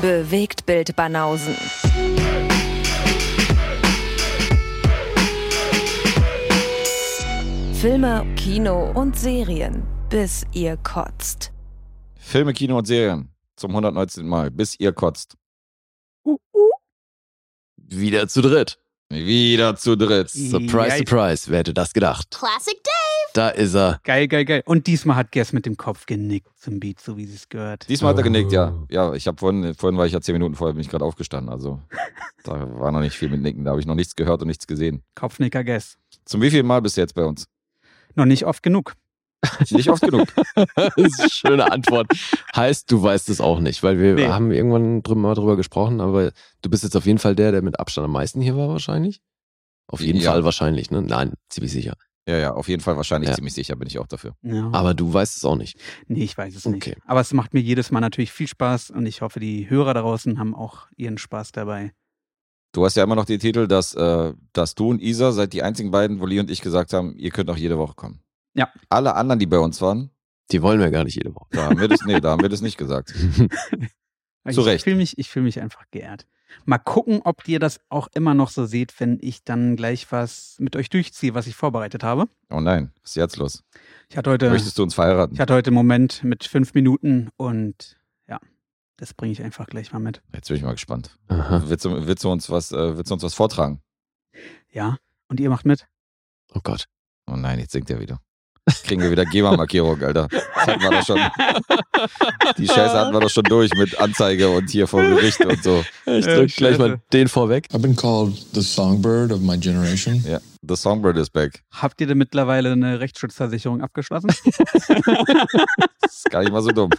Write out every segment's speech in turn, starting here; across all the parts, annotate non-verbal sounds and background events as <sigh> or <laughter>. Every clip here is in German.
Bewegt Bild Banausen. Filme, Kino und Serien, bis ihr kotzt. Filme, Kino und Serien zum 119. Mal, bis ihr kotzt. Wieder zu dritt. Wieder zu dritt. Surprise, surprise. Wer hätte das gedacht? Classic Dave. Da ist er. Geil, geil, geil. Und diesmal hat Guess mit dem Kopf genickt zum Beat, so wie sie es gehört. Diesmal hat er genickt, ja. Oh. Ja, ich habe vorhin, vorhin war ich ja zehn Minuten vorher, bin ich gerade aufgestanden. Also <laughs> da war noch nicht viel mit Nicken, da habe ich noch nichts gehört und nichts gesehen. Kopfnicker Guess. Zum wievielten Mal bist du jetzt bei uns? Noch nicht oft genug. Nicht oft <laughs> genug. Das ist eine schöne Antwort. Heißt, du weißt es auch nicht, weil wir Nee. haben irgendwann drüber, mal drüber gesprochen, aber du bist jetzt auf jeden Fall der, der mit Abstand am meisten hier war, wahrscheinlich. Auf jeden Ja. Fall wahrscheinlich, ne? Nein, ziemlich sicher. Ja, ja, auf jeden Fall wahrscheinlich Ja. ziemlich sicher bin ich auch dafür. Ja. Aber du weißt es auch nicht. nee, ich weiß es Okay. nicht. Aber es macht mir jedes Mal natürlich viel Spaß und ich hoffe, die Hörer da draußen haben auch ihren Spaß dabei. Du hast ja immer noch den Titel, dass, äh, dass du und Isa seid die einzigen beiden, wo Lee und ich gesagt haben, ihr könnt auch jede Woche kommen. Ja. Alle anderen, die bei uns waren, Die wollen wir gar nicht jede Woche. da haben wir das, nee, da haben wir das nicht gesagt. <laughs> <laughs> Zu ich Recht. Fühl mich, ich fühle mich einfach geehrt. Mal gucken, ob ihr das auch immer noch so seht, wenn ich dann gleich was mit euch durchziehe, was ich vorbereitet habe. Oh nein, was ist jetzt los? Ich hatte heute, Möchtest du uns verheiraten? ich hatte heute einen Moment mit fünf Minuten und ja, das bringe ich einfach gleich mal mit. Jetzt bin ich mal gespannt. Aha. Willst du, willst, du uns was, äh, willst du uns was vortragen? Ja, und ihr macht mit? Oh Gott. Oh nein, jetzt singt er wieder. Kriegen wir wieder GEMA-Markierung, Alter. Das hatten wir doch schon. Die Scheiße hatten wir doch schon durch mit Anzeige und hier vor Gericht und so. Ich drück gleich mal den vorweg. I've been called the songbird of my generation. Ja, The Songbird is back. Habt ihr denn mittlerweile eine Rechtsschutzversicherung abgeschlossen? Das <laughs> ist gar nicht mal so dumm.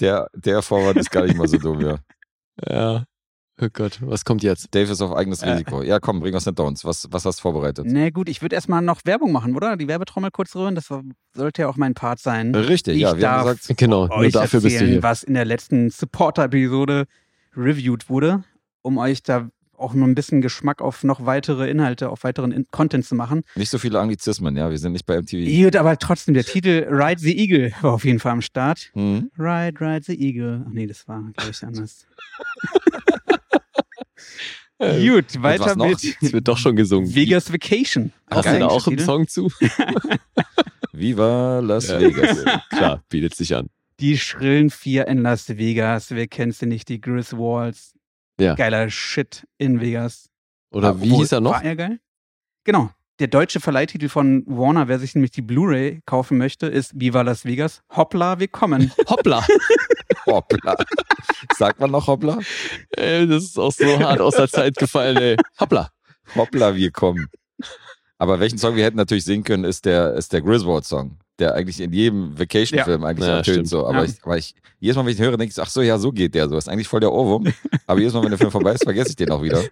Der, der Vorwand ist gar nicht mal so dumm, ja. Ja. Oh Gott, was kommt jetzt? Dave ist auf eigenes Äh. Risiko. Ja, komm, bring was hinter uns. Was, was hast du vorbereitet? Na gut, ich würde erstmal noch Werbung machen, oder? Die Werbetrommel kurz rühren, das sollte ja auch mein Part sein. Richtig, ja. Ich Wir haben darf gesagt, Genau, nur euch dafür bist du erzählen, hier. was in der letzten Supporter-Episode reviewed wurde, um euch da auch noch ein bisschen Geschmack auf noch weitere Inhalte, auf weiteren In Content zu machen. nicht so viele Anglizismen, ja. Wir sind nicht bei MTV. Gut, aber trotzdem, der Titel Ride the Eagle war auf jeden Fall am Start. Hm? Ride, Ride the Eagle. Ach nee, das war, glaube ich, anders. <laughs> Gut, weiter was noch? mit Es wird doch schon gesungen. Vegas Vacation. Hast geil. du da auch einen. Song zu? <laughs> Viva Las. Vegas. Klar, bietet sich an. Die schrillen vier in Las Vegas. Wer kennt sie nicht? Die Gris Walls. Ja. Geiler Shit in Vegas. Oder Ah, wie obwohl, hieß er noch? War er geil? Genau. Der deutsche Verleihtitel von Warner, wer sich nämlich die Blu-ray kaufen möchte, ist Viva Las Vegas. Hoppla, willkommen. <laughs> Hoppla. Hoppla. Sagt man noch Hoppla? Ey, das ist auch so hart aus der Zeit gefallen, ey. Hoppla. Hoppla, wir kommen. Aber welchen Song wir hätten natürlich singen können, ist der, ist der Griswold-Song, der eigentlich in jedem Vacation-Film eigentlich Ja, ertönt so. Aber, Ja. ich, aber ich, jedes Mal, wenn ich den höre, denke ich, ach so, ja, so geht der so. Ist eigentlich voll der Ohrwurm. <laughs> Aber jedes Mal, wenn der Film vorbei ist, vergesse ich den auch wieder.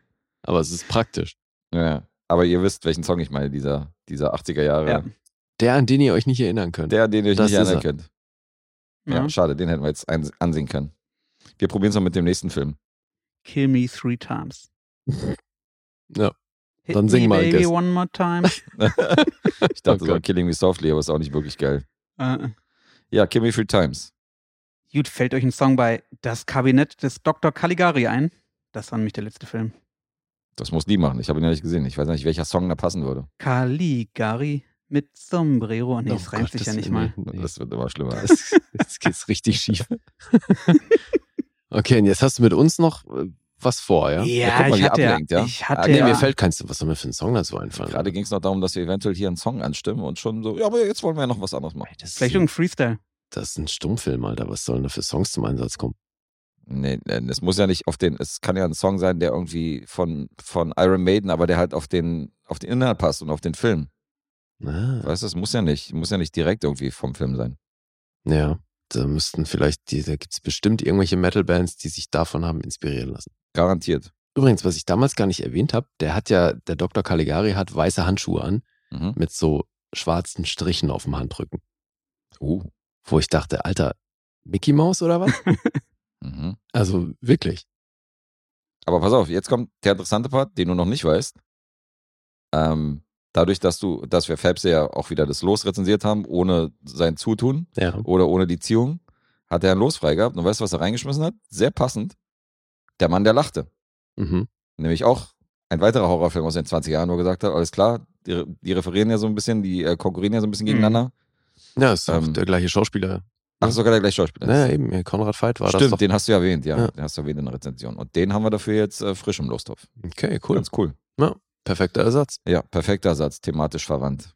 Aber es ist praktisch. Ja. Aber ihr wisst, welchen Song ich meine, dieser, dieser 80er Jahre. Ja. Der, an den ihr euch nicht erinnern könnt. Der, den ihr euch Das nicht erinnern er. könnt. Ja. schade, den hätten wir jetzt ansehen können. Wir probieren es noch mit dem nächsten Film. Kill me three times. <laughs> Ja. Hit Dann sing me, mal, baby, Guess. one more time. <laughs> Ich dachte, Oh so. Killing Me Softly, aber ist auch nicht wirklich geil. äh, Ja, Kill Me Three Times. gut, fällt euch ein Song bei Das Kabinett des Dr. Caligari ein? Das war nämlich der letzte Film. Das muss die machen. Ich habe ihn ja nicht gesehen. Ich weiß nicht, welcher Song da passen würde. Caligari mit Sombrero. Nee, Oh das reimt Gott, sich ja nicht mal. nee. Das wird immer schlimmer. Das, jetzt <laughs> geht's richtig schief. Okay, und jetzt hast du mit uns noch äh, was vor, ja? Ja, guck mal, ich, hatte ja, ablenkt, ja? ich hatte Ah, Nee, ja. mir fällt keins. Was soll mir für ein Song dazu einfallen? Gerade ging es noch darum, dass wir eventuell hier einen Song anstimmen und schon so, ja, aber jetzt wollen wir ja noch was anderes machen. Das ist, Vielleicht irgendein Freestyle. das ist ein Stummfilm, Alter. Was sollen da für Songs zum Einsatz kommen? Nee, nee, es muss ja nicht auf den, es kann ja ein Song sein, der irgendwie von, von Iron Maiden, aber der halt auf den, auf den Inhalt passt und auf den Film. Ah, Weißt du, es muss ja nicht, muss ja nicht direkt irgendwie vom Film sein. ja, da müssten vielleicht, die, da gibt's bestimmt irgendwelche Metal-Bands, die sich davon haben inspirieren lassen. Garantiert. Übrigens, was ich damals gar nicht erwähnt habe, der hat ja, der Dr. Caligari hat weiße Handschuhe an Mhm. mit so schwarzen Strichen auf dem Handrücken. Uh. Wo ich dachte, Alter, Mickey Mouse oder was? <laughs> Mhm. also wirklich. Aber pass auf, jetzt kommt der interessante Part, den du noch nicht weißt. Ähm, dadurch, dass du, dass wir Fabs ja auch wieder das Los rezensiert haben, ohne sein Zutun Ja. oder ohne die Ziehung, hat er ein Los frei gehabt und weißt du, was er reingeschmissen hat? Sehr passend. Der Mann, der lachte. Mhm. Nämlich auch ein weiterer Horrorfilm aus den 20 Jahren, wo er gesagt hat, alles klar, die, die referieren ja so ein bisschen, die äh, konkurrieren ja so ein bisschen Mhm. gegeneinander. Ja, ist Ähm, der gleiche Schauspieler. Ach, sogar der gleiche Schauspieler. Naja, eben, ja, Konrad Veit war das Stimmt, den hast du ja erwähnt, ja. Ja. Den hast du erwähnt in der Rezension. Und den haben wir dafür jetzt äh, frisch im Losthof. Okay, cool. Ganz cool. Perfekter Ersatz. Ja, perfekter Satz, thematisch verwandt.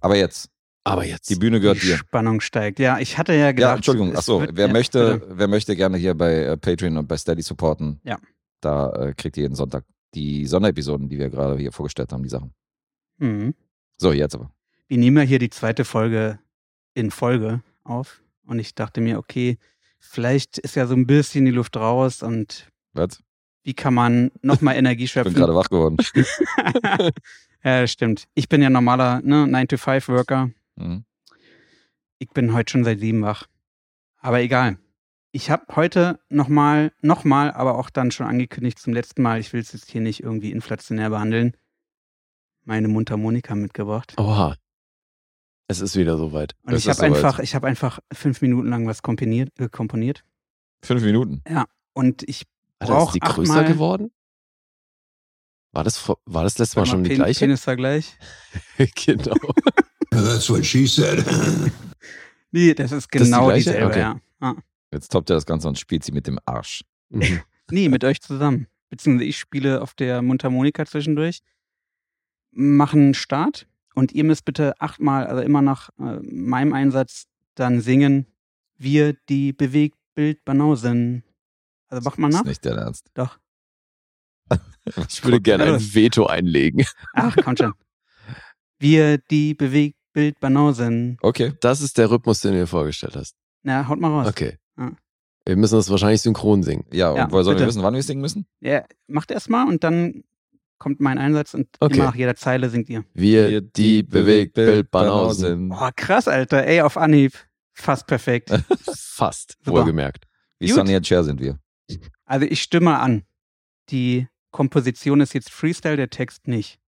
Aber jetzt, Aber jetzt. die Bühne gehört Die dir. Spannung steigt. Ja, ich hatte ja gedacht. Ja, Entschuldigung. Achso, wer ja, möchte, bitte. wer möchte gerne hier bei äh, Patreon und bei Steady supporten, Ja. da äh, kriegt ihr jeden Sonntag die Sonderepisoden, die wir gerade hier vorgestellt haben, die Sachen. Mhm. So, jetzt aber. Wir nehmen ja hier die zweite Folge in Folge auf. Und ich dachte mir, okay, vielleicht ist ja so ein bisschen die Luft raus und Was? wie kann man nochmal <laughs> Energie Ich bin schöpfen? gerade wach geworden. <laughs> ja, stimmt. Ich bin ja normaler ne, 9-to-5-Worker. Mhm. Ich bin heute schon seit sieben wach. Aber egal. Ich habe heute nochmal, nochmal, aber auch dann schon angekündigt zum letzten Mal, ich will es jetzt hier nicht irgendwie inflationär behandeln, meine Mundharmonika mitgebracht. Oha. Es ist wieder soweit. Und es ich habe einfach, ich habe einfach fünf Minuten lang was komponiert, äh, komponiert. Fünf Minuten. Und ich brauche ist die größer achtmal, geworden? War das, vor- war das letztes Mal schon die gleiche? Penisvergleich. <laughs> genau. <laughs> That's what she said. <laughs> Nee, das ist ist die genau dieselbe, Okay. ja. Ah. Jetzt toppt er das Ganze und spielt sie mit dem Arsch. Mhm. Nee, mit euch zusammen. Beziehungsweise ich spiele auf der Mundharmonika zwischendurch, machen Start und ihr müsst bitte achtmal, also immer nach äh, meinem Einsatz, dann singen, wir die Bewegtbildbanausen. Also macht mal Das nach. ist nicht der Ernst. Doch. <laughs> Ich würde gerne ein Veto einlegen. Ach, komm schon. Wir die Bewegtbildbanausen. Okay. Das ist der Rhythmus, den du dir vorgestellt hast. Na, haut mal raus. Okay. Ja. Wir müssen das wahrscheinlich synchron singen. Ja, und Ja, woher sollen wir wissen, wann wir singen müssen? Ja, macht erst mal und dann kommt mein Einsatz und Okay. immer nach jeder Zeile singt ihr. Wir, die Bewegtbildbanausen. Oh, krass, Alter. Ey, auf Anhieb. Fast perfekt. <laughs> Fast, Super. wohlgemerkt. Wie Gut. Sonny and Cher sind wir. Also ich stimme an. Die Komposition ist jetzt Freestyle, der Text nicht.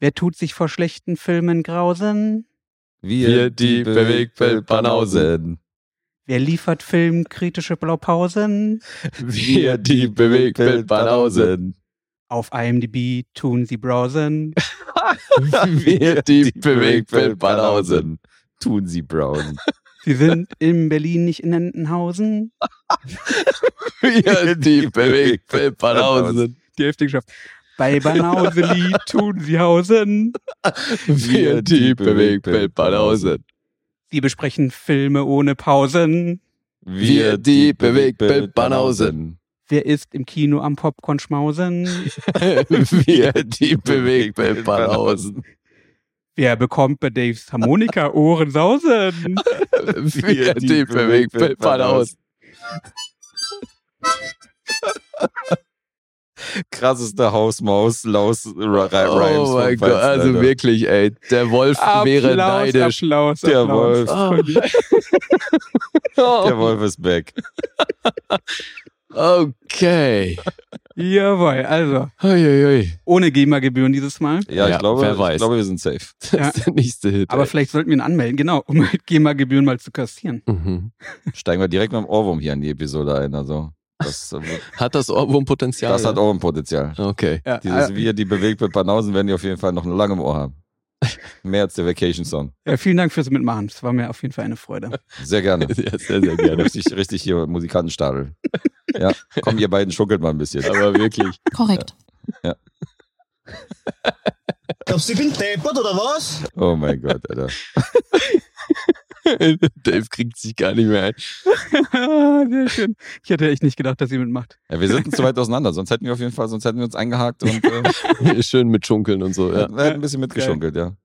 Wer tut sich vor schlechten Filmen grausen? Wir, die Bewegtbildbanausen. Wer liefert filmkritische Blaupausen? Wir, die Bewegtbildbanausen. Auf IMDb tun sie browsen. <laughs> Wir, die Bewegtbildbanausen. Tun sie Brown. Sie sind in Berlin, nicht in Entenhausen. Wir, die Bewegtbildbanausen. Die Hälfte geschafft. Bei Banauseli tun sie hausen. Wir, die Bewegtbildbanausen. Sie besprechen Filme ohne Pausen. Wir, die Bewegtbildbanausen. Wer ist im Kino am Popcorn schmausen? <laughs> Wir, die Bewegtbildbanausen. Wer bekommt bei Daves Harmonika Ohrensausen? <laughs> Wir, die Bewegtbildbanausen. <laughs> Krassester Hausmaus, Laus, Ra- Rhymes. Oh mein Gott, also wirklich, ey. Der Wolf wäre neidisch. Applaus, Der Applaus. Wolf. Oh, <laughs> Der Wolf ist back. <laughs> Okay. Jawohl, also Uiuiui. ohne GEMA-Gebühren dieses Mal. Ja, Ja, ich, glaube, wer weiß. ich glaube, wir sind safe. Das Ja. ist der nächste Hit. Aber ey. vielleicht sollten wir ihn anmelden, genau, um halt GEMA-Gebühren mal zu kassieren. Mhm. Steigen wir direkt mit dem Ohrwurm hier in die Episode ein. Also, das, äh, Hat das Ohrwurmpotenzial? das hat Ohrwurmpotenzial. Okay. Ja, Dieses äh, Wir, die bewegt mit Banausen, werden die auf jeden Fall noch lange im Ohr haben. <laughs> Mehr als der Vacation-Song. ja, vielen Dank fürs Mitmachen. Es war mir auf jeden Fall eine Freude. Sehr gerne. <laughs> Ja, sehr, sehr gerne. <laughs> Richtig, richtig hier Musikantenstadel. Ja, komm, ihr beiden schuckelt mal ein bisschen. Aber wirklich. Korrekt. Glaubst du, ich bin deppert oder was? Oh mein Gott, Alter. <laughs> Dave kriegt sich gar nicht mehr ein. Sehr schön. Ich hätte echt nicht gedacht, dass ihr mitmacht. Ja, wir sind zu weit auseinander, sonst hätten wir auf jeden Fall, sonst hätten wir uns eingehakt und äh, <laughs> Schön mit Schunkeln und so. Ja. wir hätten ein bisschen mitgeschunkelt, ja.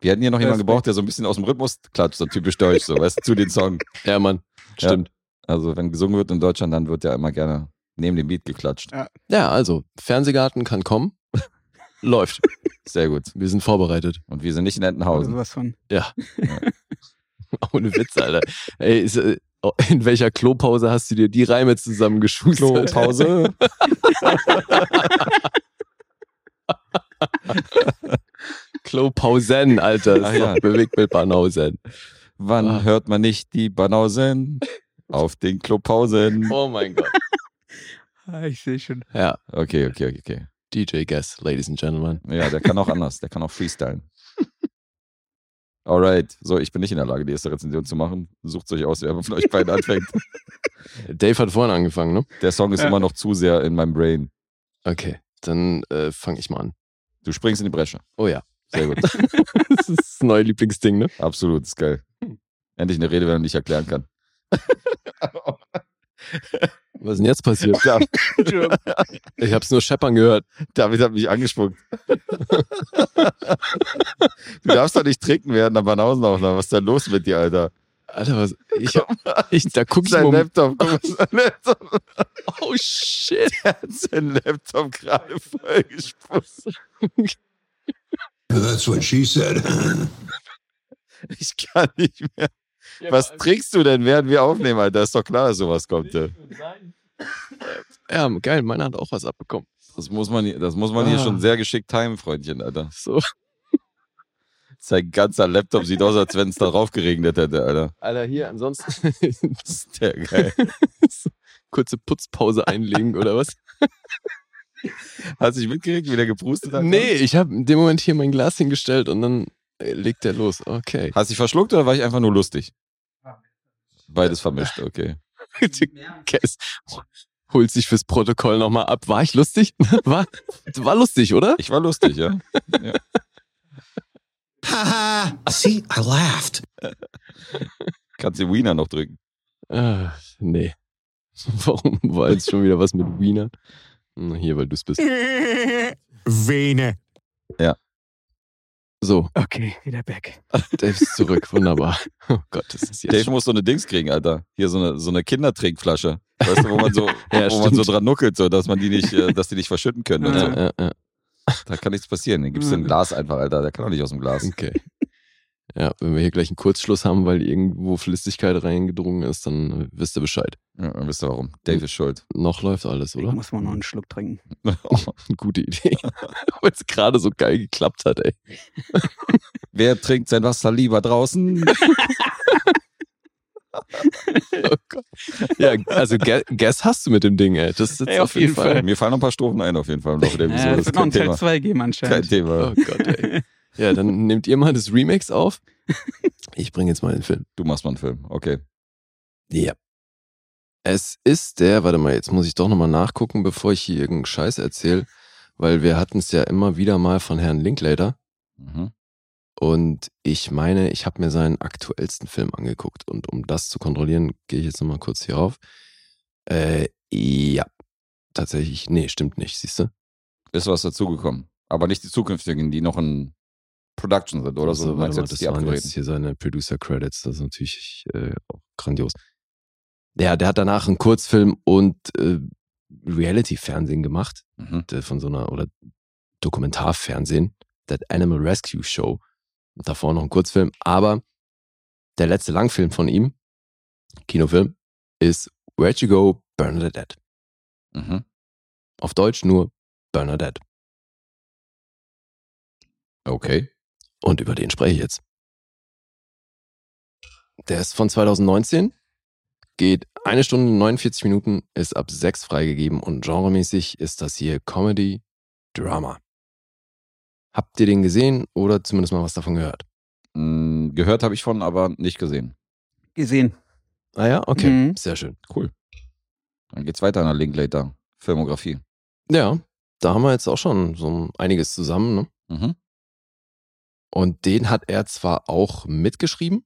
Wir hätten hier noch jemanden gebraucht, der so ein bisschen aus dem Rhythmus klatscht, so typisch deutsch, so, weißt du, zu den Song. ja, Mann. Ja. Stimmt. Also, wenn gesungen wird in Deutschland, dann wird ja immer gerne neben dem Beat geklatscht. Ja, also, Fernsehgarten kann kommen. <laughs> Läuft. Sehr gut. Wir sind vorbereitet. Und wir sind nicht in Entenhausen. sowas von. Ja. <laughs> Ohne Witz, Alter. Ey, ist, äh, <laughs> in welcher Klopause hast du dir die Reime zusammengeschustert? <laughs> Klopausen, Alter. Ach ja. doch Bewegtbild Banausen. Wann Ah. hört man nicht die Banausen? Auf den Klopausen. Oh mein Gott. Ah, Ich sehe schon. Ja, Okay, okay, okay, okay. DJ Guess, Ladies and Gentlemen. Ja, der kann auch anders. Der kann auch freestylen. Alright. So, ich bin nicht in der Lage, die erste Rezension zu machen. Sucht euch aus, wer von euch beiden anfängt. <laughs> Dave hat vorhin angefangen, ne? Der Song ist Ja. immer noch zu sehr in meinem Brain. Okay, dann äh, fange ich mal an. Du springst in die Bresche. Oh ja. Sehr gut. <laughs> das ist das neue Lieblingsding, ne? Absolut, ist geil. Endlich eine Rede, wenn man nicht erklären kann. <laughs> <laughs> Was ist denn jetzt passiert? <laughs> Da- Ich hab's nur scheppern gehört. David hat mich angespuckt. <laughs> du darfst doch nicht trinken während der Banausenaufnahme. Was ist denn los mit dir, Alter? Alter, was? Ich, ich, da guck ich Sein mal. Laptop, guck mal, sein Laptop. Oh shit. Er hat seinen Laptop gerade vollgespritzt. That's what she said. Ich kann nicht mehr. Was trinkst du denn, während wir aufnehmen, Alter? Ist doch klar, dass sowas kommt. ey. Ja, geil, meiner hat auch was abbekommen. Das muss man, hier- das muss man hier Ah. schon sehr geschickt timen, Freundchen, Alter. So. <laughs> Sein ganzer Laptop sieht aus, als wenn es darauf geregnet hätte, Alter. Alter, hier, ansonsten <laughs> Das ist der geil. <laughs> kurze Putzpause einlegen oder was? Hast du dich mitgekriegt, wie der geprustet hat? Nee, ich habe in dem Moment hier mein Glas hingestellt und dann äh, legt der los. Okay. Hast du dich verschluckt oder war ich einfach nur lustig? Beides vermischt, <laughs> okay. Kess holt sich fürs Protokoll nochmal ab. War ich lustig? <laughs> War, war lustig, oder? Ich war lustig, ja. Haha. See, I laughed. <laughs> Kannst den Wiener noch drücken. Ah, nee. Warum war jetzt schon wieder was mit Wiener? Hm, Hier, weil du es bist. Vene. So, Okay, wieder back. <laughs> Dave ist zurück. Wunderbar. Oh Gott, das ist jetzt Dave muss so eine Dings kriegen, Alter. Hier so eine, so eine Kindertrinkflasche. Weißt du, wo man so, <laughs> Ja, wo man so dran nuckelt, so, dass man die nicht, äh, dass die nicht verschütten können. Und so. Ja, ja, ja. Da kann nichts passieren. Den gibst du ein Glas einfach, Alter. Der kann doch nicht aus dem Glas. Okay. Ja, wenn wir hier gleich einen Kurzschluss haben, weil irgendwo Flüssigkeit reingedrungen ist, dann wisst ihr Bescheid. Ja, dann wisst ihr warum. Dave ist schuld. Noch läuft alles, Ich oder? muss mal noch einen Schluck trinken. <laughs> Gute Idee. <laughs> Weil es gerade so geil geklappt hat, ey. <laughs> Wer trinkt sein Wasser lieber draußen? Oh Gott. Ja, also Gu- Guess hast du mit dem Ding, ey. Das ist jetzt Ey, auf, jeden Fall. Mir fallen noch ein paar Strophen ein, auf jeden Fall. Im Laufe der Ja, Episode. es das wird ist noch kein einen Teil Thema. 2 geben Kein anscheinend. Thema. Oh Gott, ey. Ja, dann <laughs> nehmt ihr mal das Remix auf. <laughs> Ich bringe jetzt mal den Film. Du machst mal einen Film. Okay. Ja. Es ist der, warte mal, jetzt muss ich doch nochmal nachgucken, bevor ich hier irgendeinen Scheiß erzähle, weil wir hatten es ja immer wieder mal von Herrn Linklater Mhm. und ich meine, ich habe mir seinen aktuellsten Film angeguckt und um das zu kontrollieren, gehe ich jetzt nochmal kurz hier rauf. Äh, ja, tatsächlich, nee, stimmt nicht, siehst du? Ist was dazugekommen. Aber nicht die zukünftigen, die noch in Production sind oder so. Also, Du warte mal, jetzt das die waren abgedrehten. jetzt hier seine Producer-Credits, das ist natürlich äh, auch grandios. Ja, der hat danach einen Kurzfilm und äh, Reality-Fernsehen gemacht, Mhm. der von so einer, oder Dokumentarfernsehen, That Animal Rescue Show. Und davor noch ein Kurzfilm, aber der letzte Langfilm von ihm, Kinofilm, ist Where'd You Go, Bernadette. Mhm. Auf Deutsch nur Bernadette. Okay. Und über den spreche ich jetzt. Der ist von 2019, geht eine Stunde 49 Minuten, ist ab 6 freigegeben und genremäßig ist das hier Comedy Drama. Habt ihr den gesehen oder zumindest mal was davon gehört? Mm, gehört habe ich von, aber nicht gesehen. Gesehen. Ah ja, okay, Mhm. sehr schön. Cool. Dann geht's weiter in der Linklater. Filmografie. Ja, da haben wir jetzt auch schon so einiges zusammen. Ne? Mhm. Und den hat er zwar auch mitgeschrieben,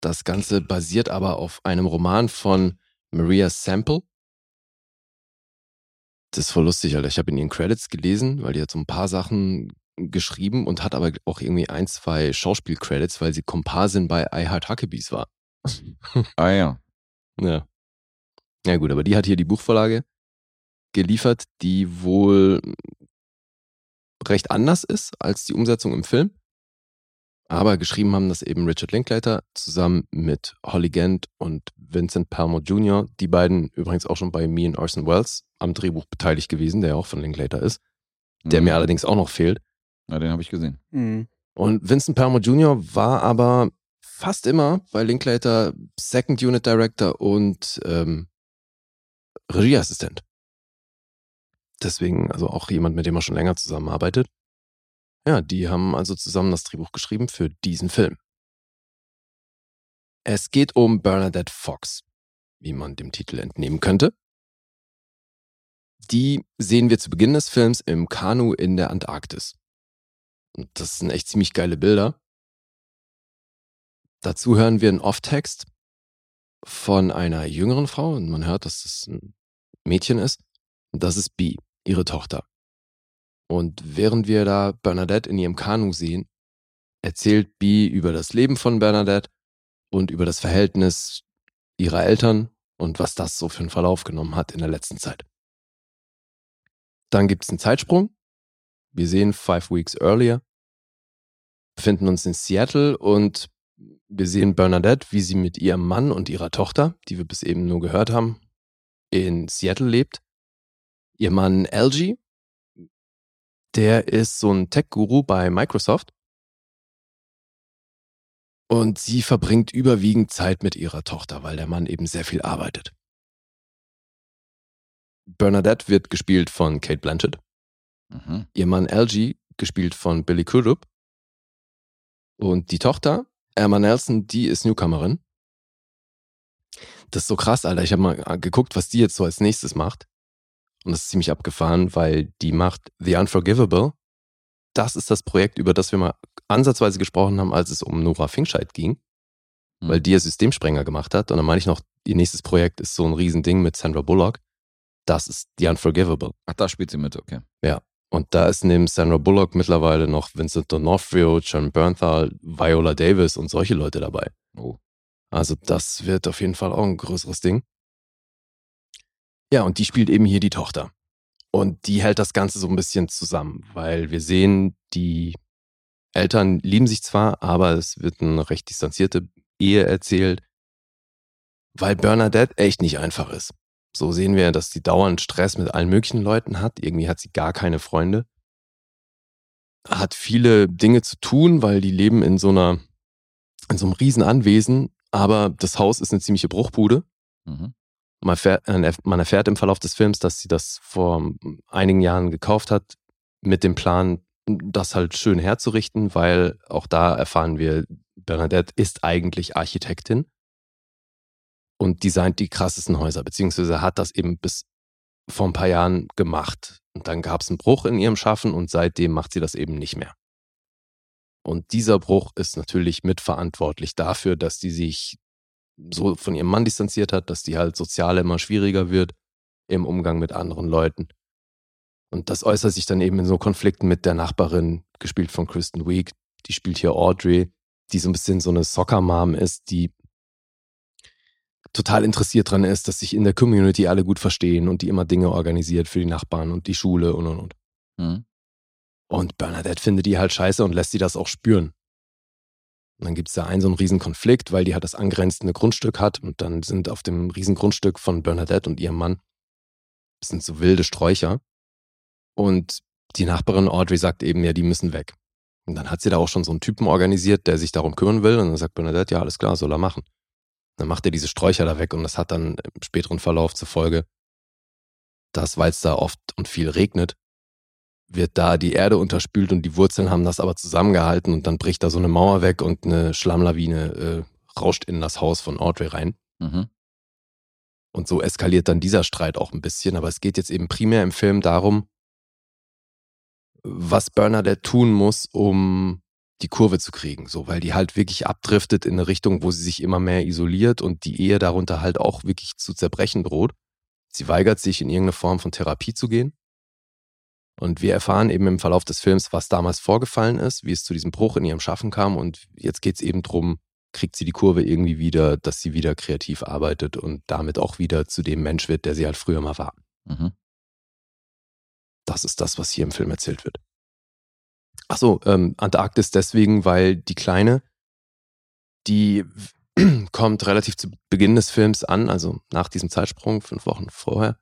das Ganze basiert aber auf einem Roman von Maria Sample. Das ist voll lustig, Alter. Ich habe in ihren Credits gelesen, weil die hat so ein paar Sachen geschrieben und hat aber auch irgendwie ein, zwei Schauspielcredits, weil sie Komparsin bei I Heart Huckabees war. Ah ja. <laughs> Ja. Ja gut, aber die hat hier die Buchvorlage geliefert, die wohl recht anders ist als die Umsetzung im Film. Aber geschrieben haben das eben Richard Linklater zusammen mit Holly Gant und Vincent Palmer Jr., die beiden übrigens auch schon bei Me and Orson Welles am Drehbuch beteiligt gewesen, der ja auch von Linklater ist, der Mhm. mir allerdings auch noch fehlt. Ja, den habe ich gesehen. Mhm. Und Vincent Permo Jr. war aber fast immer bei Linklater Second Unit Director und ähm, Regieassistent. Deswegen also auch jemand, mit dem er schon länger zusammenarbeitet. Ja, die haben also zusammen das Drehbuch geschrieben für diesen Film. Es geht um Bernadette Fox, wie man dem Titel entnehmen könnte. Die sehen wir zu Beginn des Films im Kanu in der Antarktis. Und das sind echt ziemlich geile Bilder. Dazu hören wir einen Off-Text von einer jüngeren Frau und man hört, dass es ein Mädchen ist. Und das ist Bee, ihre Tochter. Und während wir da Bernadette in ihrem Kanu sehen, erzählt Bee über das Leben von Bernadette und über das Verhältnis ihrer Eltern und was das so für einen Verlauf genommen hat in der letzten Zeit. Dann gibt es einen Zeitsprung. Wir sehen Five Weeks Earlier, befinden uns in Seattle und wir sehen Bernadette, wie sie mit ihrem Mann und ihrer Tochter, die wir bis eben nur gehört haben, in Seattle lebt. Ihr Mann LG, der ist so ein Tech-Guru bei Microsoft. Und sie verbringt überwiegend Zeit mit ihrer Tochter, weil der Mann eben sehr viel arbeitet. Bernadette wird gespielt von Kate Blanchett. Mhm. Ihr Mann LG gespielt von Billy Crudup. Und die Tochter, Emma Nelson, die ist Newcomerin. Das ist so krass, Alter. Ich habe mal geguckt, was die jetzt so als nächstes macht. Und das ist ziemlich abgefahren, weil die macht The Unforgivable. Das ist das Projekt, über das wir mal ansatzweise gesprochen haben, als es um Nora Finkscheid ging. Hm. Weil die ja Systemsprenger gemacht hat. Und dann meine ich noch, ihr nächstes Projekt ist so ein Riesending mit Sandra Bullock. Das ist The Unforgivable. Ach, da spielt sie mit, okay. Und da ist neben Sandra Bullock mittlerweile noch Vincent D'Onofrio, John Bernthal, Viola Davis und solche Leute dabei. Oh. Also das wird auf jeden Fall auch ein größeres Ding. Ja, und die spielt eben hier die Tochter. Und die hält das Ganze so ein bisschen zusammen, weil wir sehen, die Eltern lieben sich zwar, aber es wird eine recht distanzierte Ehe erzählt, weil Bernadette echt nicht einfach ist. So sehen wir, dass sie dauernd Stress mit allen möglichen Leuten hat. Irgendwie hat sie gar keine Freunde. Hat viele Dinge zu tun, weil die leben in so einer, in so einem riesen Anwesen. Aber das Haus ist eine ziemliche Bruchbude. Mhm. Man erfährt, äh, man erfährt im Verlauf des Films, dass sie das vor einigen Jahren gekauft hat, mit dem Plan, das halt schön herzurichten, weil auch da erfahren wir, Bernadette ist eigentlich Architektin und designt die krassesten Häuser, beziehungsweise hat das eben bis vor ein paar Jahren gemacht. Und dann gab es einen Bruch in ihrem Schaffen und seitdem macht sie das eben nicht mehr. Und dieser Bruch ist natürlich mitverantwortlich dafür, dass die sich so von ihrem Mann distanziert hat, dass die halt sozial immer schwieriger wird im Umgang mit anderen Leuten. Und das äußert sich dann eben in so Konflikten mit der Nachbarin, gespielt von Kristen Wiig. Die spielt hier Audrey, die so ein bisschen so eine Soccer-Mom ist, die total interessiert dran ist, dass sich in der Community alle gut verstehen und die immer Dinge organisiert für die Nachbarn und die Schule und und und. Mhm. Und Bernadette findet die halt scheiße und lässt sie das auch spüren. Und dann gibt es da einen so einen riesen Konflikt, weil die halt das angrenzende Grundstück hat und dann sind auf dem riesen Grundstück von Bernadette und ihrem Mann sind so wilde Sträucher. Und die Nachbarin Audrey sagt eben, ja, die müssen weg. Und dann hat sie da auch schon so einen Typen organisiert, der sich darum kümmern will. Und dann sagt Bernadette, ja, alles klar, soll er machen. Dann macht er diese Sträucher da weg und das hat dann im späteren Verlauf zur Folge, dass, weil es da oft und viel regnet, wird da die Erde unterspült und die Wurzeln haben das aber zusammengehalten und dann bricht da so eine Mauer weg und eine Schlammlawine äh, rauscht in das Haus von Audrey rein. Mhm. Und so eskaliert dann dieser Streit auch ein bisschen. Aber es geht jetzt eben primär im Film darum, was Bernadette tun muss, um die Kurve zu kriegen. So, weil die halt wirklich abdriftet in eine Richtung, wo sie sich immer mehr isoliert und die Ehe darunter halt auch wirklich zu zerbrechen droht. Sie weigert sich, in irgendeine Form von Therapie zu gehen. Und wir erfahren eben im Verlauf des Films, was damals vorgefallen ist, wie es zu diesem Bruch in ihrem Schaffen kam. Und jetzt geht es eben darum, kriegt sie die Kurve irgendwie wieder, dass sie wieder kreativ arbeitet und damit auch wieder zu dem Mensch wird, der sie halt früher mal war. Mhm. Das ist das, was hier im Film erzählt wird. Ach so, ähm, Antarktis deswegen, weil die Kleine, die <clears throat> kommt relativ zu Beginn des Films an, also nach diesem Zeitsprung, fünf Wochen vorher,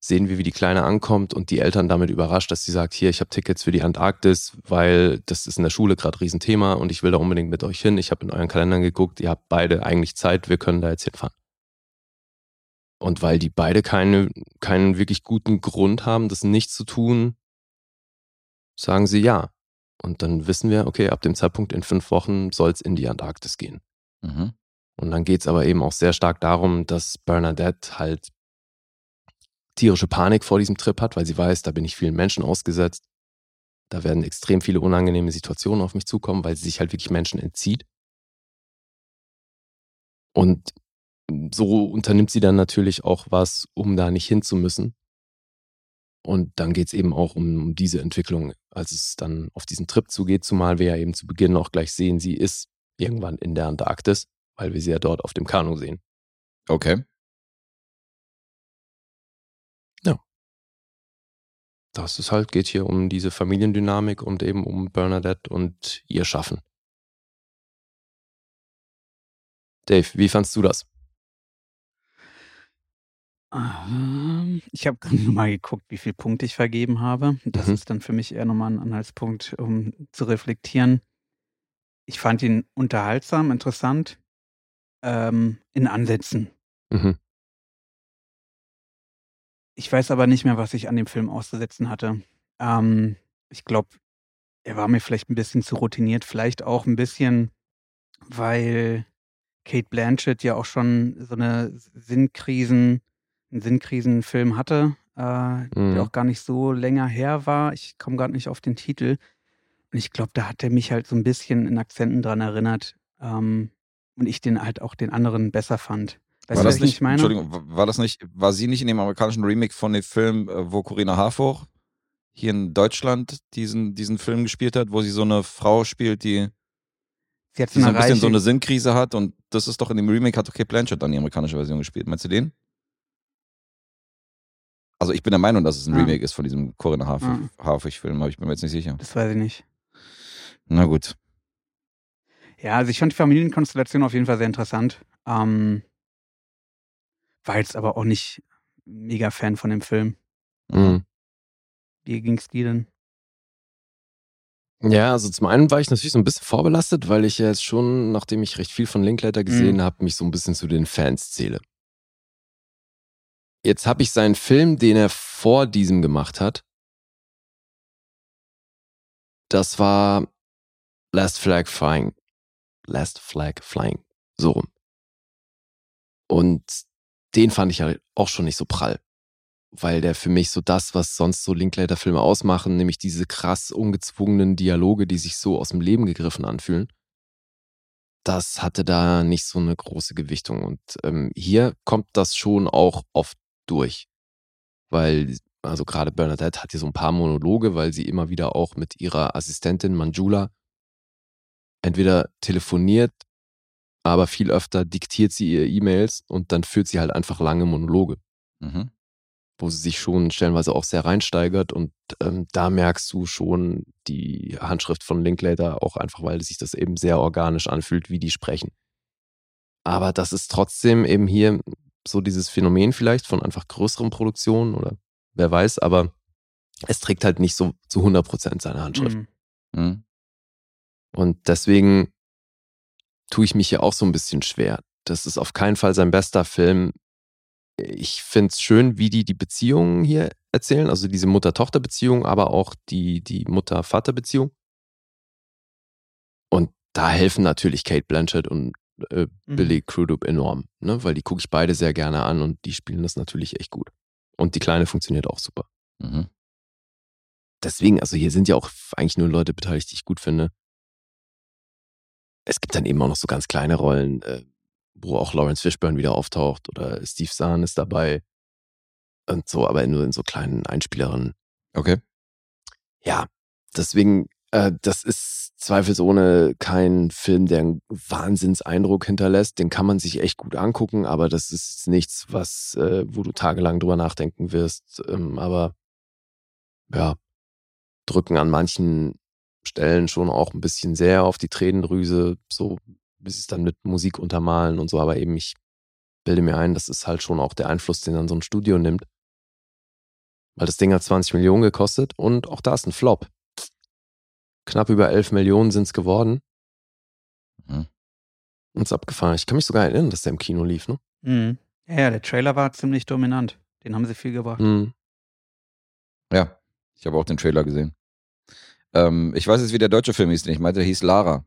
sehen wir, wie die Kleine ankommt und die Eltern damit überrascht, dass sie sagt, hier, ich habe Tickets für die Antarktis, weil das ist in der Schule gerade Riesenthema und ich will da unbedingt mit euch hin. Ich habe in euren Kalendern geguckt, ihr habt beide eigentlich Zeit, wir können da jetzt hinfahren. Und weil die beide keine, keinen wirklich guten Grund haben, das nicht zu tun, sagen sie ja. Und dann wissen wir, okay, ab dem Zeitpunkt in fünf Wochen soll es in die Antarktis gehen. Mhm. Und dann geht es aber eben auch sehr stark darum, dass Bernadette halt tierische Panik vor diesem Trip hat, weil sie weiß, da bin ich vielen Menschen ausgesetzt. Da werden extrem viele unangenehme Situationen auf mich zukommen, weil sie sich halt wirklich Menschen entzieht. Und so unternimmt sie dann natürlich auch was, um da nicht hin zu müssen. Und dann geht es eben auch um, um diese Entwicklung, als es dann auf diesen Trip zugeht, zumal wir ja eben zu Beginn auch gleich sehen, sie ist irgendwann in der Antarktis, weil wir sie ja dort auf dem Kanu sehen. Okay. Das ist halt, geht hier um diese Familiendynamik und eben um Bernadette und ihr Schaffen. Dave, wie fandst du das? Ähm, Ich habe <laughs> gerade mal geguckt, wie viele Punkte ich vergeben habe. Das Mhm. ist dann für mich eher nochmal ein Anhaltspunkt, um zu reflektieren. Ich fand ihn unterhaltsam, interessant, ähm, in Ansätzen. Mhm. Ich weiß aber nicht mehr, was ich an dem Film auszusetzen hatte. Ähm, ich glaube, er war mir vielleicht ein bisschen zu routiniert, vielleicht auch ein bisschen, weil Kate Blanchett ja auch schon so eine Sinnkrisen, einen Sinnkrisenfilm hatte, äh, Mhm. der auch gar nicht so länger her war. Ich komme gerade nicht auf den Titel. Und ich glaube, da hat er mich halt so ein bisschen in Akzenten dran erinnert. Ähm, und ich den halt auch den anderen besser fand. Weißt war du, das was nicht, ich meine? Entschuldigung, wa- war das nicht, war sie nicht in dem amerikanischen Remake von dem Film, äh, wo Corinna Harfouch hier in Deutschland diesen, diesen Film gespielt hat, wo sie so eine Frau spielt, die, die so ein bisschen so eine Sinnkrise hat und das ist doch in dem Remake hat Kate Blanchett dann die amerikanische Version gespielt. Meinst du den? Also ich bin der Meinung, dass es ein Ah. Remake ist von diesem Corinna Harfouch- Ah. Harfouch-Film, aber ich bin mir jetzt nicht sicher. Das weiß ich nicht. Na gut. Ja, also ich fand die Familienkonstellation auf jeden Fall sehr interessant. Ähm, war jetzt aber auch nicht mega Fan von dem Film. Mhm. Wie ging's dir denn? Ja, also zum einen war ich natürlich so ein bisschen vorbelastet, weil ich ja jetzt schon, nachdem ich recht viel von Linklater gesehen Mhm. habe, mich so ein bisschen zu den Fans zähle. Jetzt habe ich seinen Film, den er vor diesem gemacht hat. Das war Last Flag Flying. Last Flag Flying. So rum. Und den fand ich halt auch schon nicht so prall. Weil der für mich so das, was sonst so Linklater-Filme ausmachen, nämlich diese krass ungezwungenen Dialoge, die sich so aus dem Leben gegriffen anfühlen, das hatte da nicht so eine große Gewichtung. Und ähm, hier kommt das schon auch oft durch. Weil, also gerade Bernadette hat hier so ein paar Monologe, weil sie immer wieder auch mit ihrer Assistentin Manjula entweder telefoniert, aber viel öfter diktiert sie ihr E-Mails und dann führt sie halt einfach lange Monologe Mhm. wo sie sich schon stellenweise auch sehr reinsteigert und ähm, da merkst du schon die Handschrift von Linklater auch einfach, weil sich das eben sehr organisch anfühlt, wie die sprechen. Aber das ist trotzdem eben hier so dieses Phänomen vielleicht von einfach größeren Produktionen oder wer weiß, aber es trägt halt nicht so zu 100% seine Handschrift. Mhm. Mhm. Und deswegen tue ich mich hier auch so ein bisschen schwer. Das ist auf keinen Fall sein bester Film. Ich finde es schön, wie die die Beziehungen hier erzählen, also diese Mutter-Tochter-Beziehung, aber auch die, die Mutter-Vater-Beziehung. Und da helfen natürlich Kate Blanchett und äh, Mhm. Billy Crudup enorm, ne? weil die gucke ich beide sehr gerne an und die spielen das natürlich echt gut. Und die Kleine funktioniert auch super. Mhm. Deswegen, also hier sind ja auch eigentlich nur Leute beteiligt, die ich gut finde. Es gibt dann eben auch noch so ganz kleine Rollen, äh, wo auch Lawrence Fishburne wieder auftaucht oder Steve Zahn ist dabei und so, aber nur in so kleinen Einspielerinnen. Okay. Ja, deswegen, äh, das ist zweifelsohne kein Film, der einen Wahnsinnseindruck hinterlässt. Den kann man sich echt gut angucken, aber das ist nichts, was, äh, wo du tagelang drüber nachdenken wirst. Ähm, aber ja, drücken an manchen Stellen schon auch ein bisschen sehr auf die Tränendrüse, so bis es dann mit Musik untermalen und so, aber eben ich bilde mir ein, das ist halt schon auch der Einfluss, den dann so ein Studio nimmt. Weil das Ding hat 20 Millionen gekostet und auch da ist ein Flop. Knapp über 11 Millionen sind es geworden. Mhm. Und ist abgefahren. Ich kann mich sogar erinnern, dass der im Kino lief, ne? Mhm. Ja, der Trailer war ziemlich dominant. Den haben sie viel gebracht. Mhm. Ja, ich habe auch den Trailer gesehen. Ähm, ich weiß jetzt, wie der deutsche Film hieß, den ich meinte, der hieß Lara.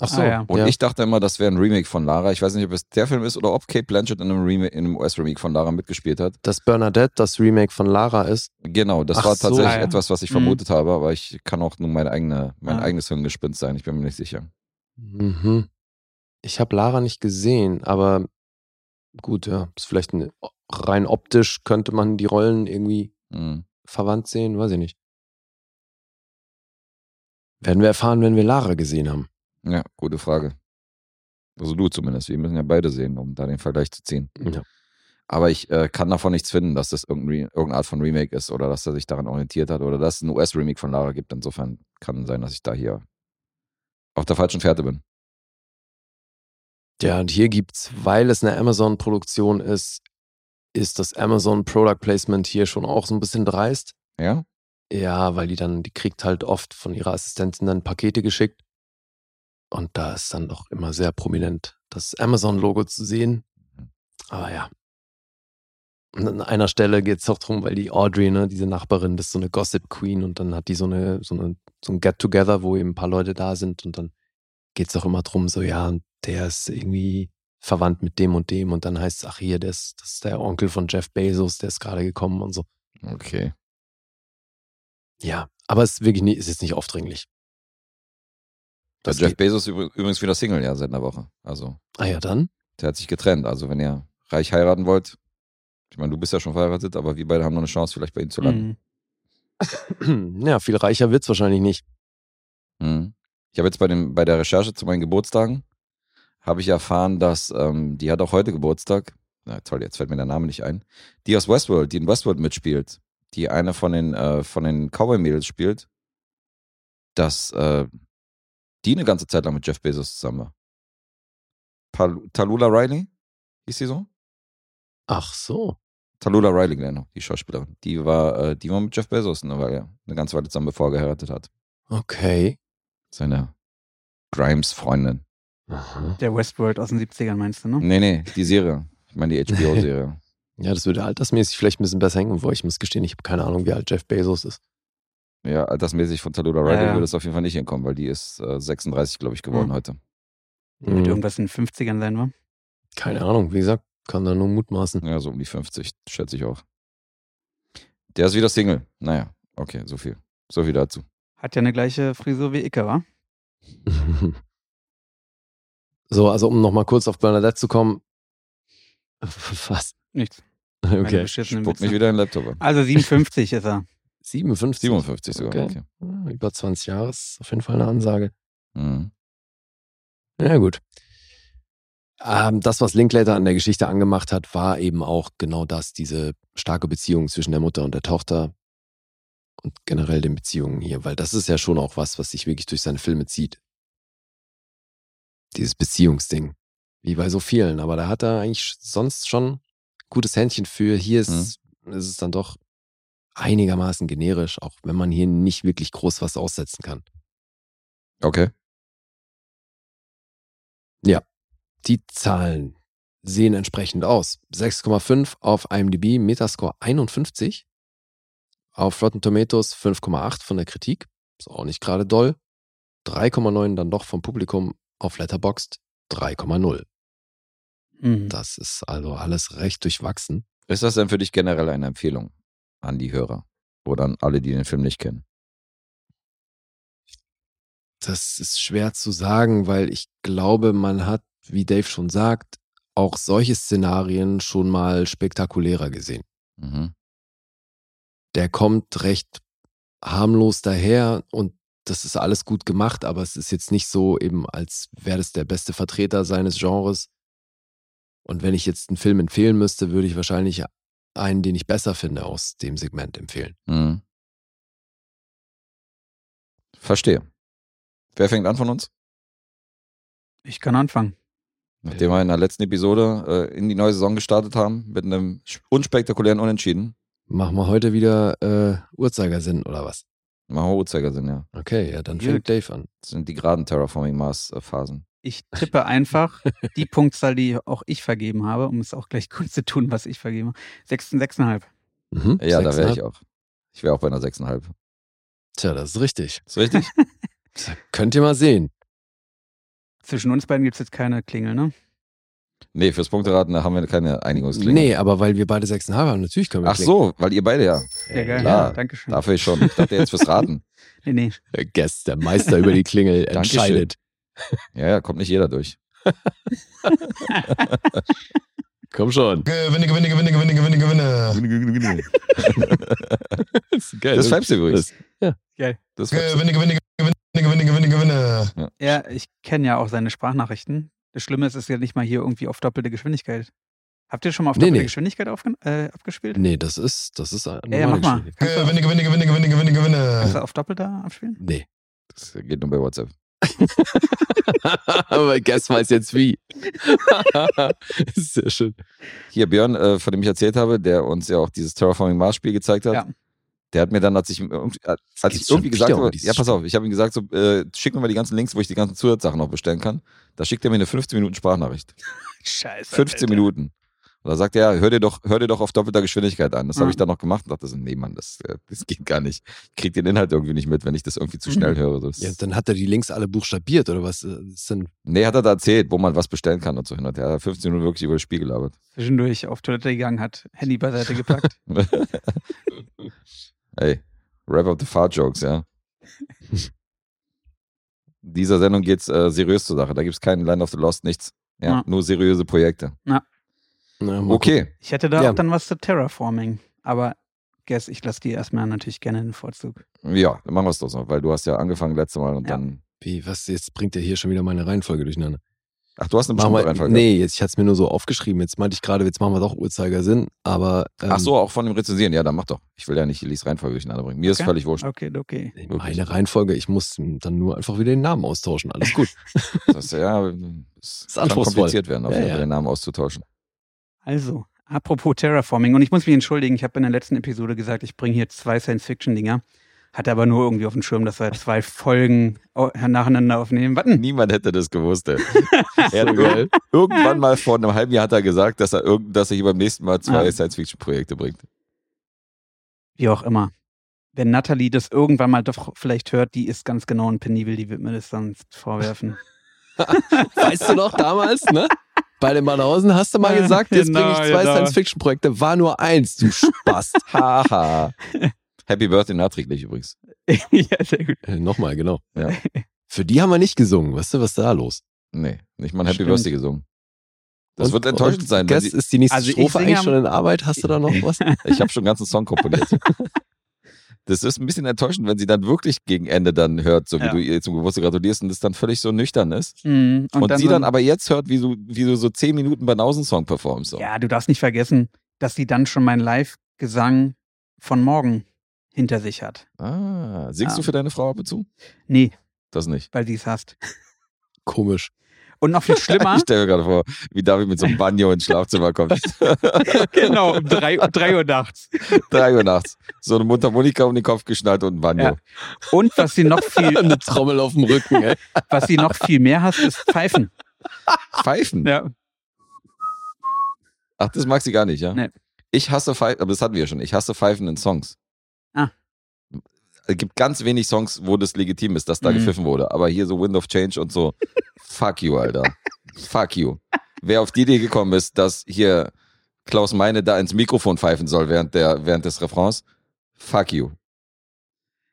Ach so. Ah, ja. Und ich dachte immer, das wäre ein Remake von Lara. Ich weiß nicht, ob es der Film ist oder ob Kate Blanchett in einem, Remake, in einem US-Remake von Lara mitgespielt hat. Dass Bernadette das Remake von Lara ist. Genau, das Ach war so. tatsächlich ja. etwas, was ich Mhm. vermutet habe, aber ich kann auch nur meine eigene, mein Ah. eigenes Hirngespinst sein. Ich bin mir nicht sicher. Mhm. Ich habe Lara nicht gesehen, aber gut, ja. Ist vielleicht ein, rein optisch könnte man die Rollen irgendwie Mhm. verwandt sehen, weiß ich nicht. Werden wir erfahren, wenn wir Lara gesehen haben. Ja, gute Frage. Also du zumindest. Wir müssen ja beide sehen, um da den Vergleich zu ziehen. Ja. Aber ich äh, kann davon nichts finden, dass das irgendein, irgendeine Art von Remake ist oder dass er sich daran orientiert hat oder dass es ein US-Remake von Lara gibt. Insofern kann sein, dass ich da hier auf der falschen Fährte bin. Ja, und hier gibt's, weil es eine Amazon-Produktion ist, ist das Amazon Product Placement hier schon auch so ein bisschen dreist. Ja? Ja, weil die dann, die kriegt halt oft von ihrer Assistentin dann Pakete geschickt. Und da ist dann doch immer sehr prominent das Amazon-Logo zu sehen. Aber ja. Und an einer Stelle geht's auch drum, weil die Audrey, ne, diese Nachbarin, das ist so eine Gossip Queen und dann hat die so eine, so eine, so ein Get-Together, wo eben ein paar Leute da sind und dann geht's auch immer drum, so, ja, der ist irgendwie verwandt mit dem und dem und dann heißt es, ach hier, der ist, das ist der Onkel von Jeff Bezos, der ist gerade gekommen und so. Okay. Ja, aber es ist wirklich nicht, ist jetzt nicht aufdringlich. Das Jeff geht- Bezos übr- übrigens wieder Single, ja, seit einer Woche. Also, Ah ja, dann. der hat sich getrennt. Also, wenn ihr reich heiraten wollt, ich meine, du bist ja schon verheiratet, aber wir beide haben noch eine Chance, vielleicht bei ihm zu landen. Mhm. <clears throat> ja, viel reicher wird's wahrscheinlich nicht. Mhm. Ich habe jetzt bei, dem, bei der Recherche zu meinen Geburtstagen, habe ich erfahren, dass ähm, die hat auch heute Geburtstag. Na toll, jetzt fällt mir der Name nicht ein. Die aus Westworld, die in Westworld mitspielt, die eine von den, äh, von den Cowboy-Mädels spielt, dass äh, die eine ganze Zeit lang mit Jeff Bezos zusammen war. Pal Talula Riley, hieß sie so? Ach so. Talula Riley, genau, die Schauspielerin. Die war, äh, die war mit Jeff Bezos eine Weile, eine ganze Weile zusammen, bevor er geheiratet hat. Okay. Seine Grimes-Freundin. Der Westworld aus den 70ern meinst du, ne? Nee, nee, die Serie. Ich meine die <laughs> HBO-Serie. Ja, das würde altersmäßig vielleicht ein bisschen besser hängen, obwohl ich muss gestehen, ich habe keine Ahnung, wie alt Jeff Bezos ist. ja, altersmäßig von Tallulah Riley Ja, ja. würde es auf jeden Fall nicht hinkommen, weil die ist äh, 36, glaube ich, geworden Mhm. heute. Wird Mhm. irgendwas in den 50ern sein, wa? Keine Ahnung, wie gesagt, kann da nur mutmaßen. Ja, so um die 50, schätze ich auch. Der ist wieder Single. Naja, okay, so viel. So viel dazu. Hat ja eine gleiche Frisur wie Icke, wa? <laughs> so, also um nochmal kurz auf Bernadette zu kommen. <laughs> Was? Nichts. <laughs> Okay. Spuck mich wieder in den Laptop an. Also 57 ist er. 57. 57 sogar, Okay. okay. Ah, Über 20 Jahre ist auf jeden Fall eine Ansage. Mhm. Ja, gut. Ähm, das, was Linklater an der Geschichte angemacht hat, war eben auch genau das, diese starke Beziehung zwischen der Mutter und der Tochter und generell den Beziehungen hier, weil das ist ja schon auch was, was sich wirklich durch seine Filme zieht. Dieses Beziehungsding. Wie bei so vielen, aber da hat er eigentlich sonst schon gutes Händchen für. Hier ist, ist es dann doch einigermaßen generisch, auch wenn man hier nicht wirklich groß was aussetzen kann. Okay. Die Zahlen sehen entsprechend aus. 6,5 auf IMDb, Metascore 51. Auf Rotten Tomatoes 5,8 von der Kritik. Ist auch nicht gerade doll. 3,9 dann doch vom Publikum. Auf Letterboxd 3,0. Mhm. Das ist also alles recht durchwachsen. Ist das denn für dich generell eine Empfehlung an die Hörer? Oder an alle, die den Film nicht kennen? Das ist schwer zu sagen, weil ich glaube, man hat, wie Dave schon sagt, auch solche Szenarien schon mal spektakulärer gesehen. Mhm. der kommt recht harmlos daher und das ist alles gut gemacht, aber es ist jetzt nicht so eben, als wäre das der beste Vertreter seines Genres. Und wenn ich jetzt einen Film empfehlen müsste, würde ich wahrscheinlich einen, den ich besser finde, aus dem Segment empfehlen. Mhm. Verstehe. Wer fängt an von uns? Ich kann anfangen. Nachdem wir in der letzten Episode äh, in die neue Saison gestartet haben, mit einem unspektakulären Unentschieden, Machen wir heute wieder äh, Uhrzeigersinn oder was? Machen wir Uhrzeigersinn, ja. Okay, ja, dann fängt Dave an. Das sind die geraden Terraforming Mars-Phasen. Ich tippe einfach die <laughs> Punktzahl, die auch ich vergeben habe, um es auch gleich <laughs> kurz zu tun, was ich vergeben habe. 6, 6,5. Mhm. Ja, da wäre Sechseinhalb. ich auch. Ich wäre auch bei einer 6,5. Tja, das ist richtig. Ist richtig? <laughs> Könnt ihr mal sehen. Zwischen uns beiden gibt es jetzt keine Klingel, ne? nee, fürs Punkteraten da haben wir keine Einigungsklingel. Nee, aber weil wir beide 6,5 haben, natürlich können wir Ach so, weil ihr beide ja. Ja, geil. klar. Ja, Dankeschön. Dafür ich schon. Ich dachte jetzt fürs Raten. Nee, nee. Der Guest, der Meister über die Klingel, Dankeschön. entscheidet. Ja, ja, kommt nicht jeder durch. Komm schon. Gewinne, gewinne, gewinne, gewinne, gewinne, gewinne. Das ist geil. Das pfeifst du übrigens. Geil. Das. Gewinne, gewinne, gewinne, gewinne, gewinne, gewinne. Ja, ich kenne ja auch seine Sprachnachrichten. Das Schlimme ist, es ist ja nicht mal hier irgendwie auf doppelte Geschwindigkeit. Habt ihr schon mal auf Nee, doppelte nee. Geschwindigkeit aufge äh, abgespielt? Nee, das ist, das ist eine Ja, ja, mach mal. Geschwindigkeit. Du, Gewinne, gewinne, gewinne, gewinne, gewinne, kannst gewinne. du auf doppelter abspielen? Nee. Das geht nur bei WhatsApp. Aber Guest weiß jetzt wie. <laughs> Sehr schön. Hier, Björn, äh, von dem ich erzählt habe, der uns ja auch dieses Terraforming Mars Spiel gezeigt hat. Ja. Der hat mir dann, als ich, äh, als ich irgendwie gesagt habe, ja, pass auf, ich habe ihm gesagt, so, äh, schick mir mal die ganzen Links, wo ich die ganzen Zusatzsachen noch bestellen kann. Da schickt er mir eine 15 Minuten Sprachnachricht. <laughs> Scheiße. 15 Minuten. Und da sagt er, ja, hör dir doch, hör dir doch auf doppelter Geschwindigkeit an. Das habe Mhm. ich dann noch gemacht und dachte so, nee, Mann, das, äh, das geht gar nicht. Ich krieg den Inhalt irgendwie nicht mit, wenn ich das irgendwie zu schnell Mhm. höre. Das, Ja, dann hat er die Links alle buchstabiert oder was? Das ist denn nee, hat er da erzählt, wo man was bestellen kann und so hin und her. Er hat 15 Minuten wirklich über das Spiel gelabert. Zwischendurch auf Toilette gegangen hat, Handy beiseite gepackt. <laughs> Ey, Wrap up the Fart Jokes, ja. Dieser Sendung geht's äh, seriös zur Sache. Da gibt's keinen Land of the Lost, nichts. Ja, Ja. nur seriöse Projekte. Na, Okay. Ich hätte da Ja. auch dann was zu Terraforming. Aber guess, ich lasse dir erstmal natürlich gerne den Vorzug. Ja, dann machen wir es doch so, weil du hast ja angefangen letztes Mal und Ja. dann. Wie, was? Jetzt bringt er hier schon wieder meine Reihenfolge durcheinander. Ach, du hast eine bestimmte Reihenfolge. nee, jetzt, ich hatte es mir nur so aufgeschrieben. Jetzt meinte ich gerade, jetzt machen wir doch Uhrzeigersinn, aber. Ähm, Ach so, auch von dem Rezensieren. Ja, dann mach doch. Ich will ja nicht Elis Reihenfolge durcheinander bringen. Mir ist Okay. völlig wurscht. Okay, okay. Meine Reihenfolge, ich muss dann nur einfach wieder den Namen austauschen. Alles gut. Das ist, ja, <laughs> es kann anspruchsvoll. kompliziert werden, auf Ja, jeden Fall ja. den Namen auszutauschen. Also, apropos Terraforming. Und ich muss mich entschuldigen, ich habe in der letzten Episode gesagt, ich bringe hier zwei Science-Fiction-Dinger. Hatte aber nur irgendwie auf dem Schirm, dass wir zwei Folgen nacheinander aufnehmen. Warten. Niemand hätte das gewusst, ey. <laughs> er hat irgendwann mal vor einem halben Jahr hat er gesagt, dass er, irgend, dass er hier beim nächsten Mal zwei Ja. Science-Fiction-Projekte bringt. Wie auch immer. Wenn Natalie das irgendwann mal doch vielleicht hört, die ist ganz genau ein Penibel, die wird mir das sonst vorwerfen. <laughs> Weißt du noch damals, ne? Bei den Banausen hast du mal gesagt, jetzt genau, bringe ich zwei genau. Science-Fiction-Projekte. War nur eins, du Spast. <laughs> Haha. Happy Birthday nachträglich übrigens. <laughs> ja, sehr gut. äh, Nochmal, genau. Ja. <laughs> Für die haben wir nicht gesungen. Weißt du, was ist da los? Nee, nicht mal ein Happy Stimmt. Birthday gesungen. Das Und- wird enttäuschend und sein. Wenn Guess, sie, ist die nächste Also Strophe eigentlich schon in Arbeit? Hast du da noch was? ich habe schon einen ganzen Song komponiert. Das ist ein bisschen enttäuschend, wenn sie dann wirklich gegen Ende dann hört, so wie Ja. du ihr zum Geburtstag gratulierst und das dann völlig so nüchtern ist. Mhm. Und, sie so dann ein- aber jetzt hört, wie du, wie du so zehn Minuten Banausen-Song performst. So. Ja, du darfst nicht vergessen, dass sie dann schon meinen Live-Gesang von morgen hinter sich hat. Ah, singst Ja. du für deine Frau ab und zu? Nee, Das nicht. weil sie es hasst. Komisch. Und noch viel <laughs> schlimmer, Ich stelle mir gerade vor, wie David mit so einem Banjo ins Schlafzimmer kommt. <laughs> genau, um drei, drei Uhr nachts. <laughs> Drei Uhr nachts. So eine Mundharmonika um den Kopf geschnallt und ein Banjo. Ja. Und was sie noch viel, Eine Trommel auf dem Rücken, ey. was sie noch viel mehr hasst, ist Pfeifen. Pfeifen. Ja. Ach, das mag sie gar nicht, ja? Nee. Ich hasse Pfeifen, aber das hatten wir ja schon. Ich hasse Pfeifen in Songs. Es gibt ganz wenig Songs, wo das legitim ist, dass da Mhm. gepfiffen wurde. Aber hier so Wind of Change und so. Fuck you, Alter. Fuck you. Wer auf die Idee gekommen ist, dass hier Klaus Meine da ins Mikrofon pfeifen soll während, der, während des Refrains, fuck you.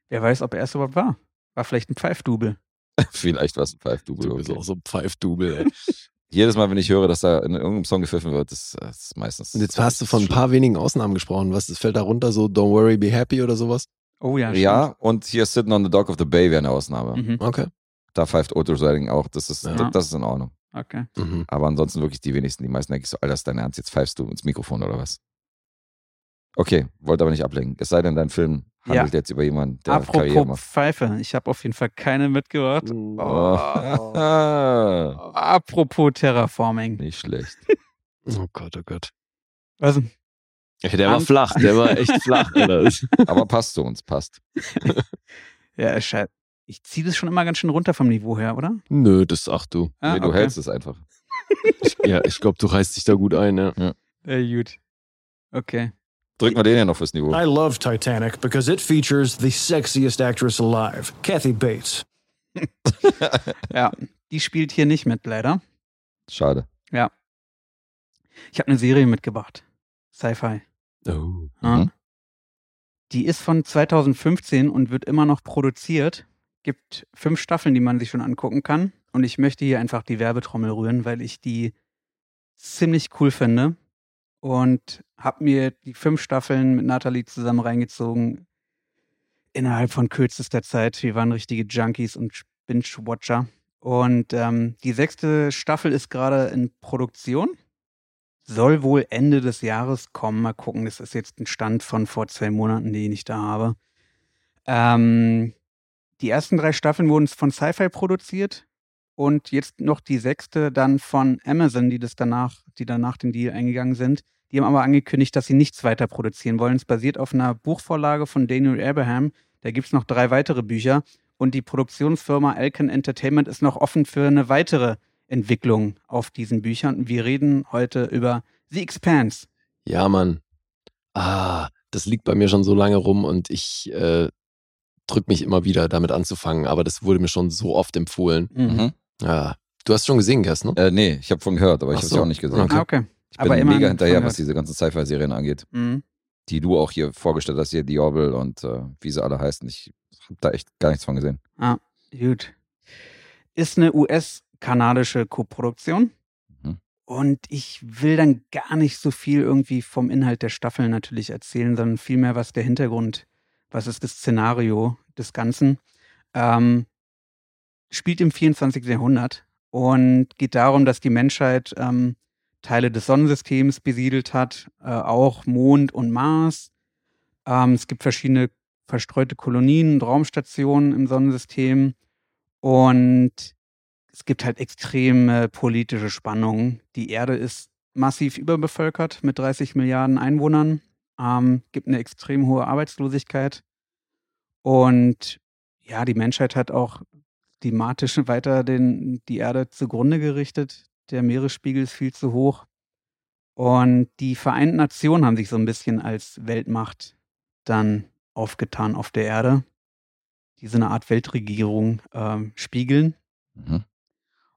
Wer weiß, ob er es überhaupt war. War vielleicht ein Pfeifdubel. <laughs> Vielleicht was ein Pfeifdubel. Du bist Okay. auch so ein Pfeifdubel, ey. <laughs> Jedes Mal, wenn ich höre, dass da in irgendeinem Song gepfiffen wird, das, das ist meistens. Und jetzt hast du von ein paar wenigen Ausnahmen gesprochen. Was fällt da runter? So Don't Worry, Be Happy oder sowas? Oh ja, Ja, und hier Sitting on the Dock of the Bay wäre eine Ausnahme. stimmt. Mhm. Okay. Da pfeift Otis Redding auch. Das ist, Ja. das, das ist in Ordnung. Okay. Mhm. Aber ansonsten wirklich die wenigsten. Die meisten denke ich so, Alter, ist dein Ernst? Jetzt pfeifst du ins Mikrofon oder was? Okay, wollte aber nicht ablenken. Es sei denn, dein Film handelt jetzt über jemanden, der Karriere Apropos macht. Pfeife, ich habe auf jeden Fall keine mitgebracht. Mhm. Oh. <laughs> Apropos Terraforming. nicht schlecht. Oh Gott, oh Gott. Was? Ja, der war flach, der war echt <laughs> flach. Alter. Aber passt zu uns, passt. <laughs> Ja, halt- ich ziehe das schon immer ganz schön runter vom Niveau her, oder? Nö, das ach du. Ah, nee, du okay. hältst es einfach. <laughs> Ja, ich glaube, du reißt dich da gut ein, ja. Äh, gut. Okay. Drücken wir den ja noch fürs Niveau. I love Titanic because it features the sexiest actress alive, Kathy Bates. Ja, die spielt hier nicht mit, leider. Schade. Ich habe eine Serie mitgebracht. Sci-Fi. Oh. Ja. Mhm. Die ist von 2015 und wird immer noch produziert. Gibt fünf Staffeln, die man sich schon angucken kann. Und ich möchte hier einfach die Werbetrommel rühren, weil ich die ziemlich cool finde. Und habe mir die fünf Staffeln mit Nathalie zusammen reingezogen. Innerhalb von kürzester Zeit. Wir waren richtige Junkies und Binge-Watcher. Und ähm, die sechste Staffel ist gerade in Produktion soll wohl Ende des Jahres kommen. Mal gucken, das ist jetzt ein Stand von vor zwei Monaten, den ich da habe. Ähm, die ersten drei Staffeln wurden von Sci-Fi produziert und jetzt noch die sechste dann von Amazon, die das danach, die danach den Deal eingegangen sind. Die haben aber angekündigt, dass sie nichts weiter produzieren wollen. Es basiert auf einer Buchvorlage von Daniel Abraham. Da gibt es noch drei weitere Bücher und die Produktionsfirma Alcan Entertainment ist noch offen für eine weitere Entwicklung auf diesen Büchern. Wir reden heute über The Expanse. Ja, Mann. Ah, das liegt bei mir schon so lange rum und ich äh, drück mich immer wieder damit anzufangen, aber das wurde mir schon so oft empfohlen. Mhm. Ja. Du hast schon gesehen, Gers, ne? Äh, nee, ich habe von gehört, aber ich habe so. sie auch nicht gesehen. Okay. Ah, okay. Ich bin Aber immerhin mega hinterher, was diese ganzen Sci-Fi-Serien angeht, Mhm. die du auch hier vorgestellt hast, hier The Orville und äh, wie sie alle heißen. Ich habe da echt gar nichts von gesehen. Gut. Ist eine US-kanadische Koproduktion. Mhm. Und ich will dann gar nicht so viel irgendwie vom Inhalt der Staffeln natürlich erzählen, sondern vielmehr, was der Hintergrund, was ist das Szenario des Ganzen. Ähm, spielt im 24. Jahrhundert und geht darum, dass die Menschheit ähm, Teile des Sonnensystems besiedelt hat, äh, auch Mond und Mars. Ähm, es gibt verschiedene verstreute Kolonien und Raumstationen im Sonnensystem. Und es gibt halt extreme politische Spannungen. Die Erde ist massiv überbevölkert mit 30 Milliarden Einwohnern, ähm, gibt eine extrem hohe Arbeitslosigkeit. Und ja, die Menschheit hat auch klimatisch <laughs> weiter den, die Erde zugrunde gerichtet. Der Meeresspiegel ist viel zu hoch. Und die Vereinten Nationen haben sich so ein bisschen als Weltmacht dann aufgetan auf der Erde, die so eine Art Weltregierung ähm, spiegeln Mhm.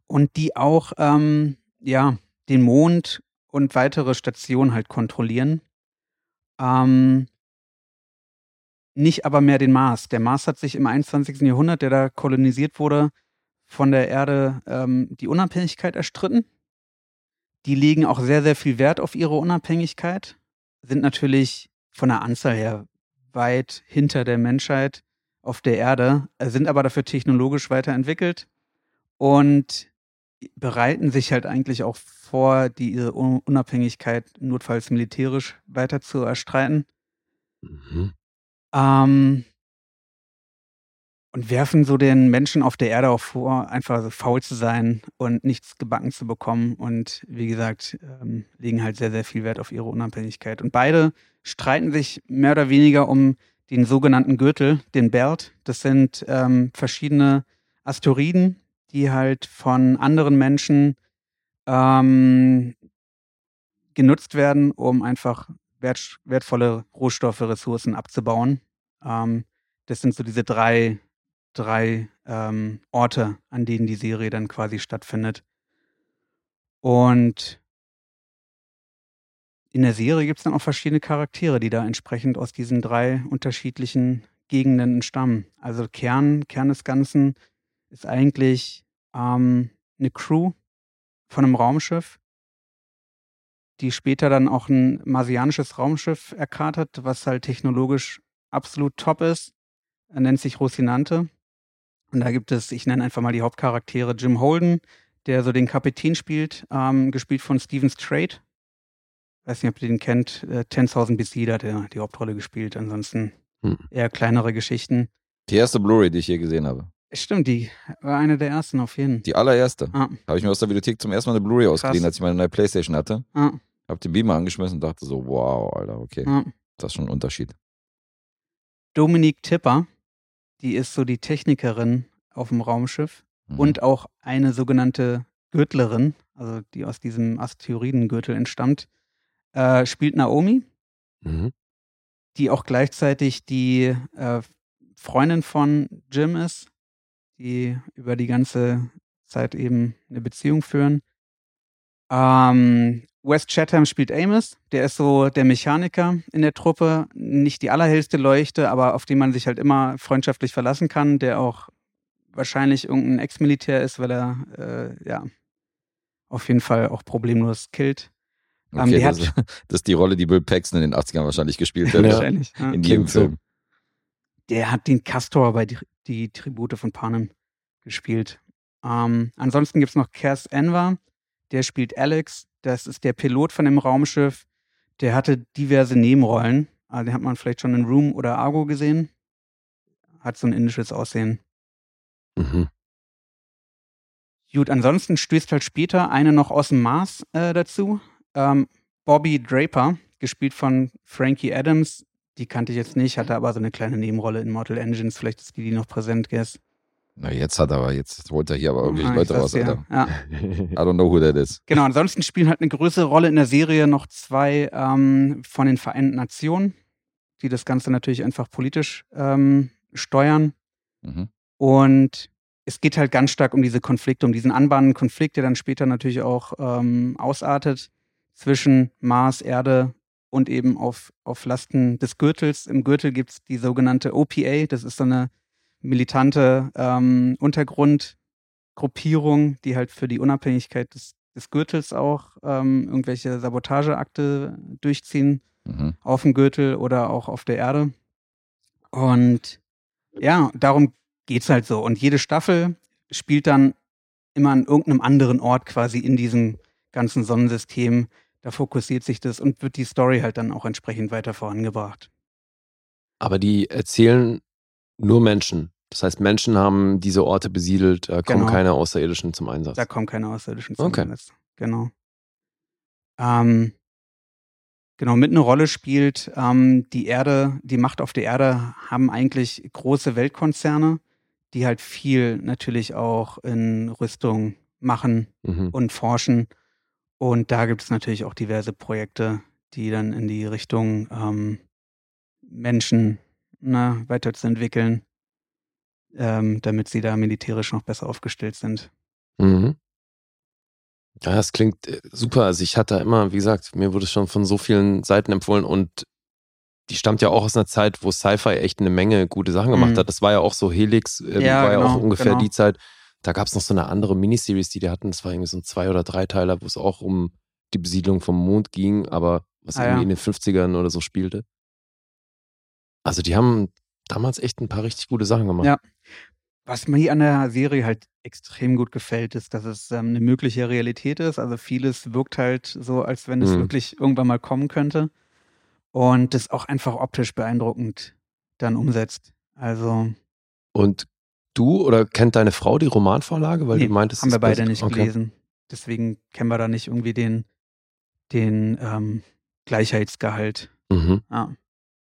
Und die auch ähm, ja den Mond und weitere Stationen halt kontrollieren. Ähm, nicht aber mehr den Mars. Der Mars hat sich im 21. Jahrhundert, der da kolonisiert wurde, von der Erde ähm, die Unabhängigkeit erstritten. Die legen auch sehr, sehr viel Wert auf ihre Unabhängigkeit, sind natürlich von der Anzahl her weit hinter der Menschheit auf der Erde, äh, sind aber dafür technologisch weiterentwickelt und bereiten sich halt eigentlich auch vor, die ihre Un- Unabhängigkeit notfalls militärisch weiter zu erstreiten. Mhm. Ähm, und werfen so den Menschen auf der Erde auch vor, einfach so faul zu sein und nichts gebacken zu bekommen. Und wie gesagt, ähm, legen halt sehr, sehr viel Wert auf ihre Unabhängigkeit. Und beide streiten sich mehr oder weniger um den sogenannten Gürtel, den Belt. Das sind ähm, verschiedene Asteroiden, die halt von anderen Menschen ähm, genutzt werden, um einfach wert, wertvolle Rohstoffe, Ressourcen abzubauen. Ähm, das sind so diese drei, drei ähm, Orte, an denen die Serie dann quasi stattfindet. Und in der Serie gibt es dann auch verschiedene Charaktere, die da entsprechend aus diesen drei unterschiedlichen Gegenden entstammen. Also Kern, Kern des Ganzen ist eigentlich ähm, eine Crew von einem Raumschiff, die später dann auch ein marsianisches Raumschiff erkartet, was halt technologisch absolut top ist. Er nennt sich Rocinante. Und da gibt es, ich nenne einfach mal die Hauptcharaktere, Jim Holden, der so den Kapitän spielt, ähm, gespielt von Steven Strait. Weiß nicht, ob ihr den kennt. Äh, 10.000 BC, da hat er die Hauptrolle gespielt. Ansonsten Hm. eher kleinere Geschichten. Die erste Blu-ray, die ich je gesehen habe. Stimmt, die war eine der ersten auf jeden Fall. Die allererste. Ah, Habe ich mir aus der Videothek zum ersten Mal eine Blu-ray ausgeliehen, als ich meine neue Playstation hatte. ah, Hab den Beamer angeschmissen und dachte so, wow, Alter, okay. Ja. Das ist schon ein Unterschied. Dominique Tipper, die ist so die Technikerin auf dem Raumschiff Mhm. und auch eine sogenannte Gürtlerin, also die aus diesem Asteroidengürtel entstammt, äh, spielt Naomi, Mhm. die auch gleichzeitig die äh, Freundin von Jim ist, die über die ganze Zeit eben eine Beziehung führen. Ähm, Wes Chatham spielt Amos, der ist so der Mechaniker in der Truppe, nicht die allerhellste Leuchte, aber auf den man sich halt immer freundschaftlich verlassen kann, der auch wahrscheinlich irgendein Ex-Militär ist, weil er äh, ja auf jeden Fall auch problemlos killt. Ähm, Okay, die das, hat- <laughs> das ist die Rolle, die Bill Paxton in den 80ern wahrscheinlich gespielt <laughs> hat. Ja. Wahrscheinlich. Ja. In jedem. Film. Der hat den Castor bei die, die Tribute von Panem gespielt. Ähm, ansonsten gibt es noch Cass Enver, der spielt Alex. Das ist der Pilot von dem Raumschiff. Der hatte diverse Nebenrollen. Also den hat man vielleicht schon in Room oder Argo gesehen. Hat so ein indisches Aussehen. Mhm. Gut, ansonsten stößt halt später eine noch aus dem Mars äh, dazu. Ähm, Bobby Draper, gespielt von Frankie Adams. Die kannte ich jetzt nicht, hatte aber so eine kleine Nebenrolle in Mortal Engines. Vielleicht ist die, die noch präsent ist. Na, jetzt hat er aber, jetzt holt er hier aber irgendwelche Ah, ich Leute raus. Alter. Ja. I don't know who that is. Genau, ansonsten spielen halt eine größere Rolle in der Serie noch zwei ähm, von den Vereinten Nationen, die das Ganze natürlich einfach politisch ähm, steuern. Mhm. Und es geht halt ganz stark um diese Konflikte, um diesen anbahnenden Konflikt, der dann später natürlich auch ähm, ausartet zwischen Mars, Erde und eben auf, auf Lasten des Gürtels. Im Gürtel gibt es die sogenannte OPA, das ist so eine militante ähm, Untergrundgruppierung, die halt für die Unabhängigkeit des, des Gürtels auch ähm, irgendwelche Sabotageakte durchziehen Mhm. auf dem Gürtel oder auch auf der Erde. Und ja, darum geht's halt so. Und jede Staffel spielt dann immer an irgendeinem anderen Ort quasi in diesem ganzen Sonnensystem. Da fokussiert sich das und wird die Story halt dann auch entsprechend weiter vorangebracht. Aber die erzählen nur Menschen. Das heißt, Menschen haben diese Orte besiedelt, da kommen Genau. keine Außerirdischen zum Einsatz. Da kommen keine Außerirdischen zum Okay. Einsatz. Genau. Ähm, genau, mit einer Rolle spielt ähm, die Erde, die Macht auf der Erde haben eigentlich große Weltkonzerne, die halt viel natürlich auch in Rüstung machen Mhm. und forschen. Und da gibt es natürlich auch diverse Projekte, die dann in die Richtung ähm, Menschen ne, weiterzuentwickeln, ähm, damit sie da militärisch noch besser aufgestellt sind. Mhm. Ja, das klingt äh, super. Also ich hatte immer, wie gesagt, mir wurde es schon von so vielen Seiten empfohlen und die stammt ja auch aus einer Zeit, wo Sci-Fi echt eine Menge gute Sachen gemacht Mhm. hat. Das war ja auch so Helix, äh, Ja, war ja auch genau, ungefähr genau. die Zeit. Da gab es noch so eine andere Miniseries, die die hatten. Das war irgendwie so ein Zwei- oder Dreiteiler, wo es auch um die Besiedlung vom Mond ging, aber was Ah, irgendwie ja. in den 50ern oder so spielte. Also die haben damals echt ein paar richtig gute Sachen gemacht. Ja. Was mir an der Serie halt extrem gut gefällt, ist, dass es ähm, eine mögliche Realität ist. Also vieles wirkt halt so, als wenn es Mhm. wirklich irgendwann mal kommen könnte. Und das auch einfach optisch beeindruckend dann umsetzt. Also Und du oder kennt deine Frau die Romanvorlage? Weil Nee, du meintest, haben wir beide nicht okay. gelesen. Deswegen kennen wir da nicht irgendwie den, den ähm, Gleichheitsgehalt. Mhm. Ja.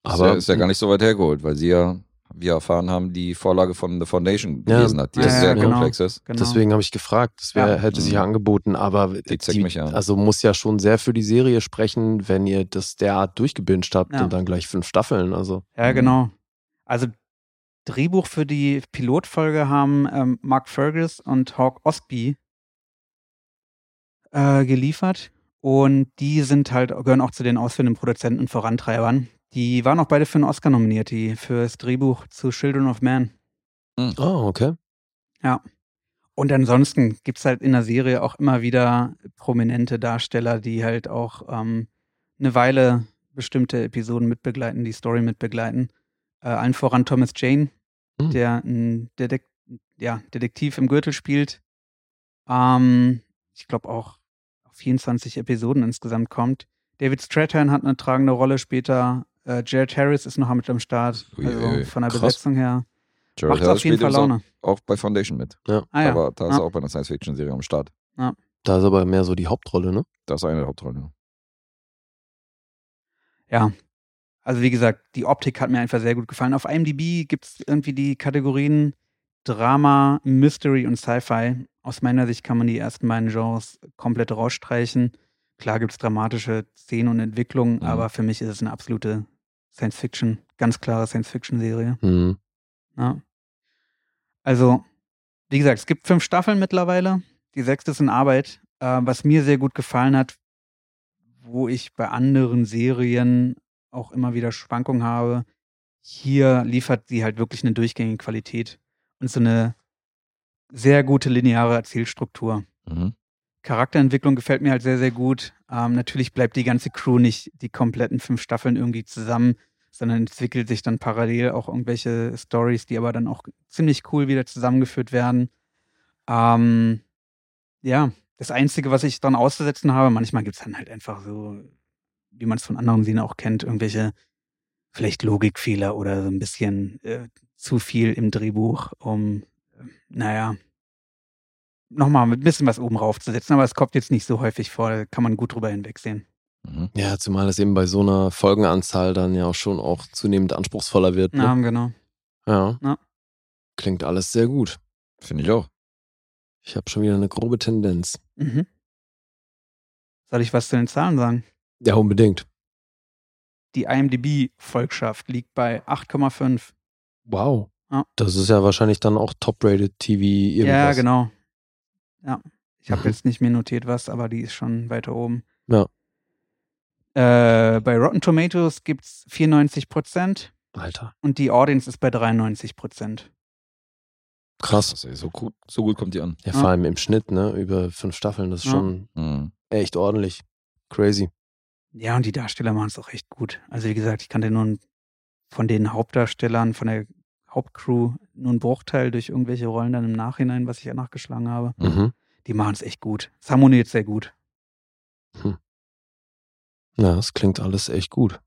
Aber Aber ist ja gar nicht so weit hergeholt, weil sie ja, wie wir erfahren haben, die Vorlage von The Foundation Ja. gelesen hat, die Ja, ja, ja, sehr genau. komplex ist. Genau. Deswegen habe ich gefragt, das wär, Ja. hätte sich Mhm. ja angeboten, aber Die zeckt mich an. also muss ja schon sehr für die Serie sprechen, wenn ihr das derart durchgebinged habt Ja. und dann gleich fünf Staffeln. Also Ja, Mhm. genau. Also Drehbuch für die Pilotfolge haben ähm, Mark Fergus und Hawk Ostby äh, geliefert. Und die sind halt, gehören auch zu den ausführenden Produzenten und Vorantreibern. Die waren auch beide für einen Oscar nominiert, die für das Drehbuch zu Children of Man. Oh, okay. Und ansonsten gibt's halt in der Serie auch immer wieder prominente Darsteller, die halt auch ähm, eine Weile bestimmte Episoden mitbegleiten, die Story mitbegleiten. Äh, allen voran Thomas Jane, Hm. der ein Detek ja, Detektiv im Gürtel spielt. Ähm, ich glaube auch auf 24 Episoden insgesamt kommt. David Strathairn hat eine tragende Rolle später. Äh, Jared Harris ist noch mit am Start. Also von der krass. Besetzung her. Jared Macht auf jeden spielt Fall Laune. Auch, auch bei Foundation mit. Ah, ja. Aber da ist Ja. er auch bei einer Science-Fiction-Serie am Start. Da ist aber mehr so die Hauptrolle, ne? Das ist eine der Hauptrollen. ja, also wie gesagt, die Optik hat mir einfach sehr gut gefallen. Auf IMDb gibt es irgendwie die Kategorien Drama, Mystery und Sci-Fi. Aus meiner Sicht kann man die ersten beiden Genres komplett rausstreichen. Klar gibt es dramatische Szenen und Entwicklungen, Mhm. aber für mich ist es eine absolute Science-Fiction, ganz klare Science-Fiction-Serie. Mhm. Ja. Also, wie gesagt, es gibt fünf Staffeln mittlerweile. Die sechste ist in Arbeit. Äh, was mir sehr gut gefallen hat, wo ich bei anderen Serien auch immer wieder Schwankungen habe, hier liefert sie halt wirklich eine durchgängige Qualität und so eine sehr gute lineare Erzählstruktur. Mhm. Charakterentwicklung gefällt mir halt sehr, sehr gut. Ähm, natürlich bleibt die ganze Crew nicht die kompletten fünf Staffeln irgendwie zusammen, sondern entwickelt sich dann parallel auch irgendwelche Stories, die aber dann auch ziemlich cool wieder zusammengeführt werden. Ähm, ja, das Einzige, was ich dann auszusetzen habe, manchmal gibt es dann halt einfach so, wie man es von anderen Serien auch kennt, irgendwelche vielleicht Logikfehler oder so ein bisschen äh, zu viel im Drehbuch, um, äh, naja, nochmal ein bisschen was oben raufzusetzen, aber es kommt jetzt nicht so häufig vor, da kann man gut drüber hinwegsehen. Mhm. Ja, zumal es eben bei so einer Folgenanzahl dann ja auch schon auch zunehmend anspruchsvoller wird. Ja, Ne? genau. Ja. Ja. Klingt alles sehr gut. Finde ich auch. Ich habe schon wieder eine grobe Tendenz. Mhm. Soll ich was zu den Zahlen sagen? Ja, unbedingt. Die IMDb-Volkschaft liegt bei 8,5. Wow. Ja. Das ist ja wahrscheinlich dann auch Top-Rated TV irgendwas. Ja, genau. Ja. Ich habe Mhm. jetzt nicht mehr notiert, was, aber die ist schon weiter oben. Ja. Äh, bei Rotten Tomatoes gibt es 94 Prozent Alter. und die Audience ist bei 93 Prozent. Krass. Das ist so, gut, so gut kommt die an. Ja, Ja. vor allem im Schnitt, ne? Über fünf Staffeln, das ist Ja. schon Mhm. echt ordentlich. Crazy. Ja, und die Darsteller machen es auch echt gut. Also wie gesagt, ich kannte nur von den Hauptdarstellern, von der Hauptcrew nur einen Bruchteil durch irgendwelche Rollen dann im Nachhinein, was ich ja nachgeschlagen habe. Mhm. Die machen es echt gut. Es harmoniert sehr gut. Ja, das klingt alles echt gut.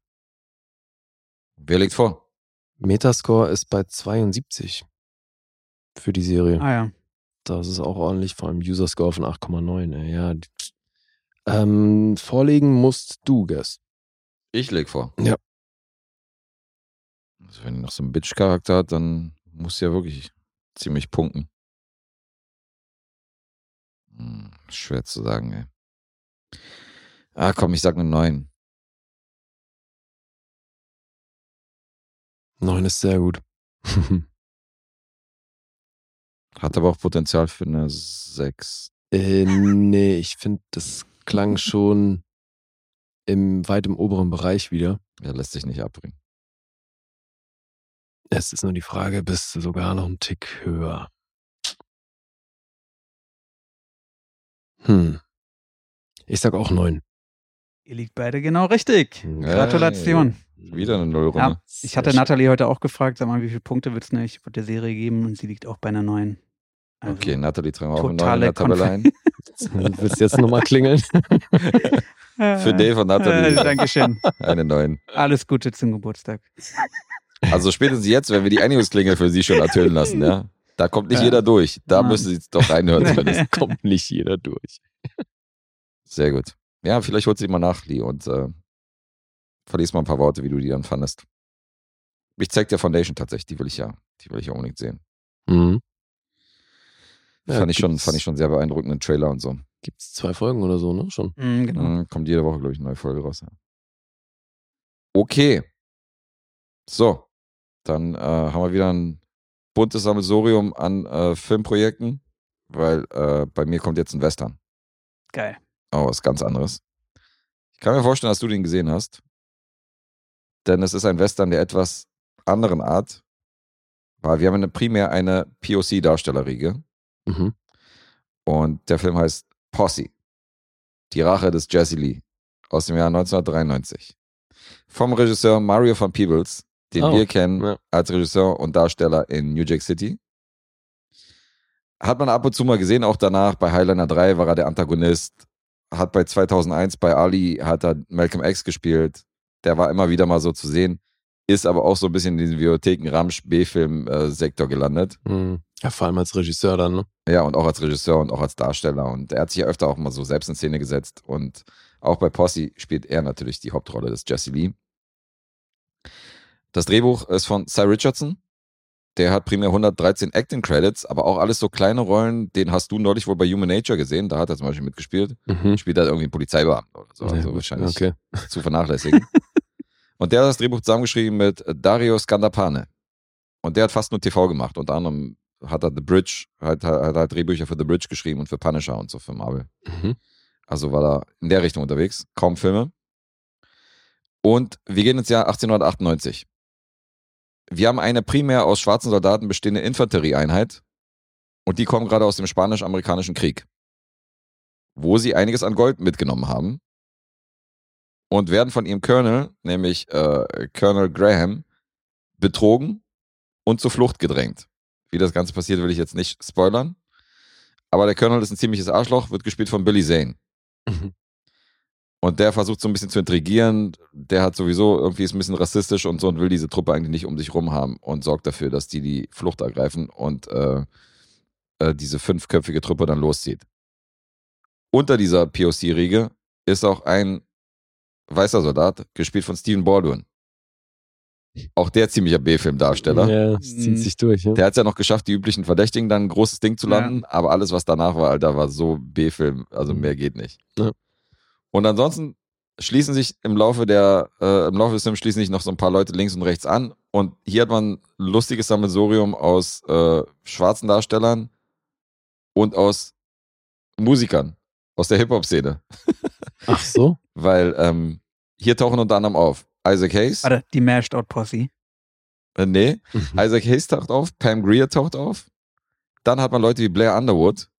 Wer legt vor? Metascore ist bei 72 für die Serie. Ah ja. Das ist auch ordentlich, vor allem User-Score von 8,9. ey. Ja. Ähm, vorlegen musst du, Guest. Ich leg vor. Ja. Also wenn die noch so einen Bitch-Charakter hat, dann muss ja wirklich ziemlich punkten. Hm, schwer zu sagen, ey. Ah, komm, ich sag eine 9. Neun ist sehr gut. <laughs> Hat aber auch Potenzial für eine 6. äh, nee, ich finde, das klang schon im weit im oberen Bereich wieder. Er lässt sich nicht abbringen. Es ist nur die Frage, bist du sogar noch einen Tick höher? Hm. Ich sag auch neun. Ihr liegt beide genau richtig. Gratulation. Wieder eine Nullrunde. Ja, ich hatte Nathalie heute auch gefragt, sag mal, wie viele Punkte wird es nicht der Serie geben? Und sie liegt auch bei einer 9. Also, Okay, Nathalie tragen wir auch eine 9 in totale der Tabelle ein. Willst du jetzt nochmal klingeln? <laughs> Für Dave und Äh, Nathalie Dankeschön. eine 9. Alles Gute zum Geburtstag. Also spätestens jetzt, wenn wir die Einigungsklingel für sie schon ertönen lassen, ja. Da kommt nicht Ja. jeder durch. Da Ja. müssen sie jetzt doch reinhören. <laughs> zumindest. Kommt nicht jeder durch. Sehr gut. Ja, vielleicht holt sie mal nach, Lee, und äh, verliest mal ein paar Worte, wie du die dann fandest. Ich zeig dir Foundation tatsächlich, die will ich ja, die will ich ja unbedingt sehen. Mhm. Ja, fand, ich schon, fand ich schon sehr beeindruckenden Trailer und so. Gibt's zwei Folgen oder so, ne? Schon. Mhm, genau. Mhm, kommt jede Woche, glaube ich, eine neue Folge raus. Ja. Okay. So. Dann äh, haben wir wieder ein buntes Sammelsurium an äh, Filmprojekten, weil äh, bei mir kommt jetzt ein Western. Geil. Oh, was ganz anderes. Ich kann mir vorstellen, dass du den gesehen hast. Denn es ist ein Western der etwas anderen Art. Weil wir haben eine, primär eine POC-Darstellerriege. Mhm. Und der Film heißt Posse. Die Rache des Jesse Lee. Aus dem Jahr 1993. Vom Regisseur Mario van Peebles, den Oh, wir kennen ja. als Regisseur und Darsteller in New Jack City. Hat man ab und zu mal gesehen, auch danach bei Highlander 3 war er der Antagonist. Hat bei 2001 bei Ali hat er Malcolm X gespielt. Der war immer wieder mal so zu sehen. Ist aber auch so ein bisschen in diesen Videotheken-Ramsch-B-Film-Sektor gelandet. Mhm. Ja, vor allem als Regisseur dann, ne? Ja, und auch als Regisseur und auch als Darsteller. Und er hat sich ja öfter auch mal so selbst in Szene gesetzt. Und auch bei Posse spielt er natürlich die Hauptrolle des Jesse Lee. Das Drehbuch ist von Cy Richardson. Der hat primär 113 Acting Credits, aber auch alles so kleine Rollen. Den hast du neulich wohl bei Human Nature gesehen. Da hat er zum Beispiel mitgespielt. Mhm. Spielt halt irgendwie einen Polizeibeamten oder so. Ja, Also gut. wahrscheinlich Okay. zu vernachlässigen. <laughs> und der hat das Drehbuch zusammengeschrieben mit Dario Scandapane. Und der hat fast nur TV gemacht. Unter anderem hat er The Bridge, hat, hat halt Drehbücher für The Bridge geschrieben und für Punisher und so für Marvel. Mhm. Also war da in der Richtung unterwegs. Kaum Filme. Und wir gehen ins Jahr 1898. Wir haben eine primär aus schwarzen Soldaten bestehende Infanterieeinheit. Und die kommen gerade aus dem Spanisch-Amerikanischen Krieg. Wo sie einiges an Gold mitgenommen haben. Und werden von ihrem Colonel, nämlich äh, Colonel Graham, betrogen und zur Flucht gedrängt. Wie das Ganze passiert, will ich jetzt nicht spoilern. Aber der Colonel ist ein ziemliches Arschloch, wird gespielt von Billy Zane. Mhm. Und der versucht so ein bisschen zu intrigieren. Der hat sowieso irgendwie ist ein bisschen rassistisch und so und will diese Truppe eigentlich nicht um sich rum haben und sorgt dafür, dass die die Flucht ergreifen und äh, äh, diese fünfköpfige Truppe dann loszieht. Unter dieser POC-Riege ist auch ein weißer Soldat, gespielt von Stephen Baldwin. Auch der ziemlicher B-Film-Darsteller. Ja, das Mhm. zieht sich durch. Ja. Der hat es ja noch geschafft, die üblichen Verdächtigen dann ein großes Ding zu landen, aber alles, was danach war, Alter, war so B-Film, also mehr geht nicht. Ja. Und ansonsten schließen sich im Laufe der, äh, im Laufe des Films schließen sich noch so ein paar Leute links und rechts an. Und hier hat man ein lustiges Sammelsurium aus äh, schwarzen Darstellern und aus Musikern aus der Hip-Hop-Szene. Ach so? <laughs> Weil ähm, hier tauchen unter anderem auf Isaac Hayes. Warte, die Mashed Out Posse. Äh, nee, Mhm. Isaac Hayes taucht auf, Pam Greer taucht auf. Dann hat man Leute wie Blair Underwood,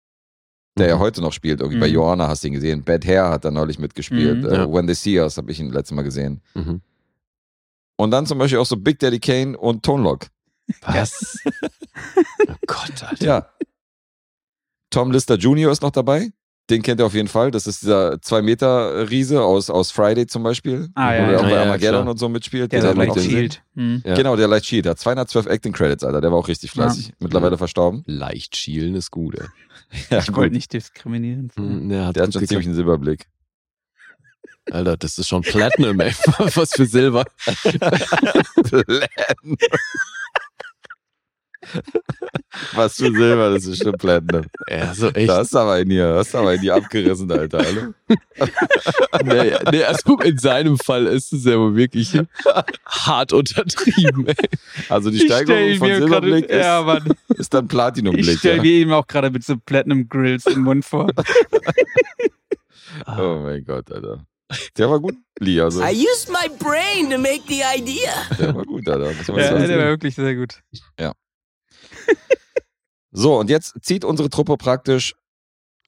der ja Mhm. heute noch spielt. Irgendwie bei Mhm. Joanna hast du ihn gesehen. Bad Hair hat er neulich mitgespielt. Mhm. Äh, Ja. When They See Us habe ich ihn letztes Mal gesehen. Mhm. Und dann zum Beispiel auch so Big Daddy Kane und Tone Lock. Was? <laughs> oh Gott, Alter. Ja. Tom Lister Jr. ist noch dabei. Den kennt ihr auf jeden Fall. Das ist dieser 2-Meter-Riese aus, aus Friday zum Beispiel. Ah, ja, Wo der ja. auch bei Ja, Armageddon klar. und so mitspielt. Der man leicht. Shield. Hm. Ja. Genau, der Light Shield. Der hat 212 Acting Credits, Alter. Der war auch richtig fleißig. Mittlerweile verstorben. Leicht schielen ist gut, ey. Ja, Ich wollte nicht diskriminieren. Mhm, Der hat, Der hat schon ziemlich einen Silberblick. Alter, das ist schon Platinum, ey. <laughs> Was für Silber. <laughs> <laughs> Platinum. <laughs> Was für Silber, das ist schon Platinum. Ja, so echt. Da hast du aber einen hier, hast aber einen hier abgerissen, Alter. Hallo? <laughs> Nee, nee, also in seinem Fall ist es ja wohl wirklich hart untertrieben, ey. Also die Ich Steigerung von Silberblick grade- ja, ist, Mann. <laughs> ist dann Ich Platinumblick. stelle Ja. mir eben auch gerade mit so Platinum Grills im Mund vor. Oh mein Gott, Alter. Der war gut, Lee. Also, I used my brain to make the idea. der war gut, Alter. Ja, der war wirklich sehr gut. <laughs> So, und jetzt zieht unsere Truppe praktisch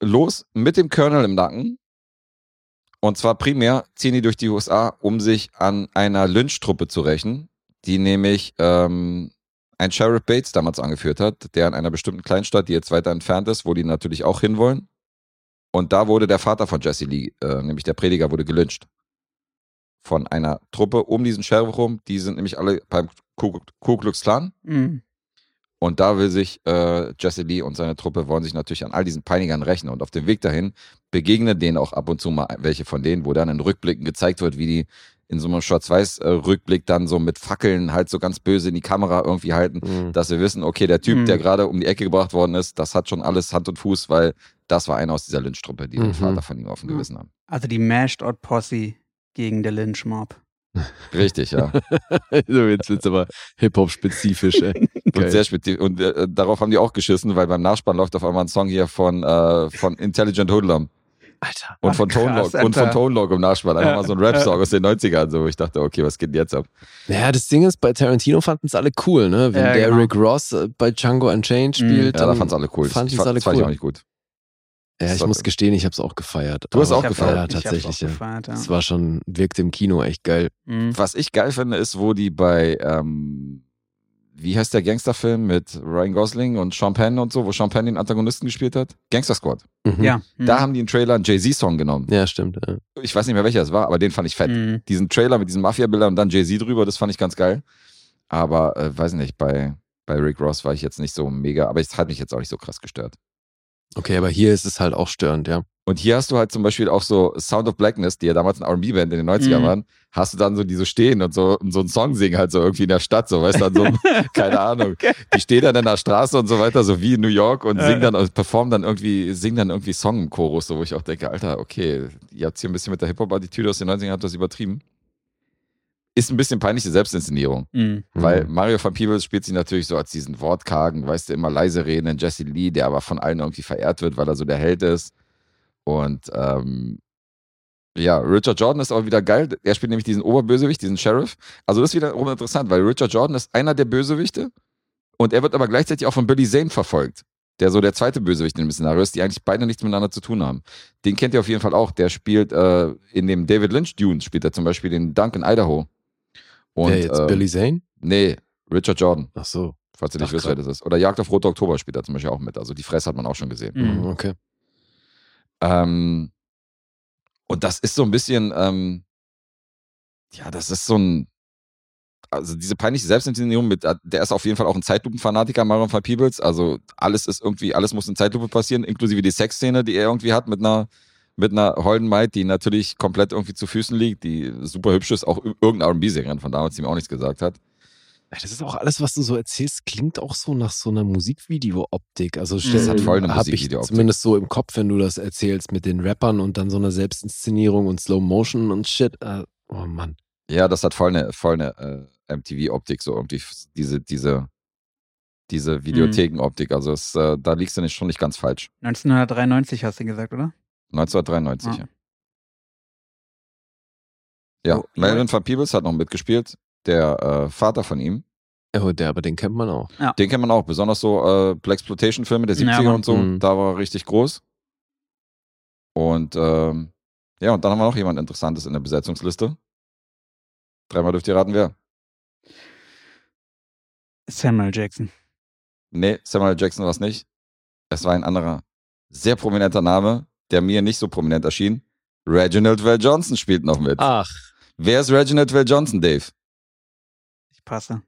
los mit dem Colonel im Nacken. Und zwar primär ziehen die durch die USA, um sich an einer Lynch-Truppe zu rächen, die nämlich ähm, ein Sheriff Bates damals angeführt hat, der in einer bestimmten Kleinstadt, die jetzt weiter entfernt ist, wo die natürlich auch hinwollen. Und da wurde der Vater von Jesse Lee, äh, nämlich der Prediger, wurde gelyncht. Von einer Truppe um diesen Sheriff rum. Die sind nämlich alle beim Ku Ku Klux Klan. Mhm. Und da will sich äh, Jesse Lee und seine Truppe wollen sich natürlich an all diesen Peinigern rächen. Und auf dem Weg dahin begegnen denen auch ab und zu mal welche von denen, wo dann in Rückblicken gezeigt wird, wie die in so einem Schwarz-Weiß-Rückblick dann so mit Fackeln halt so ganz böse in die Kamera irgendwie halten, Mhm. dass wir wissen, okay, der Typ, Mhm. der gerade um die Ecke gebracht worden ist, das hat schon alles Hand und Fuß, weil das war einer aus dieser Lynch-Truppe, die den Mhm. Vater von ihm auf dem. Gewissen haben. Also die Mashed Out Posse gegen der Lynch Mob. Richtig, ja. <laughs> jetzt wird's aber Hip-Hop-spezifisch, ey. Und sehr spezifisch. Und äh, darauf haben die auch geschissen, weil beim Nachspann läuft auf einmal ein Song hier von, äh, von Intelligent Hoodlum Alter. und von Tone krass, Log und von Alter. Tone Log im Nachspann. Einfach Ja, mal so ein Rap-Song aus den 90ern. So, wo ich dachte, okay, was geht denn jetzt ab? Ja, das Ding ist, bei Tarantino fanden es alle cool, ne? Wenn Ja, der genau. Rick Ross äh, bei Django Unchained Mhm. spielt, Ja, da dann fand's alle cool. Fanden ich es fand, alle das fand ich cool. auch nicht gut. Ja, ich muss gestehen, ich habe es auch gefeiert. Du hast auch gefeiert? Ja, tatsächlich, auch ja. gefeiert, ja. Es war schon, wirkte im Kino echt geil. Mhm. Was ich geil finde, ist, wo die bei, ähm, wie heißt der Gangsterfilm mit Ryan Gosling und Sean Penn und so, wo Sean Penn den Antagonisten gespielt hat? Gangster Squad. Mhm. Ja. mhm. Da haben die einen Trailer einen Jay-Z-Song genommen. Ja, stimmt. Ja. Ich weiß nicht mehr, welcher es war, aber den fand ich fett. Mhm. Diesen Trailer mit diesen Mafia-Bildern und dann Jay-Z drüber, das fand ich ganz geil. Aber, äh, weiß nicht, bei, bei Rick Ross war ich jetzt nicht so mega, aber es hat mich jetzt auch nicht so krass gestört. Okay, aber hier ist es halt auch störend, ja. Und hier hast du halt zum Beispiel auch so Sound of Blackness, die ja damals eine R&B-Band in den 90ern Mhm. waren, hast du dann so die so stehen und so, und so einen Song singen halt so irgendwie in der Stadt, so, weißt du, dann so, <laughs> <laughs> keine Ahnung. Die stehen dann in der Straße und so weiter, so wie in New York und singen dann, und performen dann irgendwie, singen dann irgendwie Song im Chorus, so, wo ich auch denke, Alter, okay, ihr habt hier ein bisschen mit der Hip-Hop-Attitüde aus den 90ern, habt das übertrieben. Ist ein bisschen peinliche Selbstinszenierung. Mhm. Weil Mario van Peebles spielt sich natürlich so als diesen wortkargen, weißt du, immer leise redenden Jesse Lee, der aber von allen irgendwie verehrt wird, weil er so der Held ist. Und ähm, ja, Richard Jordan ist auch wieder geil. Er spielt nämlich diesen Oberbösewicht, diesen Sheriff. Also das ist wiederum interessant, weil Richard Jordan ist einer der Bösewichte und er wird aber gleichzeitig auch von Billy Zane verfolgt. Der so der zweite Bösewicht in dem Szenario ist, die eigentlich beide nichts miteinander zu tun haben. Den kennt ihr auf jeden Fall auch. Der spielt äh, in dem David Lynch Dune, spielt er zum Beispiel den Duncan Idaho. Und, Wer jetzt ähm, Billy Zane? Nee, Richard Jordan, Ach so. falls du nicht Ach, wisst, krass. wer das ist. Oder Jagd auf Rote Oktober spielt er zum Beispiel auch mit. Also die Fresse hat man auch schon gesehen. Mhm. Okay. Ähm, und das ist so ein bisschen, ähm, ja, das ist so ein, also diese peinliche Selbstinszenierung mit, äh, der ist auf jeden Fall auch ein Zeitlupenfanatiker, Marion van Peebles. Also alles ist irgendwie, alles muss in Zeitlupe passieren, inklusive die Sexszene, die er irgendwie hat mit einer, mit einer holden Maid, die natürlich komplett irgendwie zu Füßen liegt, die super hübsch ist, auch ir- irgendeine R&B-Sängerin von damals, die mir auch nichts gesagt hat. Das ist auch alles, was du so erzählst, klingt auch so nach so einer Musikvideo-Optik. Also Das stell- hat voll eine hab ich Musikvideo-Optik. zumindest so im Kopf, wenn du das erzählst mit den Rappern und dann so einer Selbstinszenierung und Slow Motion und Shit. Äh, oh Mann. Ja, das hat voll eine, voll eine äh, MTV-Optik, so irgendwie diese, diese, diese Videothekenoptik. Also es, äh, da liegst du nicht schon nicht ganz falsch. 1993 hast du gesagt, oder? 1993, Ja. ja. Ja, Oh, Melvin ja. van Peebles hat noch mitgespielt. Der äh, Vater von ihm. Oh, der, aber den kennt man auch. Den kennt man auch, besonders so äh, Blaxploitation-Filme der 70er Ja, und so. Mhm. Da war er richtig groß. Und ähm, ja, und dann haben wir noch jemand Interessantes in der Besetzungsliste. Dreimal dürft ihr raten, wer. Samuel Jackson. Nee, Samuel Jackson war es nicht. Es war ein anderer, sehr prominenter Name, der mir nicht so prominent erschien. Reginald Val Johnson spielt noch mit. Ach, Wer ist Reginald Val Johnson, Dave? Ich passe.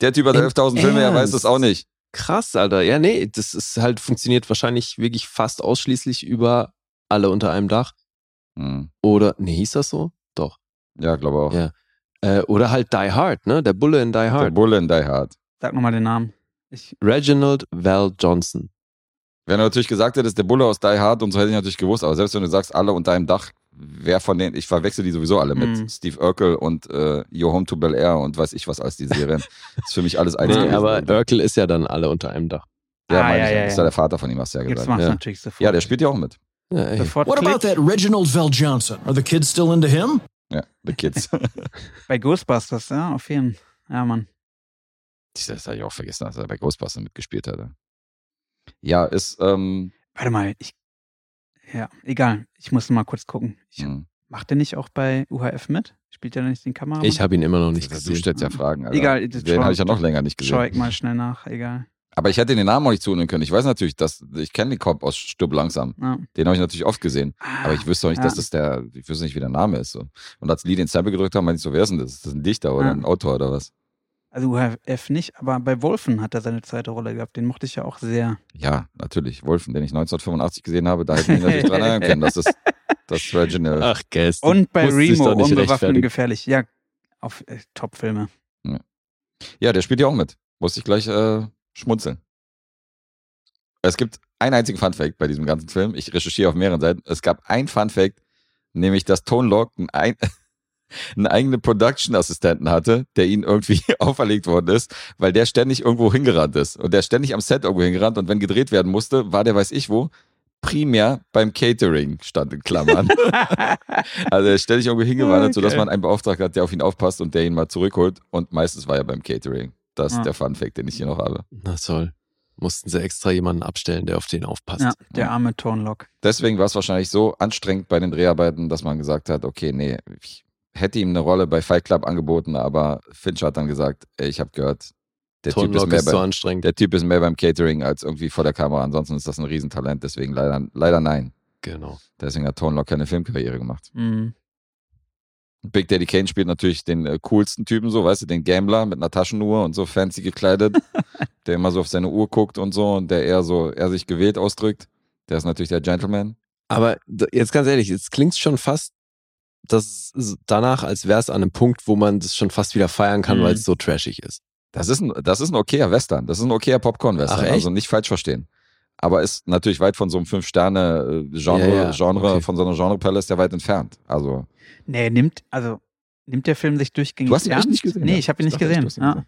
Der Typ hat Im 11.000 Filme, er weiß es auch nicht. krass, Alter. Ja, nee, das ist halt, funktioniert wahrscheinlich wirklich fast ausschließlich über alle unter einem Dach. Hm. Oder, nee, hieß das so? Doch. Ja, glaube auch. Ja. Äh, oder halt Die Hard, ne? Der Bulle in Die Der Hard. Bulle in Die Hard. Sag nochmal den Namen. Ich, Reginald Val Johnson. Wenn du natürlich gesagt hättest, der Bulle aus Die Hard und so hätte ich natürlich gewusst, aber selbst wenn du sagst, alle unter einem Dach, wer von denen, ich verwechsel die sowieso alle mit Mhm. Steve Urkel und äh, Your Home to Bel Air und weiß ich was als die Serien. <laughs> ist für mich alles eins Nee, aber Urkel ist ja dann alle unter einem Dach. ja, Ah, meine ja, ich, ja, ja, ist ja. der Vater von ihm, hast du ja jetzt gesagt. machst du ja. natürlich sofort. Ja, der spielt ja auch mit. Ja, sofort What about that Reginald Val Johnson? Are the kids still into him? Ja, The Kids. <laughs> <laughs> Bei Ghostbusters, ja, auf jeden Fall. Ja, Mann. das habe ich auch vergessen, dass er bei Ghostbusters mitgespielt hatte. Ja, ist, ähm, Warte mal, ich. Ja, egal. Ich muss mal kurz gucken. Ich, hm. Macht der nicht auch bei UHF mit? Spielt der nicht den Kameramann? Ich habe ihn immer noch nicht du gesehen. stellst ja Fragen, Alter. Egal, das Den schau- habe ich ja noch länger nicht Schau gesehen. ich mal schnell nach, egal. Aber ich hätte den Namen auch nicht zuhören können. Ich weiß natürlich, dass ich kenne den Cop aus Stirb langsam. Ja. Den habe ich natürlich oft gesehen. Aber ich wüsste auch nicht, Ja. dass das der, ich wüsste nicht, wie der Name ist. So. Und als Lee den Sample gedrückt haben, meinte ich so, wer ist denn das? Ist das ein Dichter oder Ja. ein Autor oder was? Also UHF nicht, aber bei Wolfen hat er seine zweite Rolle gehabt. Den mochte ich ja auch sehr. Ja, natürlich. Wolfen, den ich 1985 gesehen habe, da hätte ich mich natürlich dran erinnern können, dass das, das Reginald. Ach, Gäste. Und bei Remo, unbewaffnet und gefährlich. Ja, auf äh, Top-Filme. Ja, der spielt ja auch mit. Musste ich gleich äh, schmunzeln. Es gibt einen einzigen Funfact bei diesem ganzen Film. Ich recherchiere auf mehreren Seiten. Es gab ein Funfact, nämlich dass Tone Loc ein, einen eigenen Production-Assistenten hatte, der ihnen irgendwie <laughs> auferlegt worden ist, weil der ständig irgendwo hingerannt ist. Und der ständig am Set irgendwo hingerannt. Und wenn gedreht werden musste, war der weiß ich wo, primär beim Catering, stand in Klammern. <laughs> also er ist ständig irgendwo hingewandert, sodass Okay. man einen Beauftragten hat, der auf ihn aufpasst und der ihn mal zurückholt. Und meistens war er beim Catering. Das ist Ah. der Funfact, den ich hier noch habe. Na toll. Mussten sie extra jemanden abstellen, der auf den aufpasst. Ja, der arme Tonlock. Deswegen war es wahrscheinlich so anstrengend bei den Dreharbeiten, dass man gesagt hat, okay, nee, ich hätte ihm eine Rolle bei Fight Club angeboten, aber Finch hat dann gesagt, ey, ich habe gehört, der typ, ist mehr ist so bei, anstrengend. der typ ist mehr beim Catering als irgendwie vor der Kamera. Ansonsten ist das ein Riesentalent, deswegen leider, leider nein. Genau. Deswegen hat Tone Lock keine Filmkarriere gemacht. Mhm. Big Daddy Kane spielt natürlich den äh, coolsten Typen, so, weißt du, den Gambler mit einer Taschenuhr und so fancy gekleidet, <laughs> der immer so auf seine Uhr guckt und so und der eher so, er sich gewählt ausdrückt. Der ist natürlich der Gentleman. Aber jetzt ganz ehrlich, jetzt klingt schon fast das ist danach, als wäre es an einem Punkt, wo man das schon fast wieder feiern kann, Mhm. weil es so trashig ist. Das ist ein, das ist ein okayer Western. Das ist ein okayer Popcorn-Western. Also nicht falsch verstehen. Aber ist natürlich weit von so einem Fünf-Sterne-Genre, Ja, ja, Genre, okay. von so einer ist der weit entfernt. Also, Nee, nimmt, also nimmt der Film sich durchgängig du hast ihn ernst? nicht gesehen. Nee, ja? ich habe ihn nicht gesehen. ihn Ja. gesehen.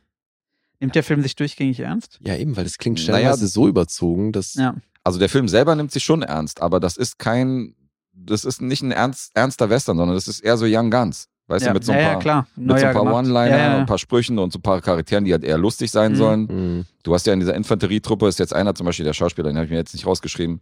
Nimmt der Film sich durchgängig ernst? Ja, eben, weil das klingt Naja, stellenweise so überzogen, dass Ja. Also der Film selber nimmt sich schon ernst, aber das ist kein, das ist nicht ein ernst, ernster Western, sondern das ist eher so Young Guns. Weißt ja, du, mit so ein ja, paar, ja, klar. mit so ein paar gemacht. One-Liner ja, ja, und ein paar Sprüchen und so ein paar Charakteren, die halt eher lustig sein Mhm. sollen. Mhm. Du hast ja in dieser Infanterietruppe ist jetzt einer, zum Beispiel der Schauspieler, den habe ich mir jetzt nicht rausgeschrieben,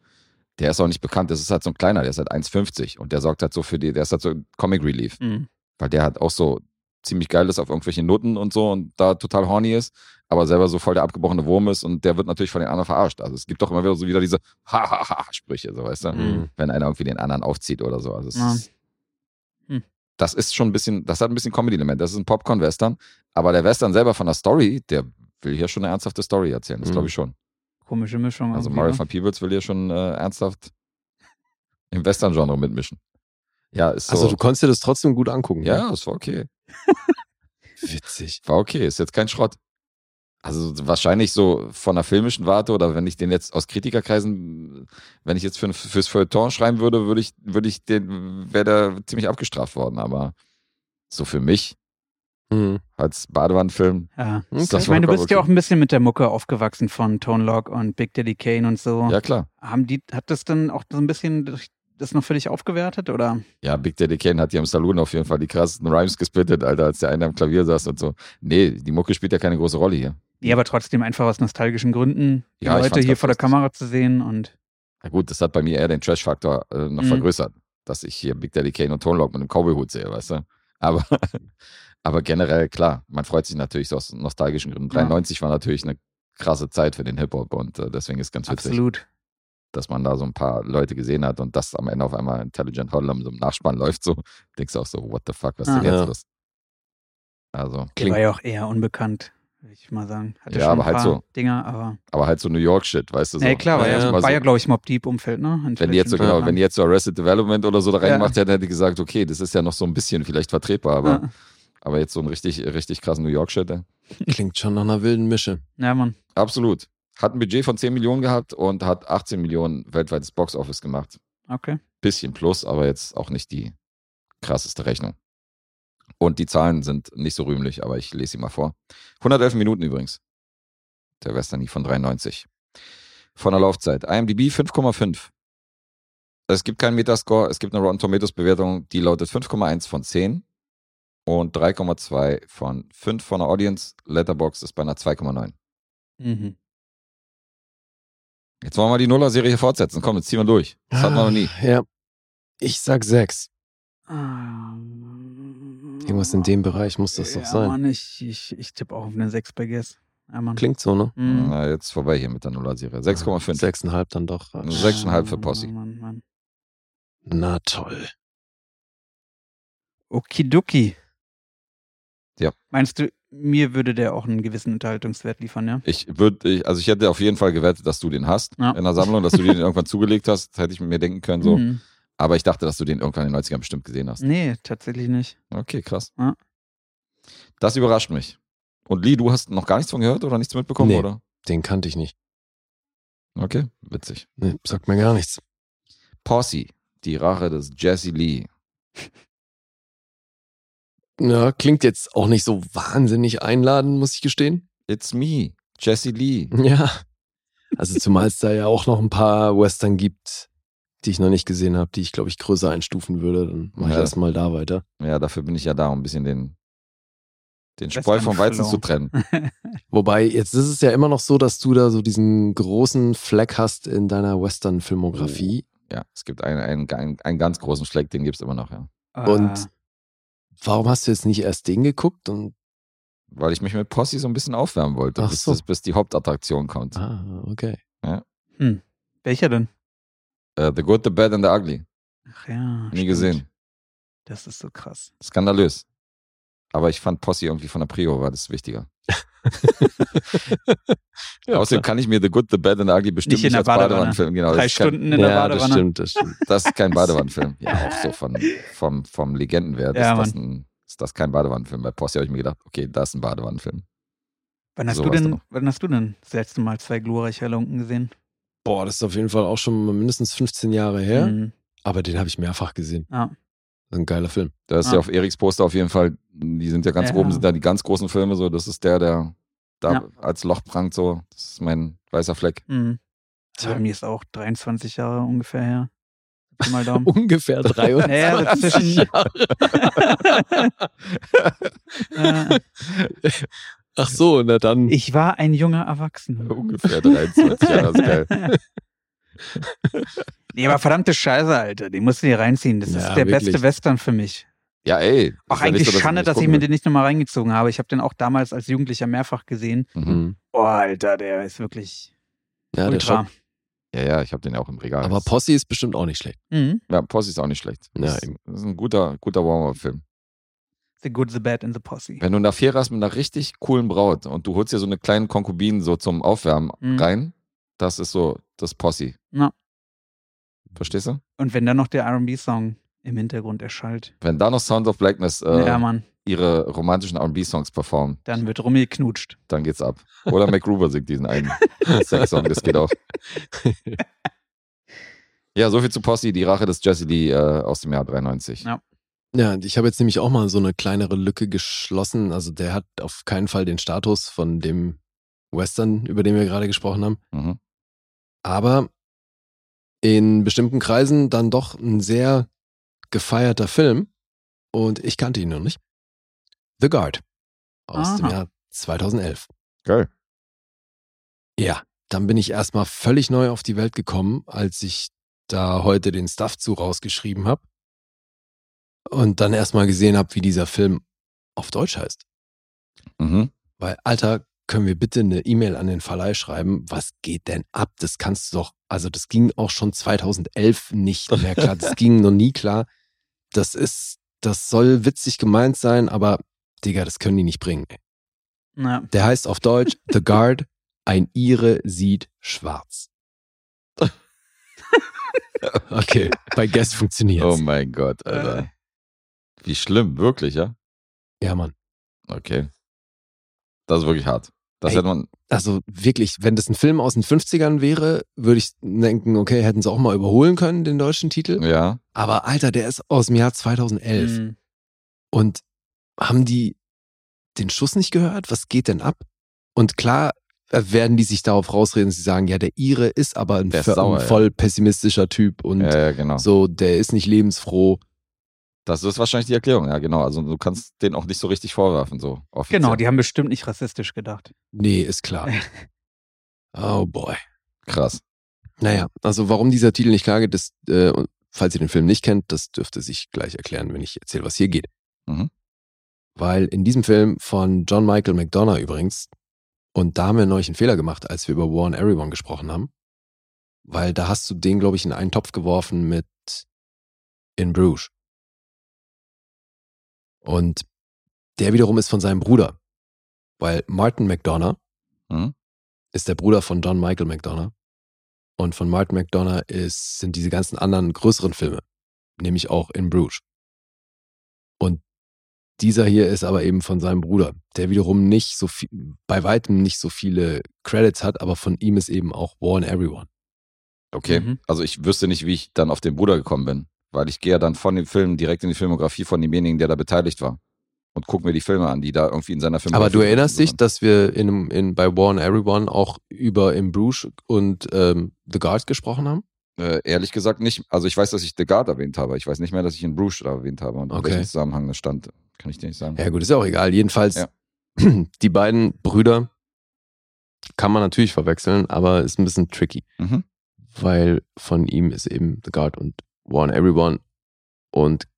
der ist auch nicht bekannt. Das ist halt so ein kleiner, der ist halt 1,50 und der sorgt halt so für die, der ist halt so Comic Relief, Mhm. weil der halt auch so ziemlich geil ist auf irgendwelche Noten und so und da total horny ist, aber selber so voll der abgebrochene Wurm ist und der wird natürlich von den anderen verarscht. Also es gibt doch immer wieder so wieder diese Ha-Ha-Ha-Sprüche, so weißt du, Mhm. wenn einer irgendwie den anderen aufzieht oder so. Also es Ja. ist, Hm. das ist schon ein bisschen, das hat ein bisschen Comedy-Element. Das ist ein Popcorn-Western, aber der Western selber von der Story, der will hier schon eine ernsthafte Story erzählen. Das Mhm. glaube ich schon. Komische Mischung. Also Mario ne? van Peebles will hier schon äh, ernsthaft im Western-Genre mitmischen. Ja, ist so. Also du konntest dir das trotzdem gut angucken. ne? ja, es war okay. <laughs> Witzig. War okay, ist jetzt kein Schrott. Also wahrscheinlich so von der filmischen Warte oder wenn ich den jetzt aus Kritikerkreisen, wenn ich jetzt für, fürs Feuilleton schreiben würde, würde ich, würde ich den, wäre der ziemlich abgestraft worden. Aber so für mich Mhm. als Badewannenfilm, Ja. Ist das Ich meine, du bist ja okay. auch ein bisschen mit der Mucke aufgewachsen von Tone Lock und Big Daddy Kane und so. Ja klar. Haben die, hat das dann auch so ein bisschen durch- das noch für dich aufgewertet? Oder? Ja, Big Daddy Kane hat hier im Saloon auf jeden Fall die krassesten Rhymes gespittet, Alter, als der eine am Klavier saß und so. Nee, die Mucke spielt ja keine große Rolle hier. Nee, aber trotzdem einfach aus nostalgischen Gründen, die Ja, Leute hier vor der. Kamera zu sehen und Na gut, das hat bei mir eher den Trash-Faktor äh, noch Mhm. vergrößert, dass ich hier Big Daddy Kane und Tone Loc mit einem Cowboy-Hut sehe, weißt du? Aber, <laughs> aber generell, klar, man freut sich natürlich so aus nostalgischen Gründen. Ja. 93 war natürlich eine krasse Zeit für den Hip-Hop und äh, deswegen ist ganz witzig, absolut. dass man da so ein paar Leute gesehen hat und das am Ende auf einmal Intelligent Hoodlum so im Nachspann läuft so. Denkst du auch so, what the fuck, was ist denn Ja. jetzt Ja. los? Also, Der Klingt- war ja auch eher unbekannt, würde ich mal sagen. Hatte Ja, schon aber ein halt paar so. Dinger, aber. aber halt so New York-Shit, weißt du so. Nee, klar, war Ja, ja, ja. war Mal ja, so- glaube ich, Mob Deep Umfeld, ne? Wenn die jetzt so, genau, wenn die jetzt so Arrested Development oder so da Ja. reingemacht hätten, hätte ich gesagt, okay, das ist ja noch so ein bisschen vielleicht vertretbar, aber, Ja. aber jetzt so ein richtig, richtig krassen New York-Shit. Klingt schon nach einer wilden Mische. Ja, Mann. Absolut. Hat ein Budget von 10 Millionen gehabt und hat 18 Millionen weltweites Boxoffice gemacht. Okay. Bisschen plus, aber jetzt auch nicht die krasseste Rechnung. Und die Zahlen sind nicht so rühmlich, aber ich lese sie mal vor. 111 Minuten übrigens. Der Westernie von 93. Von der Laufzeit. IMDb 5,5. Es gibt keinen Metascore, es gibt eine Rotten Tomatoes Bewertung, die lautet 5,1 von 10 und 3,2 von 5 von der Audience. Letterbox ist bei einer 2,9. Mhm. Jetzt wollen wir die Nuller-Serie hier fortsetzen. Komm, jetzt ziehen wir durch. Das hatten wir noch nie. Ja. Ich sag sechs. Ähm, Irgendwas in dem Bereich muss das ja, doch sein. Mann, ich, ich, ich tippe auch auf eine 6 bei Guess. Ja. Klingt so, ne? Mhm. Na, jetzt vorbei hier mit der Nuller-Serie. 6,5. Sechseinhalb dann doch. Also Sechseinhalb für Mann, Posse. Mann, Mann. Na toll. Okidoki. Ja. Meinst du, mir würde der auch einen gewissen Unterhaltungswert liefern, ja? Ich würde, ich, also ich hätte auf jeden Fall gewettet, dass du den hast Ja. in der Sammlung, dass du den irgendwann <laughs> zugelegt hast. Das hätte ich mir denken können, so. Mhm. Aber ich dachte, dass du den irgendwann in den 90ern bestimmt gesehen hast. Nee, tatsächlich nicht. Okay, krass. Ja. Das überrascht mich. Und Lee, du hast noch gar nichts von gehört oder nichts mitbekommen, Nee. oder? Den kannte ich nicht. Okay, witzig. Nee, sagt mir gar nichts. Posse, die Rache des Jesse Lee. Ja, klingt jetzt auch nicht so wahnsinnig einladend, muss ich gestehen. It's me, Jesse Lee. Ja. Also zumal es da ja auch noch ein paar Western gibt, die ich noch nicht gesehen habe, die ich, glaube ich, größer einstufen würde. Dann mache ich Ja. erstmal da weiter. Ja, dafür bin ich ja da, um ein bisschen den, den Spreu vom Weizen zu trennen. <laughs> Wobei, jetzt ist es ja immer noch so, dass du da so diesen großen Fleck hast in deiner Western-Filmografie. Ja, es gibt einen, einen, einen, einen ganz großen Fleck, den gibt's immer noch, ja. Und Ah, warum hast du jetzt nicht erst den geguckt? Und Weil ich mich mit Posse so ein bisschen aufwärmen wollte, bis, so. das, bis die Hauptattraktion kommt. ah, okay. welcher denn? Äh, the Good, the Bad and the Ugly. Ach ja. Nie stimmt. gesehen. Das ist so krass. Skandalös. Aber ich fand Posse irgendwie von der Prio war das wichtiger. <laughs> Ja, Außerdem klar. kann ich mir The Good, The Bad and the Ugly bestimmt Nicht in nicht, als Badewanne. Badewannenfilm. Genau, Drei das ist kein- Stunden in der ja, das Badewanne. stimmt, das stimmt. Das ist kein <laughs> Badewannenfilm. Ja, auch so von, vom, vom Legendenwert Ja, ist, das ein, ist das kein Badewannenfilm. Bei Posse habe ich mir gedacht, okay, das ist ein Badewannenfilm. Wann hast, So du denn, wann hast du denn das letzte Mal zwei glorreiche Halunken gesehen? Boah, das ist auf jeden Fall auch schon mindestens 15 Jahre her. Mhm. Aber den habe ich mehrfach gesehen. Ja. Ist ein geiler Film. Da ist Ah. ja auf Eriks Poster auf jeden Fall, die sind ja ganz Ja. oben, sind da die ganz großen Filme so. Das ist der, der da Ja. als Loch prangt so. Das ist mein weißer Fleck. Mhm. Also bei mir ist auch 23 Jahre ungefähr her. Mal <laughs> Daumen. Ungefähr 23 Naja, dazwischen- Jahre. <laughs> <laughs> Ach so, na dann. ich war ein junger Erwachsener. Ungefähr 23 Jahre, das ist geil. <laughs> Nee, aber verdammte Scheiße, Alter. Den musst du dir reinziehen. Das Ja, ist der wirklich. beste Western für mich. Ja, ey. Auch ja eigentlich nicht so, Schande, ich dass ich mir den nicht nochmal reingezogen habe. Ich habe den auch damals als Jugendlicher mehrfach gesehen. Mhm. Boah, Alter, der ist wirklich Ja, der ultra. Schock. Ja, ja, ich habe den auch im Regal. Aber Posse ist bestimmt auch nicht schlecht. Mhm. ja, Posse ist auch nicht schlecht. Ja, Das, ist, eben. das ist ein guter, guter Warm-Up-Film. The Good, The Bad and The Posse. Wenn du eine Affäre hast mit einer richtig coolen Braut und du holst dir so eine kleine Konkubine so zum Aufwärmen Mhm. rein, das ist so das Posse. Ja. Verstehst du? Und wenn dann noch der R&B-Song im Hintergrund erschallt. Wenn da noch Sound of Blackness äh, ja, ihre romantischen R&B-Songs performen, dann wird rumgeknutscht. dann geht's ab. Oder MacGruber singt diesen einen <laughs> Sex-Song, das geht auch. <laughs> Ja, soviel zu Posse, die Rache des Jesse Lee äh, aus dem Jahr 93. Ja. Ja, ich habe jetzt nämlich auch mal so eine kleinere Lücke geschlossen. Also der hat auf keinen Fall den Status von dem Western, über den wir gerade gesprochen haben. Mhm. Aber in bestimmten Kreisen dann doch ein sehr gefeierter Film. Und ich kannte ihn noch nicht. The Guard aus dem Aha. Jahr 2011. Geil. Ja, dann bin ich erstmal völlig neu auf die Welt gekommen, als ich da heute den Stuff zu rausgeschrieben habe. Und dann erstmal gesehen habe, wie dieser Film auf Deutsch heißt. Mhm. Weil, Alter, können wir bitte eine E-Mail an den Verleih schreiben? Was geht denn ab? Das kannst du doch, also das ging auch schon 2011 nicht <laughs> mehr klar. Das ging noch nie klar. Das ist, das soll witzig gemeint sein, aber Digga, das können die nicht bringen. Ja. Der heißt auf Deutsch <laughs> The Guard, ein Ire sieht schwarz. <laughs> Okay, bei Guest funktioniert's. Oh mein Gott, Alter. Wie schlimm, wirklich, ja? Ja, Mann. Okay. Das ist wirklich hart. Das Ey. hätte man. Also wirklich, wenn das ein Film aus den 50ern wäre, würde ich denken, okay, hätten sie auch mal überholen können, den deutschen Titel. Ja. Aber Alter, der ist aus dem Jahr 2011. Mhm. Und haben die den Schuss nicht gehört? Was geht denn ab? Und klar äh, werden die sich darauf rausreden, sie sagen, ja, der Ire ist aber ein, Der ist sauer, ein ja. voll pessimistischer Typ und ja, ja, genau. so, der ist nicht lebensfroh. Das ist wahrscheinlich die Erklärung, ja, genau. Also du kannst den auch nicht so richtig vorwerfen, so offiziell. Genau, die haben bestimmt nicht rassistisch gedacht. Nee, ist klar. <laughs> Oh boy. Krass. Naja, also warum dieser Titel nicht klar geht, das, äh, falls ihr den Film nicht kennt, das dürfte sich gleich erklären, wenn ich erzähle, was hier geht. Mhm. Weil in diesem Film von John Michael McDonough übrigens, und da haben wir neulich einen Fehler gemacht, als wir über War and Everyone gesprochen haben, weil da hast du den, glaube ich, in einen Topf geworfen mit In Bruges. Und der wiederum ist von seinem Bruder, weil Martin McDonough Mhm. ist der Bruder von John Michael McDonough. Und von Martin McDonough ist, sind diese ganzen anderen größeren Filme, nämlich auch In Bruges. Und dieser hier ist aber eben von seinem Bruder, der wiederum nicht so viel, bei weitem nicht so viele Credits hat, aber von ihm ist eben auch War and Everyone. Okay. Mhm. Also ich wüsste nicht, wie ich dann auf den Bruder gekommen bin. Weil ich gehe ja dann von dem Film direkt in die Filmografie von demjenigen, der da beteiligt war. Und guck mir die Filme an, die da irgendwie in seiner Filmografie Aber du erinnerst dich, dass wir in, in, bei War and Everyone auch über In Bruges und ähm, The Guard gesprochen haben? Äh, ehrlich gesagt nicht. Also ich weiß, dass ich The Guard erwähnt habe. Ich weiß nicht mehr, dass ich in Bruges da erwähnt habe. Und in Okay. welchem Zusammenhang das stand, kann ich dir nicht sagen. Ja gut, ist ja auch egal. Jedenfalls, Ja. <clears throat> die beiden Brüder kann man natürlich verwechseln, aber ist ein bisschen tricky, Mhm. weil von ihm ist eben The Guard und And Everyone und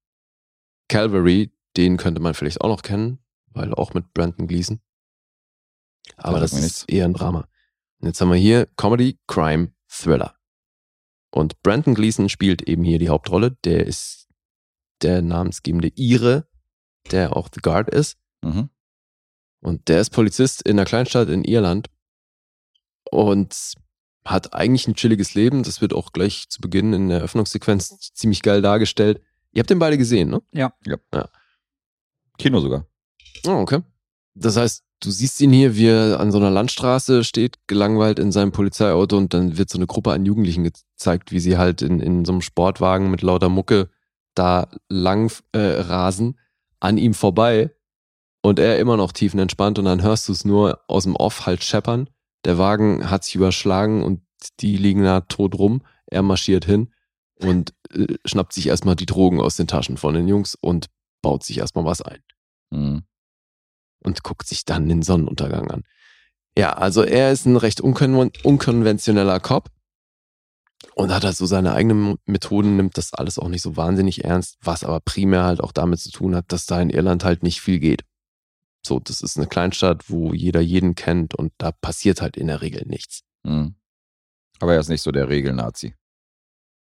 Calvary, den könnte man vielleicht auch noch kennen, weil auch mit Brandon Gleason. Aber das mir ist eher ein Drama. Und jetzt haben wir hier Comedy, Crime, Thriller. Und Brandon Gleason spielt eben hier die Hauptrolle. Der ist der namensgebende Ire, der auch The Guard ist. Mhm. Und der ist Polizist in einer Kleinstadt in Irland und hat eigentlich ein chilliges Leben. Das wird auch gleich zu Beginn in der Eröffnungssequenz ziemlich geil dargestellt. Ihr habt den beide gesehen, ne? Ja. Kino sogar. Oh, okay. Das heißt, du siehst ihn hier, wie er an so einer Landstraße steht, gelangweilt in seinem Polizeiauto und dann wird so eine Gruppe an Jugendlichen gezeigt, wie sie halt in, in so einem Sportwagen mit lauter Mucke da lang äh, rasen, an ihm vorbei und er immer noch tiefenentspannt und dann hörst du es nur aus dem Off halt scheppern. Der Wagen hat sich überschlagen und die liegen da tot rum. Er marschiert hin und äh, schnappt sich erstmal die Drogen aus den Taschen von den Jungs und baut sich erstmal was ein Mhm. und guckt sich dann den Sonnenuntergang an. Ja, also er ist ein recht unkon unkonventioneller Cop und hat halt so seine eigenen Methoden, nimmt das alles auch nicht so wahnsinnig ernst, was aber primär halt auch damit zu tun hat, dass da in Irland halt nicht viel geht. So, das ist eine Kleinstadt, wo jeder jeden kennt und da passiert halt in der Regel nichts. Mhm. Aber er ist nicht so der Regelnazi.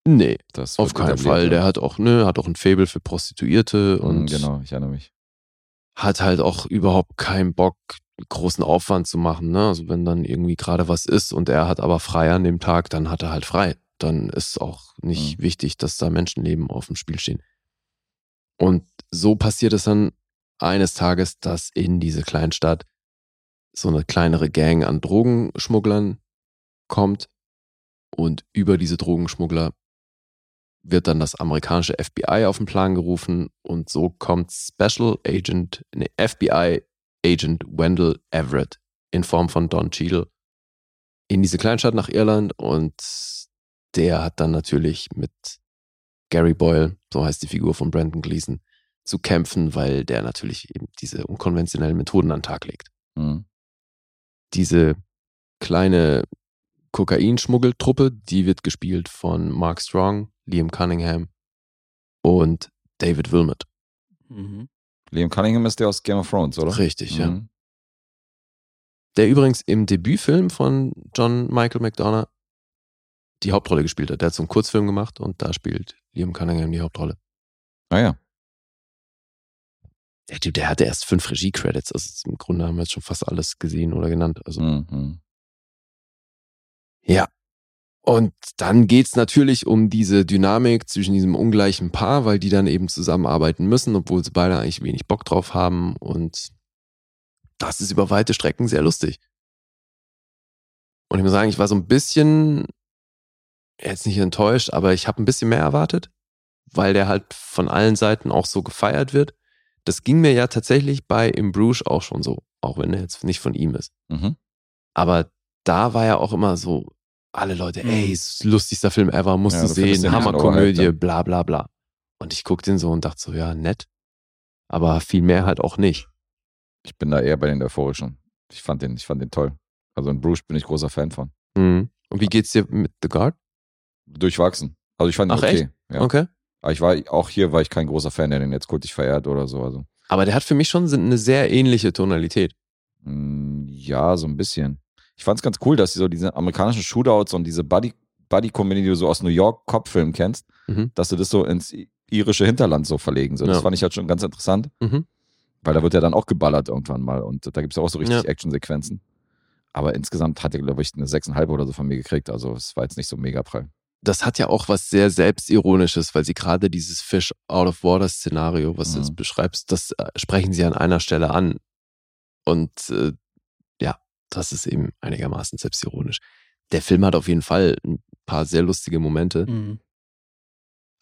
Nee, Das auf keinen Fall. ja. Der hat auch, ne, hat auch ein Faible für Prostituierte Mhm, und Genau, ich erinnere mich. hat halt auch überhaupt keinen Bock, großen Aufwand zu machen. Ne? Also wenn dann irgendwie gerade was ist und er hat aber frei an dem Tag, dann hat er halt frei. Dann ist auch nicht Mhm. wichtig, dass da Menschenleben auf dem Spiel stehen. Und so passiert es dann eines Tages, dass in diese Kleinstadt so eine kleinere Gang an Drogenschmugglern kommt und über diese Drogenschmuggler wird dann das amerikanische FBI auf den Plan gerufen und so kommt Special Agent, nee, FBI Agent Wendell Everett in Form von Don Cheadle in diese Kleinstadt nach Irland und der hat dann natürlich mit Gary Boyle, so heißt die Figur von Brandon Gleason, zu kämpfen, weil der natürlich eben diese unkonventionellen Methoden an den Tag legt. Mhm. Diese kleine Kokainschmuggeltruppe, die wird gespielt von Mark Strong, Liam Cunningham und David Wilmot. Mhm. Liam Cunningham ist der aus Game of Thrones, oder? Richtig, ja. Mhm. Der übrigens im Debütfilm von John Michael McDonough die Hauptrolle gespielt hat. Der hat so einen Kurzfilm gemacht und da spielt Liam Cunningham die Hauptrolle. Ah ja. Der Typ, der hatte erst fünf Regie-Credits. Also im Grunde haben wir jetzt schon fast alles gesehen oder genannt. Also Mhm. Ja. Und dann geht's natürlich um diese Dynamik zwischen diesem ungleichen Paar, weil die dann eben zusammenarbeiten müssen, obwohl sie beide eigentlich wenig Bock drauf haben. Und das ist über weite Strecken sehr lustig. Und ich muss sagen, ich war so ein bisschen, jetzt nicht enttäuscht, aber ich habe ein bisschen mehr erwartet, weil der halt von allen Seiten auch so gefeiert wird. Das ging mir ja tatsächlich bei Im Bruges auch schon so, auch wenn er jetzt nicht von ihm ist. Mhm. Aber da war ja auch immer so, alle Leute, Mhm. ey, ist lustigster Film ever, musst Ja, du sehen, den Hammerkomödie, overhyped, bla bla bla. Und ich guckte den so und dachte so, ja, nett. Aber viel mehr halt auch nicht. Ich bin da eher bei den Euphorischen. Ich fand den, ich fand den toll. Also in Bruges bin ich großer Fan von. Mhm. Und wie geht's dir mit The Guard? Durchwachsen. Also ich fand ihn Ach, okay. echt? Ja. Okay. Aber ich war, auch hier war ich kein großer Fan, der den jetzt kultig verehrt oder so. Also Aber der hat für mich schon eine sehr ähnliche Tonalität. Mm, Ja, so ein bisschen. Ich fand's ganz cool, dass sie so diese amerikanischen Shootouts und diese Buddy, Buddy-Comedy, die du so aus New York Cop-Filmen kennst, Mhm. dass sie das so ins irische Hinterland so verlegen. So, das Ja. fand ich halt schon ganz interessant, Mhm. weil da wird ja dann auch geballert irgendwann mal und da gibt's ja auch so richtig Ja. Actionsequenzen. Aber insgesamt hat er, glaube ich, eine 6,5 oder so von mir gekriegt. Also es war jetzt nicht so mega prall. Das hat ja auch was sehr Selbstironisches, weil sie gerade dieses Fish out of water Szenario, was du Mhm. jetzt beschreibst, das äh, sprechen sie an einer Stelle an. Und äh, ja, das ist eben einigermaßen selbstironisch. Der Film hat auf jeden Fall ein paar sehr lustige Momente. Mhm.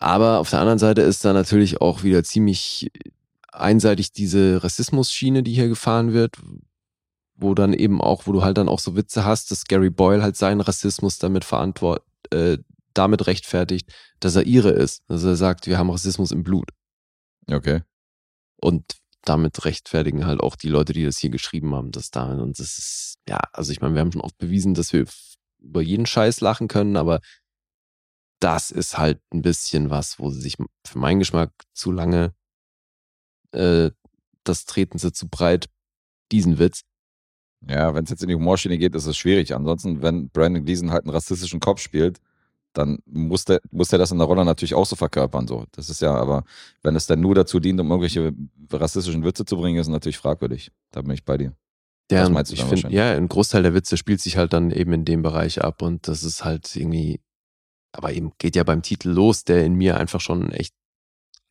Aber auf der anderen Seite ist da natürlich auch wieder ziemlich einseitig diese Rassismus-Schiene, die hier gefahren wird, wo dann eben auch, wo du halt dann auch so Witze hast, dass Gary Boyle halt seinen Rassismus damit verantwortet, äh, damit rechtfertigt, dass er ihre ist. Also er sagt, wir haben Rassismus im Blut. Okay. Und damit rechtfertigen halt auch die Leute, die das hier geschrieben haben, das da. Und das ist, ja, also ich meine, wir haben schon oft bewiesen, dass wir über jeden Scheiß lachen können, aber das ist halt ein bisschen was, wo sie sich für meinen Geschmack zu lange, äh, das treten sie zu breit, diesen Witz. Ja, wenn es jetzt in die Humorschiene geht, ist es schwierig. Ansonsten, wenn Brandon Gleason halt einen rassistischen Kopf spielt, dann muss der, muss der das in der Rolle natürlich auch so verkörpern. So. Das ist ja, aber wenn es dann nur dazu dient, um irgendwelche rassistischen Witze zu bringen, ist natürlich fragwürdig. Da bin ich bei dir. Ja, Was meinst du ich find, ja, ein Großteil der Witze spielt sich halt dann eben in dem Bereich ab und das ist halt irgendwie, aber eben geht ja beim Titel los, der in mir einfach schon echt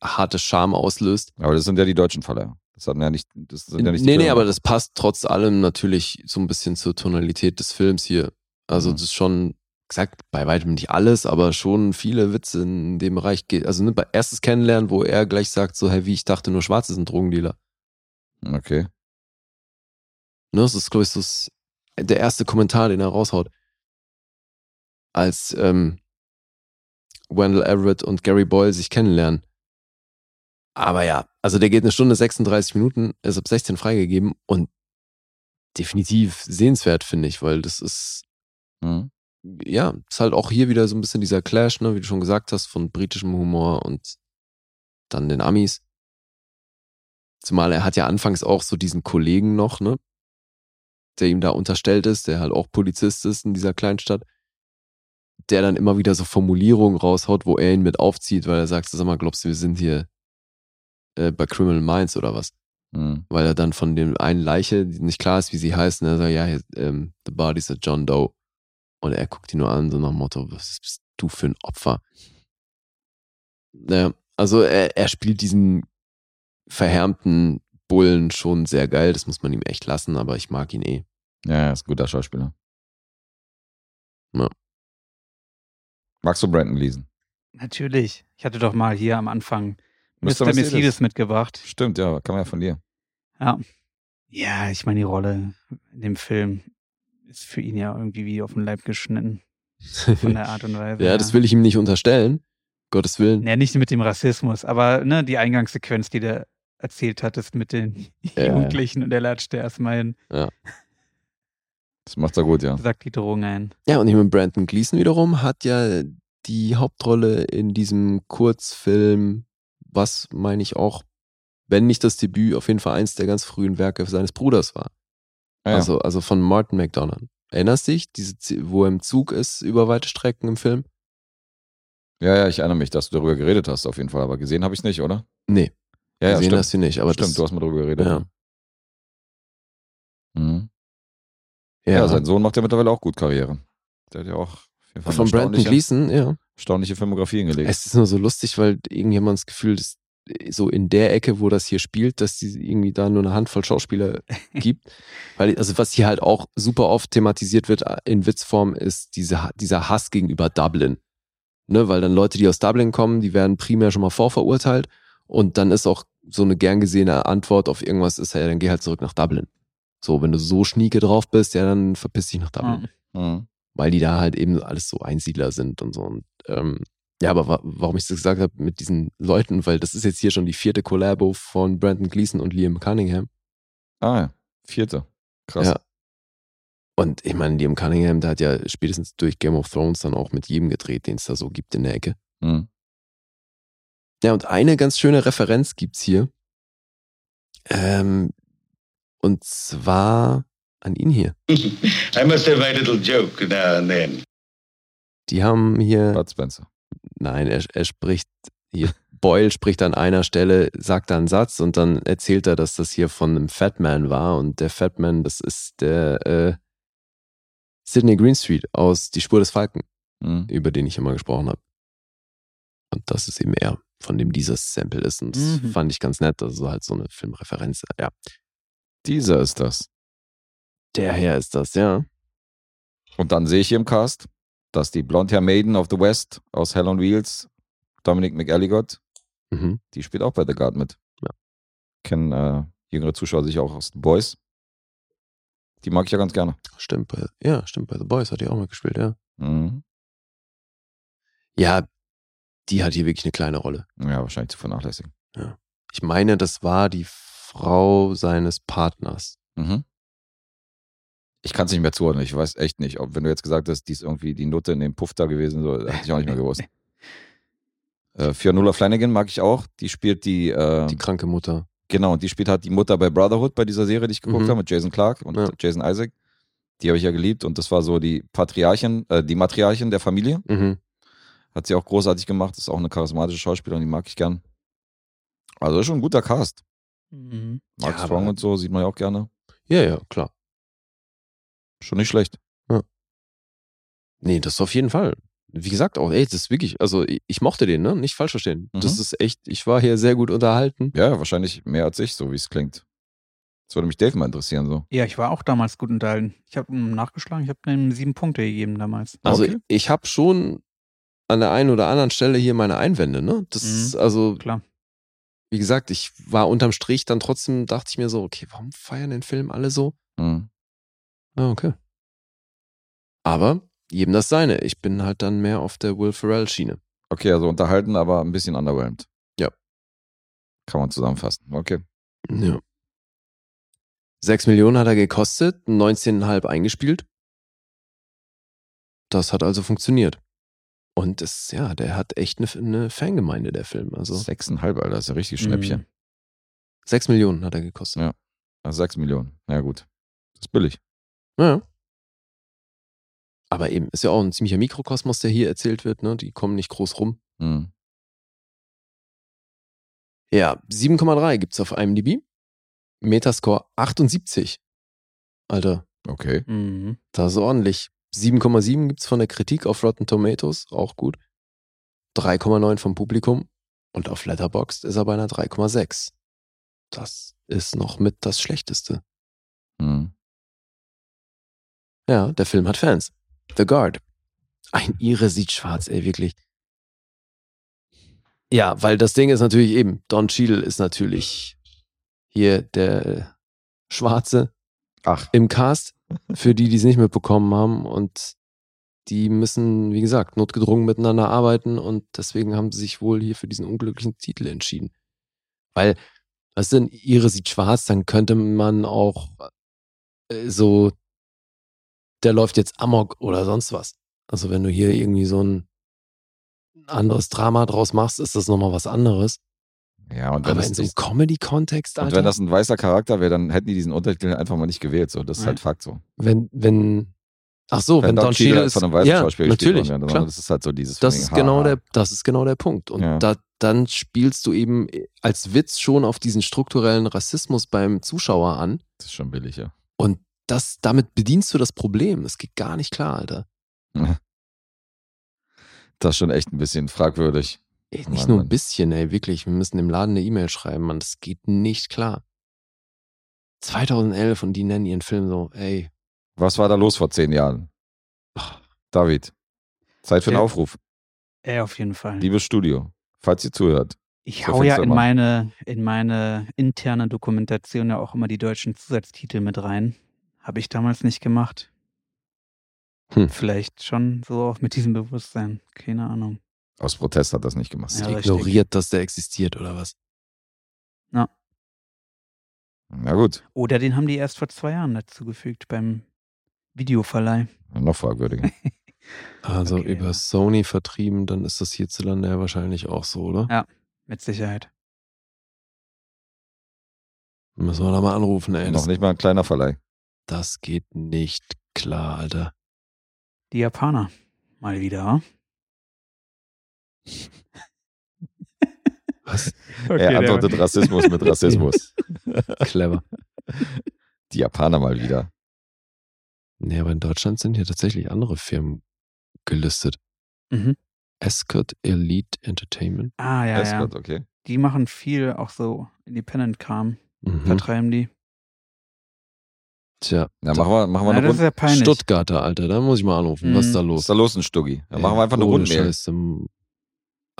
harte Scham auslöst. Aber das sind ja die deutschen Falle. Das hatten ja nicht, das sind ja nicht nee, nee, aber das passt trotz allem natürlich so ein bisschen zur Tonalität des Films hier. Also Mhm. das ist schon, gesagt, bei weitem nicht alles, aber schon viele Witze in dem Bereich geht. Also ne, bei erstes Kennenlernen, wo er gleich sagt, so, hey, wie ich dachte, nur Schwarze sind Drogendealer. Okay. Ne, das ist, glaube ich, so das, der erste Kommentar, den er raushaut. Als ähm, Wendell Everett und Gary Boyle sich kennenlernen. Aber ja, also der geht eine Stunde 36 Minuten, ist ab 16 freigegeben und definitiv sehenswert, finde ich, weil das ist, Mhm. Ja, ist halt auch hier wieder so ein bisschen dieser Clash, ne, wie du schon gesagt hast, von britischem Humor und dann den Amis. Zumal er hat ja anfangs auch so diesen Kollegen noch, ne, der ihm da unterstellt ist, der halt auch Polizist ist in dieser Kleinstadt, der dann immer wieder so Formulierungen raushaut, wo er ihn mit aufzieht, weil er sagt, sag mal, glaubst du, wir sind hier äh, bei Criminal Minds oder was? Mhm. Weil er dann von dem einen Leiche, die nicht klar ist, wie sie heißt, und er sagt, ja, ähm, the body's a John Doe. Und er guckt ihn nur an, so nach dem Motto, was bist du für ein Opfer? Naja, also er, er spielt diesen verhärmten Bullen schon sehr geil, das muss man ihm echt lassen, aber ich mag ihn eh. Ja, ja, ist ein guter Schauspieler. Ja. Magst du Brandon Gleason? Natürlich. Ich hatte doch mal hier am Anfang Mr. Mr. Mercedes. Mercedes mitgebracht. Stimmt, ja, kam ja von dir. Ja. Ja, ich meine, die Rolle in dem Film ist für ihn ja irgendwie wie auf den Leib geschnitten. Von der Art und <laughs> Weise. ja, das will ich ihm nicht unterstellen. Gottes Willen. Ja, nicht mit dem Rassismus, aber ne, die Eingangssequenz, die du erzählt hattest mit den <laughs> Ja, ja. Jugendlichen und der latscht erstmal hin, <laughs> Das macht er gut, ja. sagt die Drohung ein. Ja, und ich meine, Brandon Gleason wiederum hat ja die Hauptrolle in diesem Kurzfilm, was meine ich auch, wenn nicht das Debüt, auf jeden Fall eins der ganz frühen Werke seines Bruders war. Ah, ja. Also, also von Martin McDonough. Erinnerst dich, diese, wo er im Zug ist über weite Strecken im Film? ja, ja, ich erinnere mich, dass du darüber geredet hast, auf jeden Fall. Aber gesehen habe ich es nicht, oder? Nee, Ja, ja, gesehen stimmt. hast du nicht. Aber stimmt, das, du hast mal darüber geredet. ja. Mhm. Ja, Ja, sein Sohn macht ja mittlerweile auch gut Karriere. Der hat ja auch auf jeden Fall von Brandon erstaunliche, Gleason, ja. erstaunliche Filmografie hingelegt. Es ist nur so lustig, weil man das Gefühl, dass so in der Ecke, wo das hier spielt, dass die irgendwie da nur eine Handvoll Schauspieler <laughs> gibt. Weil, also was hier halt auch super oft thematisiert wird in Witzform, ist diese, dieser Hass gegenüber Dublin. Ne, weil dann Leute, die aus Dublin kommen, die werden primär schon mal vorverurteilt und dann ist auch so eine gern gesehene Antwort auf irgendwas ist, ja, dann geh halt zurück nach Dublin. So, wenn du so schnieke drauf bist, ja, dann verpiss dich nach Dublin Mhm. weil die da halt eben alles so Einsiedler sind und so. Und ähm, ja, aber wa warum ich das gesagt habe mit diesen Leuten, weil das ist jetzt hier schon die vierte Collabo von Brandon Gleason und Liam Cunningham. Ah ja, vierte. Krass. Ja. Und ich meine, Liam Cunningham, der hat ja spätestens durch Game of Thrones dann auch mit jedem gedreht, den es da so gibt in der Ecke. Mhm. Ja, und eine ganz schöne Referenz gibt's hier. Ähm, und zwar an ihn hier. <laughs> I must have my little joke now and then. Die haben hier. Bud Spencer. Nein, er, er spricht hier. Boyle spricht an einer Stelle, sagt da einen Satz und dann erzählt er, dass das hier von einem Fatman war und der Fatman, das ist der äh, Sidney Greenstreet aus Die Spur des Falken, Mhm. über den ich immer gesprochen habe. Und das ist eben er, von dem dieses Sample ist und das Mhm. fand ich ganz nett, also halt so eine Filmreferenz. Ja, Dieser ist das. der Herr ist das, ja. Und dann sehe ich hier im Cast, dass die Blondhair Maiden of the West aus Hell on Wheels, Dominic McElligott, Mhm. die spielt auch bei The Guard mit. Ja. Kennen äh, jüngere Zuschauer sicher auch aus The Boys. Die mag ich ja ganz gerne. Stimmt, bei, ja, stimmt, bei The Boys hat die auch mal gespielt, ja. Mhm. Ja, die hat hier wirklich eine kleine Rolle. Ja, wahrscheinlich zu vernachlässigen. Ich meine, das war die Frau seines Partners. Mhm. Ich kann es nicht mehr zuordnen. Ich weiß echt nicht. Ob, wenn du jetzt gesagt hast, die ist irgendwie die Nutte in dem Puff da gewesen, so, hätte ich auch nicht mehr gewusst. <laughs> äh, Fionnuala Flanagan mag ich auch. Die spielt die, äh, Die kranke Mutter. genau, und die spielt halt die Mutter bei Brotherhood, bei dieser Serie, die ich geguckt Mhm. habe, mit Jason Clark und Ja. Jason Isaac. Die habe ich ja geliebt und das war so die Patriarchin, äh, die Matriarchin der Familie. Mhm. Hat sie auch großartig gemacht. Ist auch eine charismatische Schauspielerin, die mag ich gern. Also ist schon ein guter Cast. Mhm. Mark Ja, Strong und so sieht man ja auch gerne. Ja, ja, klar. Schon nicht schlecht. Nee, das auf jeden Fall. Wie gesagt, auch, ey, das ist wirklich, also ich, ich mochte den, ne? Nicht falsch verstehen. Das Mhm. ist echt, ich war hier sehr gut unterhalten. Ja, wahrscheinlich mehr als ich, so wie es klingt. Das würde mich Dave mal interessieren, so. Ja, ich war auch damals gut unterhalten. Ich habe nachgeschlagen, ich habe ihm sieben Punkte gegeben damals. Also Okay. ich habe schon an der einen oder anderen Stelle hier meine Einwände, ne? Das Mhm. ist also, Klar. wie gesagt, ich war unterm Strich dann trotzdem, dachte ich mir so, okay, warum feiern den Film alle so? Mhm. Ah, okay. Aber jedem das seine. Ich bin halt dann mehr auf der Will Ferrell-Schiene. Okay, also unterhalten, aber ein bisschen underwhelmed. Ja. Kann man zusammenfassen. Okay. Ja. 6 Millionen hat er gekostet, 19,5 eingespielt. Das hat also funktioniert. Und es, ja, der hat echt eine, eine Fangemeinde, der Film. Also Sechseinhalb, Alter, das ist ja richtig Schnäppchen. Mhm. 6 Millionen hat er gekostet. Ja. Also sechs Millionen. Ja, gut. Das ist billig. Ja. Aber eben, ist ja auch ein ziemlicher Mikrokosmos, der hier erzählt wird, ne? Die kommen nicht groß rum. Mhm. Ja, 7,3 gibt's auf IMDb. Metascore 78. Alter, Okay. Mhm. das ist ordentlich. 7,7 gibt's von der Kritik auf Rotten Tomatoes, auch gut. 3,9 vom Publikum. Und auf Letterboxd ist er bei einer 3,6. Das ist noch mit das Schlechteste. Mhm. Ja, der Film hat Fans. The Guard. Ein Ire sieht schwarz, ey, wirklich. Ja, weil das Ding ist natürlich eben, Don Cheadle ist natürlich hier der Schwarze Ach. im Cast, für die, die es nicht mitbekommen haben und die müssen, wie gesagt, notgedrungen miteinander arbeiten und deswegen haben sie sich wohl hier für diesen unglücklichen Titel entschieden. Weil, was denn, ihre sieht schwarz, dann könnte man auch äh, so, der läuft jetzt Amok oder sonst was. Also wenn du hier irgendwie so ein anderes Drama draus machst, ist das nochmal was anderes. Ja, und wenn, Aber das, in so einem Comedy-Kontext, und wenn das ein weißer Charakter wäre, dann hätten die diesen Untertitel einfach mal nicht gewählt. So, das ist halt Fakt so. wenn, wenn, ach so, wenn, Don Cheadle ist, von einem weißen ja, Schauspieler natürlich, worden klar. das ist halt so dieses Das ist genau der, das ist genau der Punkt. Und Ja. da, dann spielst du eben als Witz schon auf diesen strukturellen Rassismus beim Zuschauer an. Das ist schon billig, ja. Und das, damit bedienst du das Problem. Das geht gar nicht klar, Alter. <laughs> Das ist schon echt ein bisschen fragwürdig. Ey, Mann, nicht nur Mann. ein bisschen, ey, wirklich. Wir müssen dem Laden eine E-Mail schreiben, Mann. Das geht nicht klar. 2011 und die nennen ihren Film so, ey, Was war da los vor zehn Jahren? David, Zeit für einen Ja. Aufruf. Ey, auf jeden Fall. Liebes Studio, falls ihr zuhört. Ich hau ja in meine, in meine interne Dokumentation ja auch immer die deutschen Zusatztitel mit rein. Habe ich damals nicht gemacht. Hm. Vielleicht schon so auch mit diesem Bewusstsein. Keine Ahnung. Aus Protest hat das nicht gemacht. Ja, richtig. ignoriert, dass der existiert oder was? Na gut, Oder den haben die erst vor zwei Jahren dazugefügt beim Videoverleih. noch fragwürdiger. <laughs> Also Okay, über ja. Sony vertrieben, dann ist das hierzulande ja wahrscheinlich auch so, oder? Ja. Mit Sicherheit. Müssen wir da mal anrufen, ey. noch nicht mal ein kleiner Verleih. Das geht nicht klar, Alter. Die Japaner. Mal wieder. wa? Was? <laughs> er antwortet Rassismus mit Rassismus. <laughs> Clever. <laughs> Die Japaner mal wieder. Nee, aber in Deutschland sind hier tatsächlich andere Firmen gelistet. Mhm. Escort Elite Entertainment. Ah, ja, ja. Escort, okay. Die machen viel auch so Independent-Kram. Mhm. Vertreiben die. Tja, Na, machen wir, machen wir Ja, eine das ist Runde. ja peinlich. Stuttgarter, Alter, da muss ich mal anrufen. Was ist da Mhm. Was los? ist da los, ein Stuggi? Dann machen wir einfach eine Rundmail. Scheiße.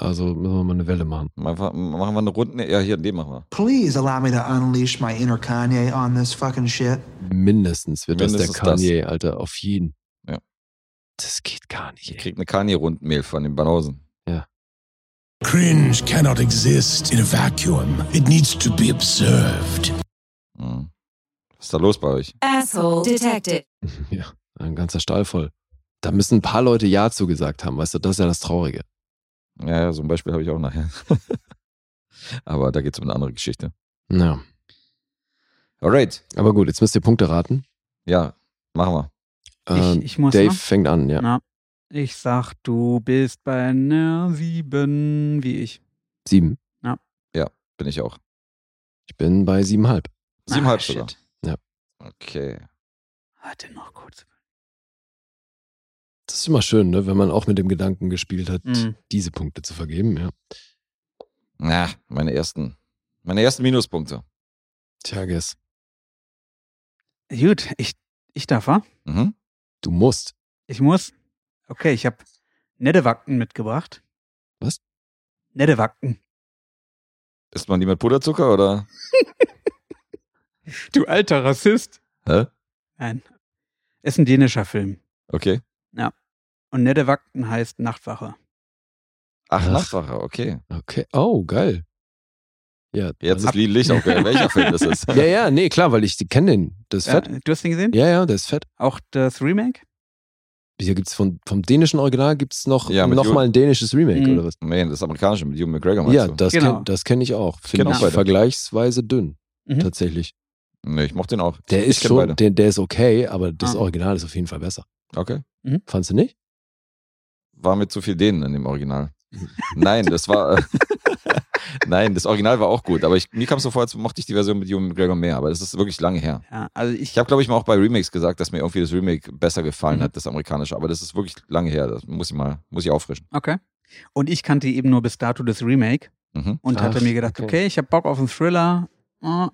Also müssen wir mal eine Welle machen. Einfach, machen wir eine Rundmail. Ja, hier, den machen wir. Please allow me to unleash my inner Kanye on this fucking shit. Mindestens wird das Mindestens der Kanye, Alter, auf jeden. Ja. Das geht gar nicht. Ich krieg eine Kanye-Rundmail von den Banausen. Cringe cannot exist in a vacuum. It needs to be observed. Mhm. Was ist da los bei euch? Asshole detected. <laughs> Ja, ein ganzer Stall voll. Da müssen ein paar Leute Ja zugesagt haben, weißt du, das ist ja das Traurige. Ja, ja, so ein Beispiel habe ich auch nachher. <laughs> Aber da geht es um eine andere Geschichte. Ja. Alright. Aber gut, jetzt müsst ihr Punkte raten. Ja, machen wir. Ich, Ähm, ich muss Dave noch. fängt an, ja. Na, Ich sag, du bist bei einer 7 wie ich. Sieben. Bin ich auch. Ich bin bei siebenhalb. Siebenhalb Ah, sogar. shit. Okay. Warte noch kurz. Das ist immer schön, ne? wenn man auch mit dem Gedanken gespielt hat, Mhm. diese Punkte zu vergeben. Ja. Na, meine ersten. Meine ersten Minuspunkte. Tja, Guess. Gut, ich, ich darf, wa? Mhm. Du musst. Ich muss. Okay, ich habe Neddewakten mitgebracht. Was? Neddewakten. Isst man die mit Puderzucker oder? <laughs> Du alter Rassist. Hä? Nein. Ist ein dänischer Film. Okay. Und Neddewakten heißt Nachtwache. Ach, Ach. Nachtwache, okay. Okay. Oh, geil. Ja, Jetzt ist Lied Licht auch geil. Welcher <laughs> Film das ist? ja, ja, nee, klar, weil ich kenne den. Das ist Ja, fett. du hast den gesehen? Ja, ja, der ist fett. Auch das Remake? Hier gibt's von, vom dänischen Original gibt's noch, Ja, noch mal ein dänisches Remake, Mhm. oder was? Nee, das amerikanische mit Hugh McGregor meinst Ja, du? das Genau. kenn, das kenne ich auch. kenn Finde auch ich vergleichsweise dünn, Mhm. tatsächlich. Nee, ich mochte den auch. Der ich ist schon, der, der ist okay, aber das Ah. Original ist auf jeden Fall besser. Okay. Fandst du nicht? War mit zu viel denen in dem Original. <laughs> Nein, das war. <laughs> Nein, das Original war auch gut, aber ich, mir kam es so vor, als mochte ich die Version mit Hugh McGregor mehr, aber das ist wirklich lange her. Ja, also ich, Ich habe, glaube ich, mal auch bei Remakes gesagt, dass mir irgendwie das Remake besser gefallen Mhm. hat, das amerikanische, aber das ist wirklich lange her. Das muss ich mal, muss ich auffrischen. Okay. Und ich kannte eben nur bis dato das Remake Mhm. und hatte Ach, mir gedacht, okay. okay, ich habe Bock auf einen Thriller, äh,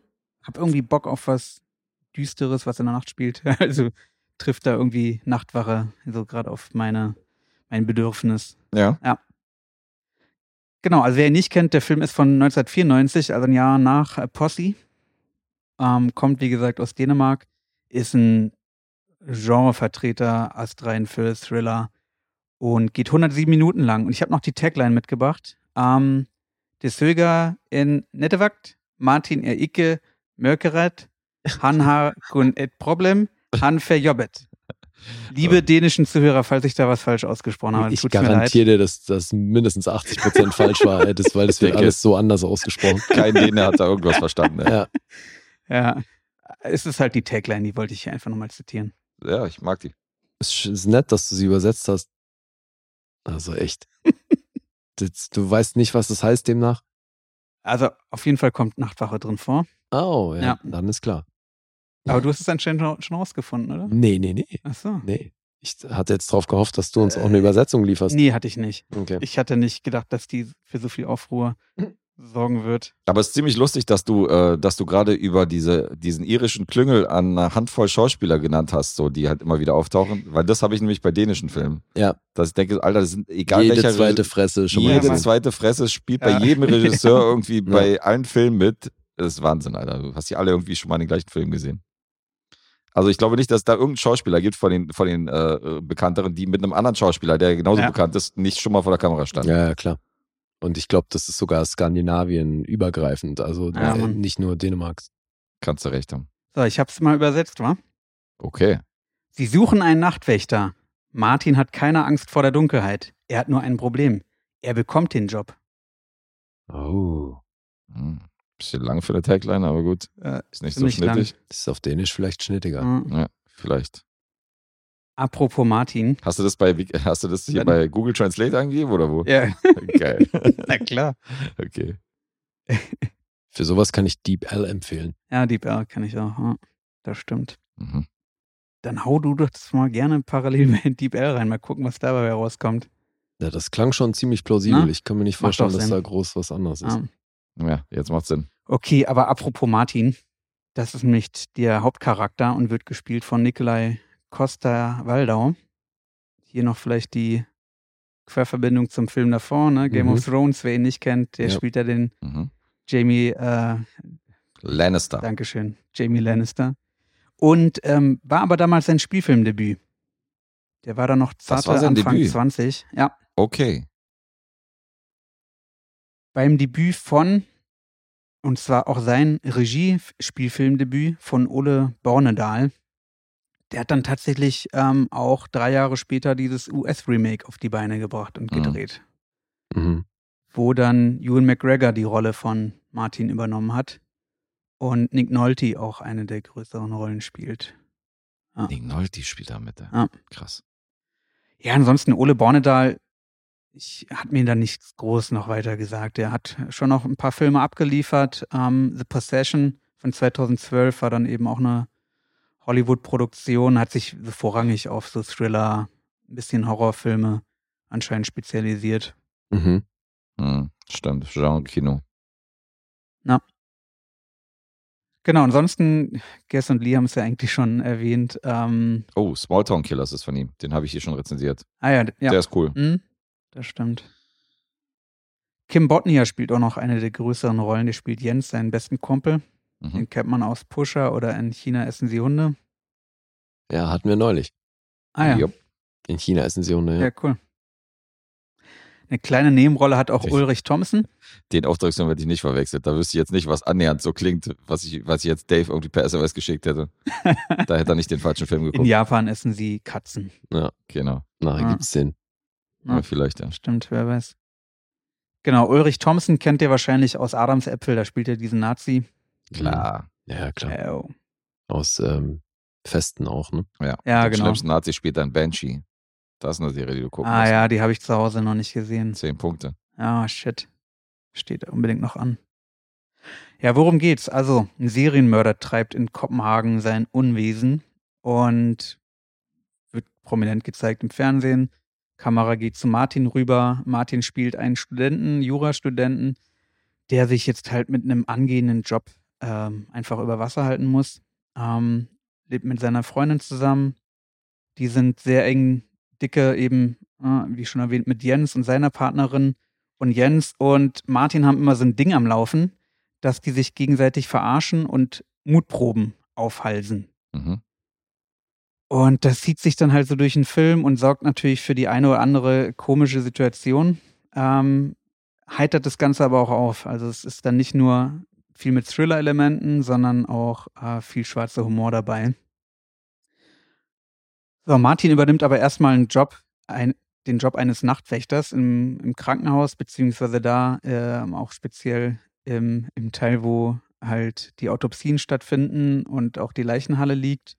hab irgendwie Bock auf was Düsteres, was in der Nacht spielt. <laughs> Also trifft da irgendwie Nachtwache so gerade auf meine, mein Bedürfnis. Ja. Genau, also wer ihn nicht kennt, der Film ist von 1994, also ein Jahr nach Posse. Ähm, kommt, wie gesagt, aus Dänemark, ist ein Genrevertreter, astrein für Thriller und geht 107 Minuten lang. Und ich habe noch die Tagline mitgebracht. Ähm, det Söger in Nettevakt, Martin er Icke, Mörkeret, han har kun et Problem, han verjobbet. Liebe dänischen Zuhörer, falls ich da was falsch ausgesprochen habe, ich tut's mir leid. garantiere dir, dass das mindestens 80 Prozent <laughs> falsch war, das, weil das wird alles so anders ausgesprochen. Kein Däne hat da irgendwas verstanden. Ja. Ja, es ist halt die Tagline, die wollte ich hier einfach nochmal zitieren. ja, ich mag die. Es ist- ist nett, dass du sie übersetzt hast. Also echt. <laughs> Das, du weißt nicht, was das heißt demnach? Also auf jeden Fall kommt Nachtwache drin vor. Oh, ja, Ja. dann ist klar. Aber du hast es anscheinend schon- rausgefunden, oder? Nee, nee, nee. Ach so. Nee. Ich hatte jetzt drauf gehofft, dass du uns auch eine Übersetzung lieferst. Nee, hatte ich nicht. Okay. Ich hatte nicht gedacht, dass die für so viel Aufruhr <clears throat> sorgen wird. Aber es ist ziemlich lustig, dass du, äh, dass du gerade über diese, diesen irischen Klüngel an einer Handvoll Schauspieler genannt hast, so die halt immer wieder auftauchen. Weil das habe ich nämlich bei dänischen Filmen. Ja. Dass ich denke, Alter, das sind egal Jede welcher zweite Fresse schon mal jede zweite Fresse spielt Ja. bei jedem <laughs> Regisseur irgendwie Ja. bei allen Filmen mit. Das ist Wahnsinn, Alter. Du hast die alle irgendwie schon mal in den gleichen Film gesehen. Also ich glaube nicht, dass es da irgendeinen Schauspieler gibt von den, von den äh, Bekannteren, die mit einem anderen Schauspieler, der genauso Ja. bekannt ist, nicht schon mal vor der Kamera stand. Ja, ja, klar. Und ich glaube, das ist sogar Skandinavien übergreifend, also Ja, äh, Mann. nicht nur Dänemarks. Kannst du recht haben. So, ich hab's mal übersetzt, wa? Okay. Sie suchen einen Nachtwächter. Martin hat keine Angst vor der Dunkelheit. Er hat nur ein Problem. Er bekommt den Job. Oh. Hm. Bisschen lang für eine Tagline, aber gut. Äh, Ist nicht so lang. schnittig. Das ist auf Dänisch vielleicht schnittiger. Mhm. Ja, vielleicht. Apropos Martin. Hast du das bei hast du das hier Dann- bei Google Translate angegeben oder wo? Ja, <laughs> Geil. <laughs> na klar. Okay. <laughs> Für sowas kann ich Deep L empfehlen. Ja, Deep L kann ich auch. Ja, das stimmt. Mhm. Dann hau du das mal gerne parallel bei Deep L rein. Mal gucken, was dabei rauskommt. Ja, das klang schon ziemlich plausibel. Na? Ich kann mir nicht vorstellen, dass Sinn. da groß was anderes ist. Ja. Ja, jetzt macht Sinn. Okay, aber apropos Martin. Das ist nämlich der Hauptcharakter und wird gespielt von Nikolai Costa-Waldau. Hier noch vielleicht die Querverbindung zum Film davor, ne? Game Mhm. of Thrones, wer ihn nicht kennt, der Ja. spielt ja den Mhm. Jamie, äh, Lannister. Dankeschön, Jamie Lannister. Und ähm, war aber damals sein Spielfilmdebüt. Der war da noch zarte Anfang Debüt? 20. Ja, Okay. beim Debüt von, und zwar auch sein Regie-Spielfilmdebüt von Ole Bornedahl. Der hat dann tatsächlich ähm, auch drei Jahre später dieses US-Remake auf die Beine gebracht und Mhm. gedreht, Mhm. wo dann Ewan McGregor die Rolle von Martin übernommen hat und Nick Nolte auch eine der größeren Rollen spielt. Nick Nolte spielt da mit. Ja. Krass. Ja, ansonsten Ole Bornedal, ich hat mir da nichts groß noch weiter gesagt. Er hat schon noch ein paar Filme abgeliefert. Ähm, The Possession von 2012 war dann eben auch eine Hollywood-Produktion, hat sich vorrangig auf so Thriller, ein bisschen Horrorfilme anscheinend spezialisiert. Mhm. Hm, stimmt, Genre-Kino. Na. Genau, ansonsten, Guess und Lee haben es ja eigentlich schon erwähnt. Ähm, Oh, Small Town Killers ist von ihm. Den habe ich hier schon rezensiert. ah ja, ja. Der ist cool. Hm, das stimmt. Kim Botnia spielt auch noch eine der größeren Rollen. Der spielt Jens, seinen besten Kumpel. Mhm. Den kennt man aus Pusher oder in China essen sie Hunde. Ja, hatten wir neulich. Ah ja. In China essen sie Hunde. ja, Ja. cool. Eine kleine Nebenrolle hat auch Ich- Ulrich Thompson. Den Auftragsnamen hätte ich nicht verwechselt. Da wüsste ich jetzt nicht, was annähernd so klingt, was ich, was ich jetzt Dave irgendwie per SMS geschickt hätte. <laughs> da hätte er nicht den falschen Film In geguckt. Japan essen sie Katzen. Genau. Nachher Ah. gibt's den. Ja. Vielleicht, ja. Stimmt, wer weiß. Genau, Ulrich Thompson kennt ihr wahrscheinlich aus Adams Äpfel. Da spielt er diesen Nazi. Klar. Ja, klar. Oh. Aus ähm, Festen auch, ne? Ja, Ja, Den genau. schlimmsten Nazi spielt dann Banshee. Das ist eine Serie, die du gucken Ah musst. ja, die habe ich zu Hause noch nicht gesehen. Zehn Punkte. Ah, shit. Steht unbedingt noch an. Ja, worum geht's? Also, ein Serienmörder treibt in Kopenhagen sein Unwesen und wird prominent gezeigt im Fernsehen. Kamera geht zu Martin rüber. Martin spielt einen Studenten, Jurastudenten, der sich jetzt halt mit einem angehenden Job ähm, einfach über Wasser halten muss. Ähm, lebt mit seiner Freundin zusammen. Die sind sehr eng, dicke, eben, äh, wie schon erwähnt, mit Jens und seiner Partnerin. Und Jens und Martin haben immer so ein Ding am Laufen, dass die sich gegenseitig verarschen und Mutproben aufhalsen. Mhm. Und das zieht sich dann halt so durch den Film und sorgt natürlich für die eine oder andere komische Situation. Ähm, heitert das Ganze aber auch auf. Also es ist dann nicht nur viel mit Thriller-Elementen, sondern auch äh, viel schwarzer Humor dabei. So, Martin übernimmt aber erstmal einen Job, ein, den Job eines Nachtwächters im, im Krankenhaus, beziehungsweise da äh, auch speziell im, im Teil, wo halt die Autopsien stattfinden und auch die Leichenhalle liegt.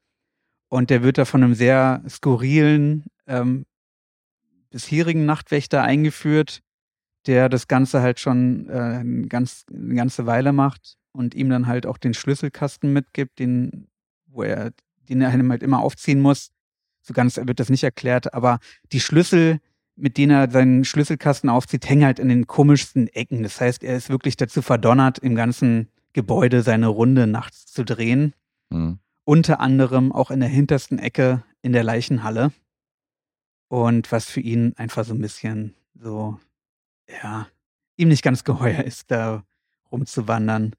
Und der wird da von einem sehr skurrilen ähm, bisherigen Nachtwächter eingeführt, der das Ganze halt schon äh, eine, ganz, eine ganze Weile macht und ihm dann halt auch den Schlüsselkasten mitgibt, den, wo er, den er halt immer aufziehen muss. So ganz wird das nicht erklärt, aber die Schlüssel, mit denen er seinen Schlüsselkasten aufzieht, hängen halt in den komischsten Ecken. Das heißt, er ist wirklich dazu verdonnert, im ganzen Gebäude seine Runde nachts zu drehen Mhm. unter anderem auch in der hintersten Ecke in der Leichenhalle. Und was für ihn einfach so ein bisschen so, ja, ihm nicht ganz <laughs> geheuer ist, da rumzuwandern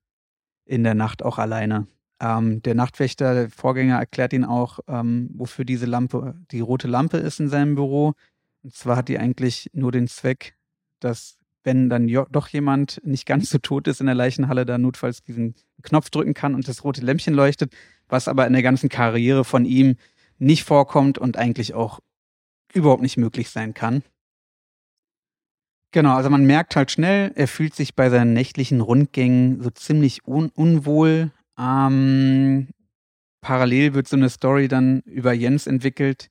in der Nacht auch alleine. Ähm, der Nachtwächter, der Vorgänger, erklärt ihn auch, ähm, wofür diese Lampe, die rote Lampe ist in seinem Büro. Und zwar hat die eigentlich nur den Zweck, dass wenn dann doch jemand nicht ganz so tot ist in der Leichenhalle, da notfalls diesen Knopf drücken kann und das rote Lämpchen leuchtet, was aber in der ganzen Karriere von ihm nicht vorkommt und eigentlich auch überhaupt nicht möglich sein kann. Genau, also man merkt halt schnell, er fühlt sich bei seinen nächtlichen Rundgängen so ziemlich un unwohl. Ähm, parallel wird so eine Story dann über Jens entwickelt,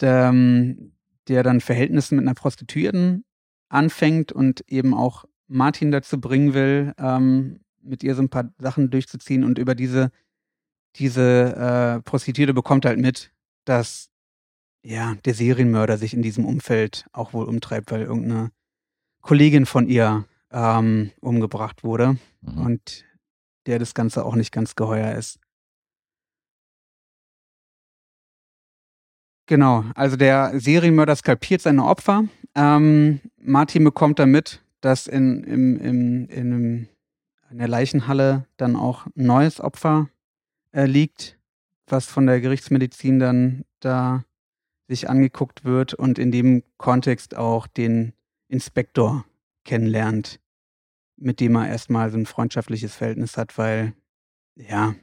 der, ähm, der dann Verhältnisse mit einer Prostituierten anfängt und eben auch Martin dazu bringen will, ähm, mit ihr so ein paar Sachen durchzuziehen und über diese, diese äh, Prostituierte bekommt halt mit, dass ja, der Serienmörder sich in diesem Umfeld auch wohl umtreibt, weil irgendeine Kollegin von ihr ähm, umgebracht wurde Mhm. und der das Ganze auch nicht ganz geheuer ist. Genau, also der Serienmörder skalpiert seine Opfer. Ähm, Martin bekommt damit, dass in, im, im, in, in der Leichenhalle dann auch ein neues Opfer äh, liegt, was von der Gerichtsmedizin dann da sich angeguckt wird und in dem Kontext auch den Inspektor kennenlernt, mit dem er erstmal so ein freundschaftliches Verhältnis hat, weil ja,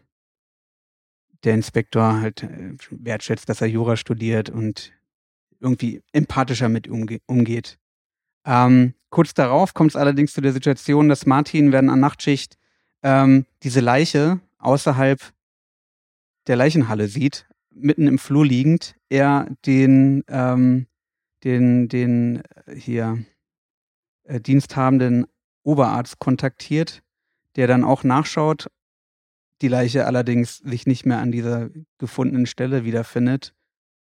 der Inspektor halt äh, wertschätzt, dass er Jura studiert und irgendwie empathischer mit umge umgeht. Ähm, kurz darauf kommt es allerdings zu der Situation, dass Martin während einer Nachtschicht ähm, diese Leiche außerhalb der Leichenhalle sieht, mitten im Flur liegend, er den ähm, den, den äh, hier äh, diensthabenden Oberarzt kontaktiert, der dann auch nachschaut, die Leiche allerdings sich nicht mehr an dieser gefundenen Stelle wiederfindet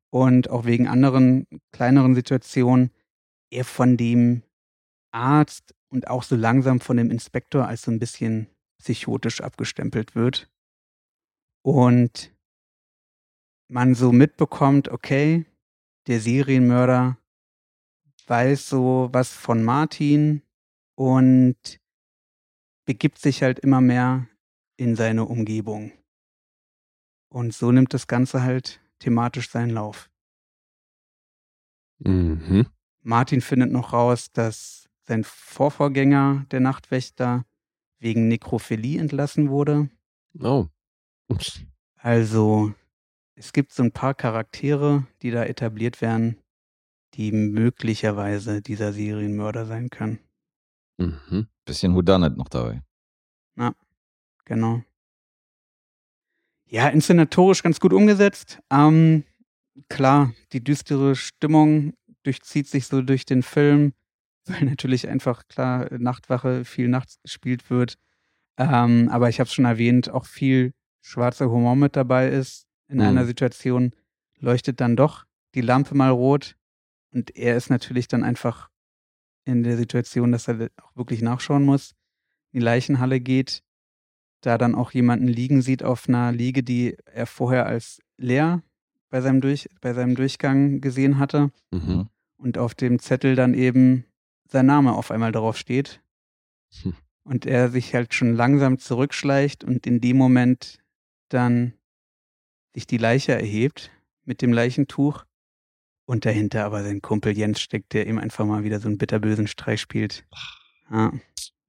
und auch wegen anderen kleineren Situationen er von dem Arzt und auch so langsam von dem Inspektor als so ein bisschen psychotisch abgestempelt wird. Und man so mitbekommt, okay, der Serienmörder weiß so was von Martin und begibt sich halt immer mehr in seine Umgebung. Und so nimmt das Ganze halt thematisch seinen Lauf. Mhm. Martin findet noch raus, dass sein Vorvorgänger, der Nachtwächter, wegen Nekrophilie entlassen wurde. Oh. Also, es gibt so ein paar Charaktere, die da etabliert werden, die möglicherweise dieser Serienmörder sein können. Mhm. Bisschen Houdanet noch dabei. Ja, genau. Ja, inszenatorisch ganz gut umgesetzt. Ähm, klar, die düstere Stimmung durchzieht sich so durch den Film, <laughs> weil natürlich einfach klar Nachtwache viel nachts gespielt wird. Ähm, aber ich habe es schon erwähnt, auch viel schwarzer Humor mit dabei ist. In Mhm. einer Situation leuchtet dann doch die Lampe mal rot und er ist natürlich dann einfach in der Situation, dass er auch wirklich nachschauen muss, in die Leichenhalle geht, da dann auch jemanden liegen sieht auf einer Liege, die er vorher als leer bei seinem, Durch, bei seinem Durchgang gesehen hatte Mhm. und auf dem Zettel dann eben sein Name auf einmal drauf steht. Hm. Und er sich halt schon langsam zurückschleicht und in dem Moment dann sich die Leiche erhebt mit dem Leichentuch und dahinter aber sein Kumpel Jens steckt, der ihm einfach mal wieder so einen bitterbösen Streich spielt. Ja.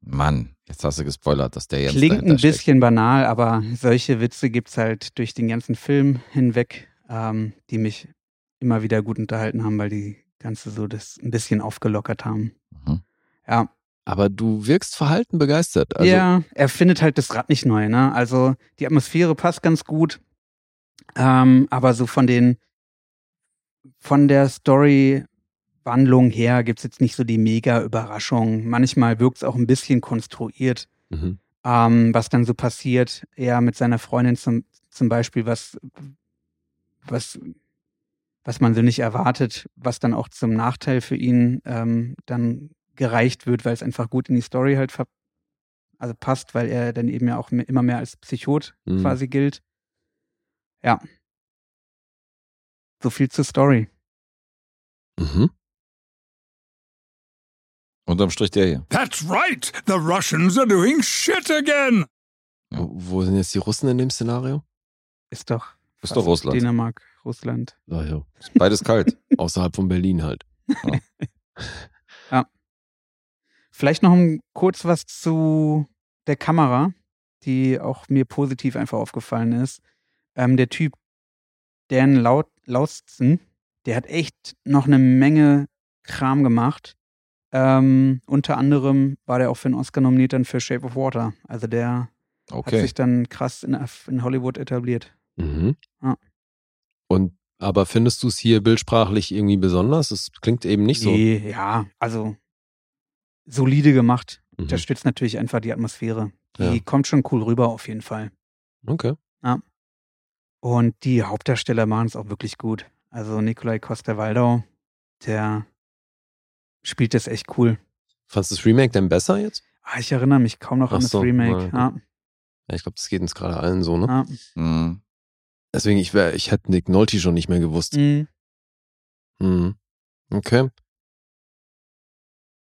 Mann, jetzt hast du gespoilert, dass der jetzt Klingt ein bisschen banal, aber solche Witze gibt's halt durch den ganzen Film hinweg, ähm, die mich immer wieder gut unterhalten haben, weil die Ganze so das ein bisschen aufgelockert haben. steckt. Mhm. Ja, Aber du wirkst verhalten begeistert. Also, ja, er findet halt das Rad nicht neu, ne? Also die Atmosphäre passt ganz gut, ähm, aber so von den von der Story-Wandlung her gibt's jetzt nicht so die mega Überraschung. Manchmal wirkt's auch ein bisschen konstruiert. Mhm. ähm, was dann so passiert, er mit seiner Freundin zum, zum Beispiel, was, was, was man so nicht erwartet, was dann auch zum Nachteil für ihn ähm, dann gereicht wird, weil es einfach gut in die Story halt ver also passt, weil er dann eben ja auch me- immer mehr als Psychot Mhm. quasi gilt. Ja. So viel zur Story. Mhm. Unterm Strich der hier. That's right! The Russians are doing shit again! Wo, wo sind jetzt die Russen in dem Szenario? Ist doch, Ist doch Russland. Dänemark, Russland. Ah, ja. <laughs> Ist beides kalt. Außerhalb von Berlin halt. <laughs> Vielleicht noch ein, kurz was zu der Kamera, die auch mir positiv einfach aufgefallen ist. Ähm, der Typ Dan Laut Lausten, der hat echt noch eine Menge Kram gemacht. Ähm, unter anderem war der auch für einen Oscar nominiert dann für Shape of Water. Also der hat Okay. sich dann krass in, in Hollywood etabliert. Mhm. Ja. Und aber findest du es hier bildsprachlich irgendwie besonders? Es klingt eben nicht so. Nee, ja, also solide gemacht. Mhm. Unterstützt natürlich einfach die Atmosphäre. Die Ja. kommt schon cool rüber auf jeden Fall. Okay. Und die Hauptdarsteller machen es auch wirklich gut. Also Nikolai Coster-Waldau, der spielt das echt cool. Fandest du das Remake denn besser jetzt? Ah, ich erinnere mich kaum noch Ach an das so, Remake. Ja, Ja, ich glaube, das geht uns gerade allen so, ne? ja. Mhm. Deswegen, ich wäre, ich hätte Nick Nolte schon nicht mehr gewusst. Mhm. Mhm. Okay.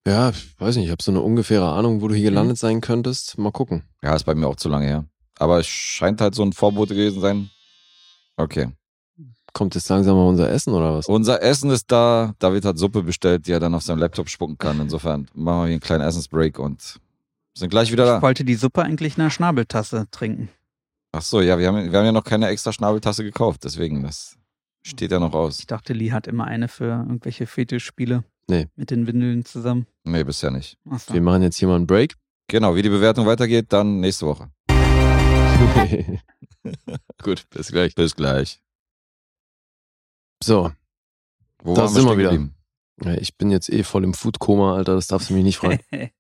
Ja, ich weiß nicht, ich habe so eine ungefähre Ahnung, wo du hier Mhm. gelandet sein könntest. Mal gucken. Ja, ist bei mir auch zu lange her. Aber es scheint halt so ein Vorbote gewesen sein. Okay. Kommt jetzt langsam mal unser Essen oder was? Unser Essen ist da. David hat Suppe bestellt, die er dann auf seinem Laptop spucken kann. Insofern machen wir hier einen kleinen Essensbreak und sind gleich wieder Ich da. wollte die Suppe eigentlich in einer Schnabeltasse trinken. Ach so, ja, wir haben, wir haben ja noch keine extra Schnabeltasse gekauft. Deswegen, das steht ja noch aus. Ich dachte, Lee hat immer eine für irgendwelche Fetischspiele. Nee. Mit den Windeln zusammen. Nee, bisher nicht. Achso. Wir machen jetzt hier mal einen Break. Genau, wie die Bewertung weitergeht, dann nächste Woche. <laughs> Gut, bis gleich. Bis gleich. So, Wo Da waren sind wir wieder. geblieben? Ich bin jetzt eh voll im Food-Koma, Alter, das darfst du mich nicht fragen. <laughs>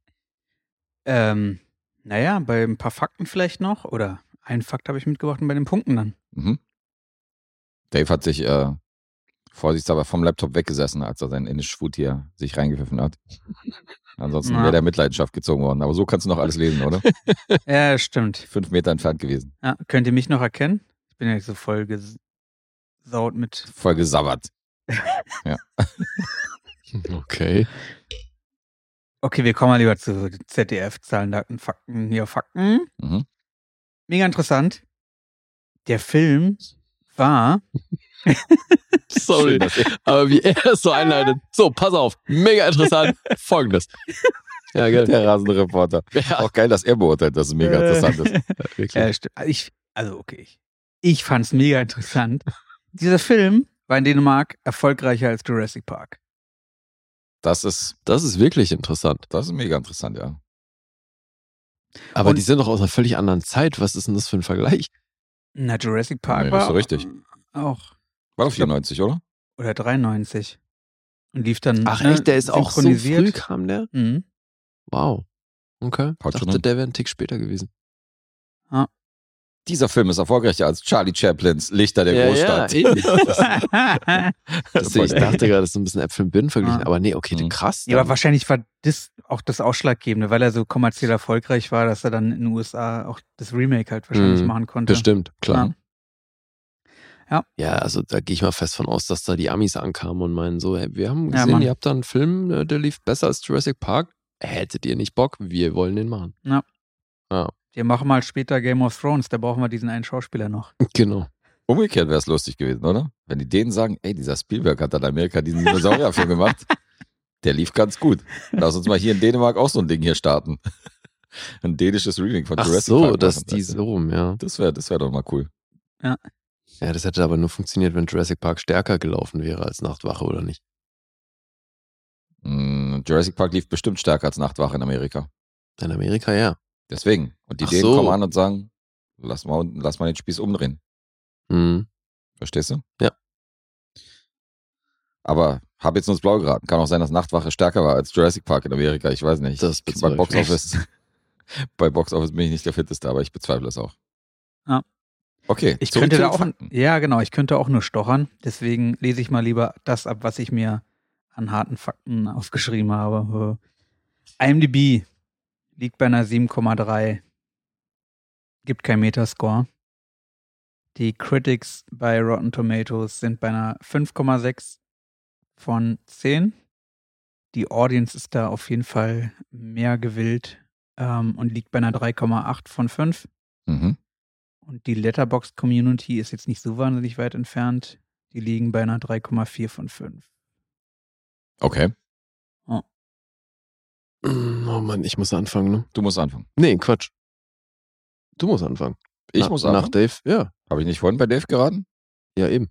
ähm, naja, bei ein paar Fakten vielleicht noch. Oder einen Fakt habe ich mitgebracht und bei den Punkten dann. Mhm. Dave hat sich äh, vorsichtshalber vom Laptop weggesessen, als er sein indisches Food hier sich reingepfiffen hat. Ansonsten Ja. wäre der Mitleidenschaft gezogen worden. Aber so kannst du noch alles lesen, oder? <laughs> Ja, stimmt. Fünf Meter entfernt gewesen. Ja, könnt ihr mich noch erkennen? Ich bin ja nicht so voll gesaut mit. Voll gesabbert. <laughs> ja. <laughs> Okay. Okay, wir kommen mal lieber zu ZDF, Zahlen, Daten, Fakten, hier Fakten. Mhm. Mega interessant. Der Film war. <laughs> Sorry. Schön, <laughs> Aber wie er es so einleitet. So, pass auf. Mega interessant. <laughs> Folgendes. Ja, geil. Der rasende Reporter. Ja. Auch geil, dass er beurteilt, dass es mega Äh. interessant ist. Wirklich. Ja, also ich, also okay. Ich, ich fand's mega interessant. Dieser Film war in Dänemark erfolgreicher als Jurassic Park. Das ist, Das ist wirklich interessant. das ist mega interessant, ja. Aber Und- die sind doch aus einer völlig anderen Zeit. Was ist denn das für ein Vergleich? Na, Jurassic Park Nee, das war ist so richtig. auch. War doch 94, oder? Oder 93. Und lief dann. Ach ne, echt, der ist auch so synchronisiert. früh kam der? Mhm. Wow. Okay. Haut dachte, der wäre ein Tick später gewesen. Dieser Film ist erfolgreicher als Charlie Chaplins Lichter der Großstadt. <laughs> Ja. <laughs> Das, ich dachte gerade, das ist so ein bisschen Äpfel und Birnen verglichen. Ah. Aber nee, okay, Mhm. krass. Ja, aber wahrscheinlich war das auch das Ausschlaggebende, weil er so kommerziell erfolgreich war, dass er dann in den USA auch das Remake halt wahrscheinlich Mhm. machen konnte. Bestimmt, klar. Ja. Ja, also da gehe ich mal fest von aus, dass da die Amis ankamen und meinen so, hey, wir haben Ja, gesehen, Mann. ihr habt da einen Film, äh, der lief besser als Jurassic Park. Hättet ihr nicht Bock? Wir wollen den machen. Wir machen mal später Game of Thrones, da brauchen wir diesen einen Schauspieler noch. <laughs> Genau. Umgekehrt wäre es lustig gewesen, oder? Wenn die denen sagen, ey, dieser Spielberg hat in Amerika diesen Dinosaurierfilm gemacht. <laughs> Der lief ganz gut. Lass uns mal hier in Dänemark auch so ein Ding hier starten. Ein dänisches Remake von Ach Jurassic so, Park. dass machen, die weißt du? so rum, ja. Das wäre das wär doch mal cool. Ja, das hätte aber nur funktioniert, wenn Jurassic Park stärker gelaufen wäre als Nachtwache, oder nicht? Mm, Jurassic Park lief bestimmt stärker als Nachtwache in Amerika. In Amerika, ja. Deswegen. Und die Ach Dänen so. kommen an und sagen, lass mal, lass mal den Spieß umdrehen. Mhm. Verstehst du? Ja. Aber habe jetzt nur ins Blau geraten. Kann auch sein, dass Nachtwache stärker war als Jurassic Park in Amerika. Ich weiß nicht. Das bei bezweifle Box ich. Office, <laughs> bei Box Office bin ich nicht der fitteste, aber ich bezweifle es auch. Ja. Okay. Ich könnte da auch, Fakten. ja genau, ich könnte auch nur stochern. Deswegen lese ich mal lieber das ab, was ich mir an harten Fakten <laughs> aufgeschrieben habe. IMDb liegt bei einer 7,3. Gibt kein Metascore. Die Critics bei Rotten Tomatoes sind bei einer 5,6 von 10. Die Audience ist da auf jeden Fall mehr gewillt ähm, und liegt bei einer 3,8 von 5. Mhm. Und die Letterboxd Community ist jetzt nicht so wahnsinnig weit entfernt. Die liegen bei einer 3,4 von 5. Okay. Oh Mann, ich muss anfangen, ne? Du musst anfangen. Nee, Quatsch. Du musst anfangen. Ich Na, muss Nach anfangen. Dave, ja. Habe ich nicht vorhin bei Dave geraten? Ja, eben.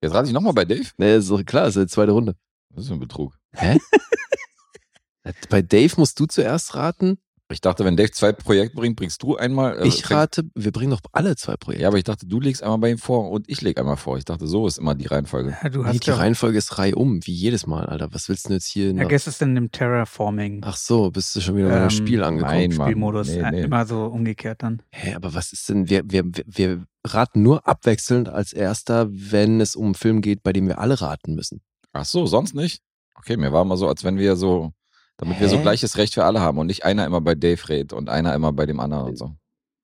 Jetzt rate ich nochmal bei Dave? Nee, ist doch klar, ist ja die zweite Runde. Das ist ein Betrug. Hä? <laughs> Bei Dave musst du zuerst raten. Ich dachte, wenn Dave zwei Projekte bringt, bringst du einmal. äh, Ich rate, wir bringen doch alle zwei Projekte. Ja, aber ich dachte, du legst einmal bei ihm vor und ich leg einmal vor. Ich dachte, so ist immer die Reihenfolge. Ja, du Nee, hast die ja, Reihenfolge ist reihum, wie jedes Mal, Alter. Was willst du denn jetzt hier? ja gestern in dem Terraforming Ach so, bist du schon wieder bei einem Ähm, Spiel angekommen? nein, Mann. Spielmodus. Nee, Ja, nee. Immer so umgekehrt dann. Hä, aber was ist denn, wir, wir, wir- wir raten nur abwechselnd als erster, wenn es um einen Film geht, bei dem wir alle raten müssen. Ach so, sonst nicht? Okay, mir war immer so, als wenn wir so, damit wir so Hä? gleiches Recht für alle haben und nicht einer immer bei Dave redet und einer immer bei dem anderen und so.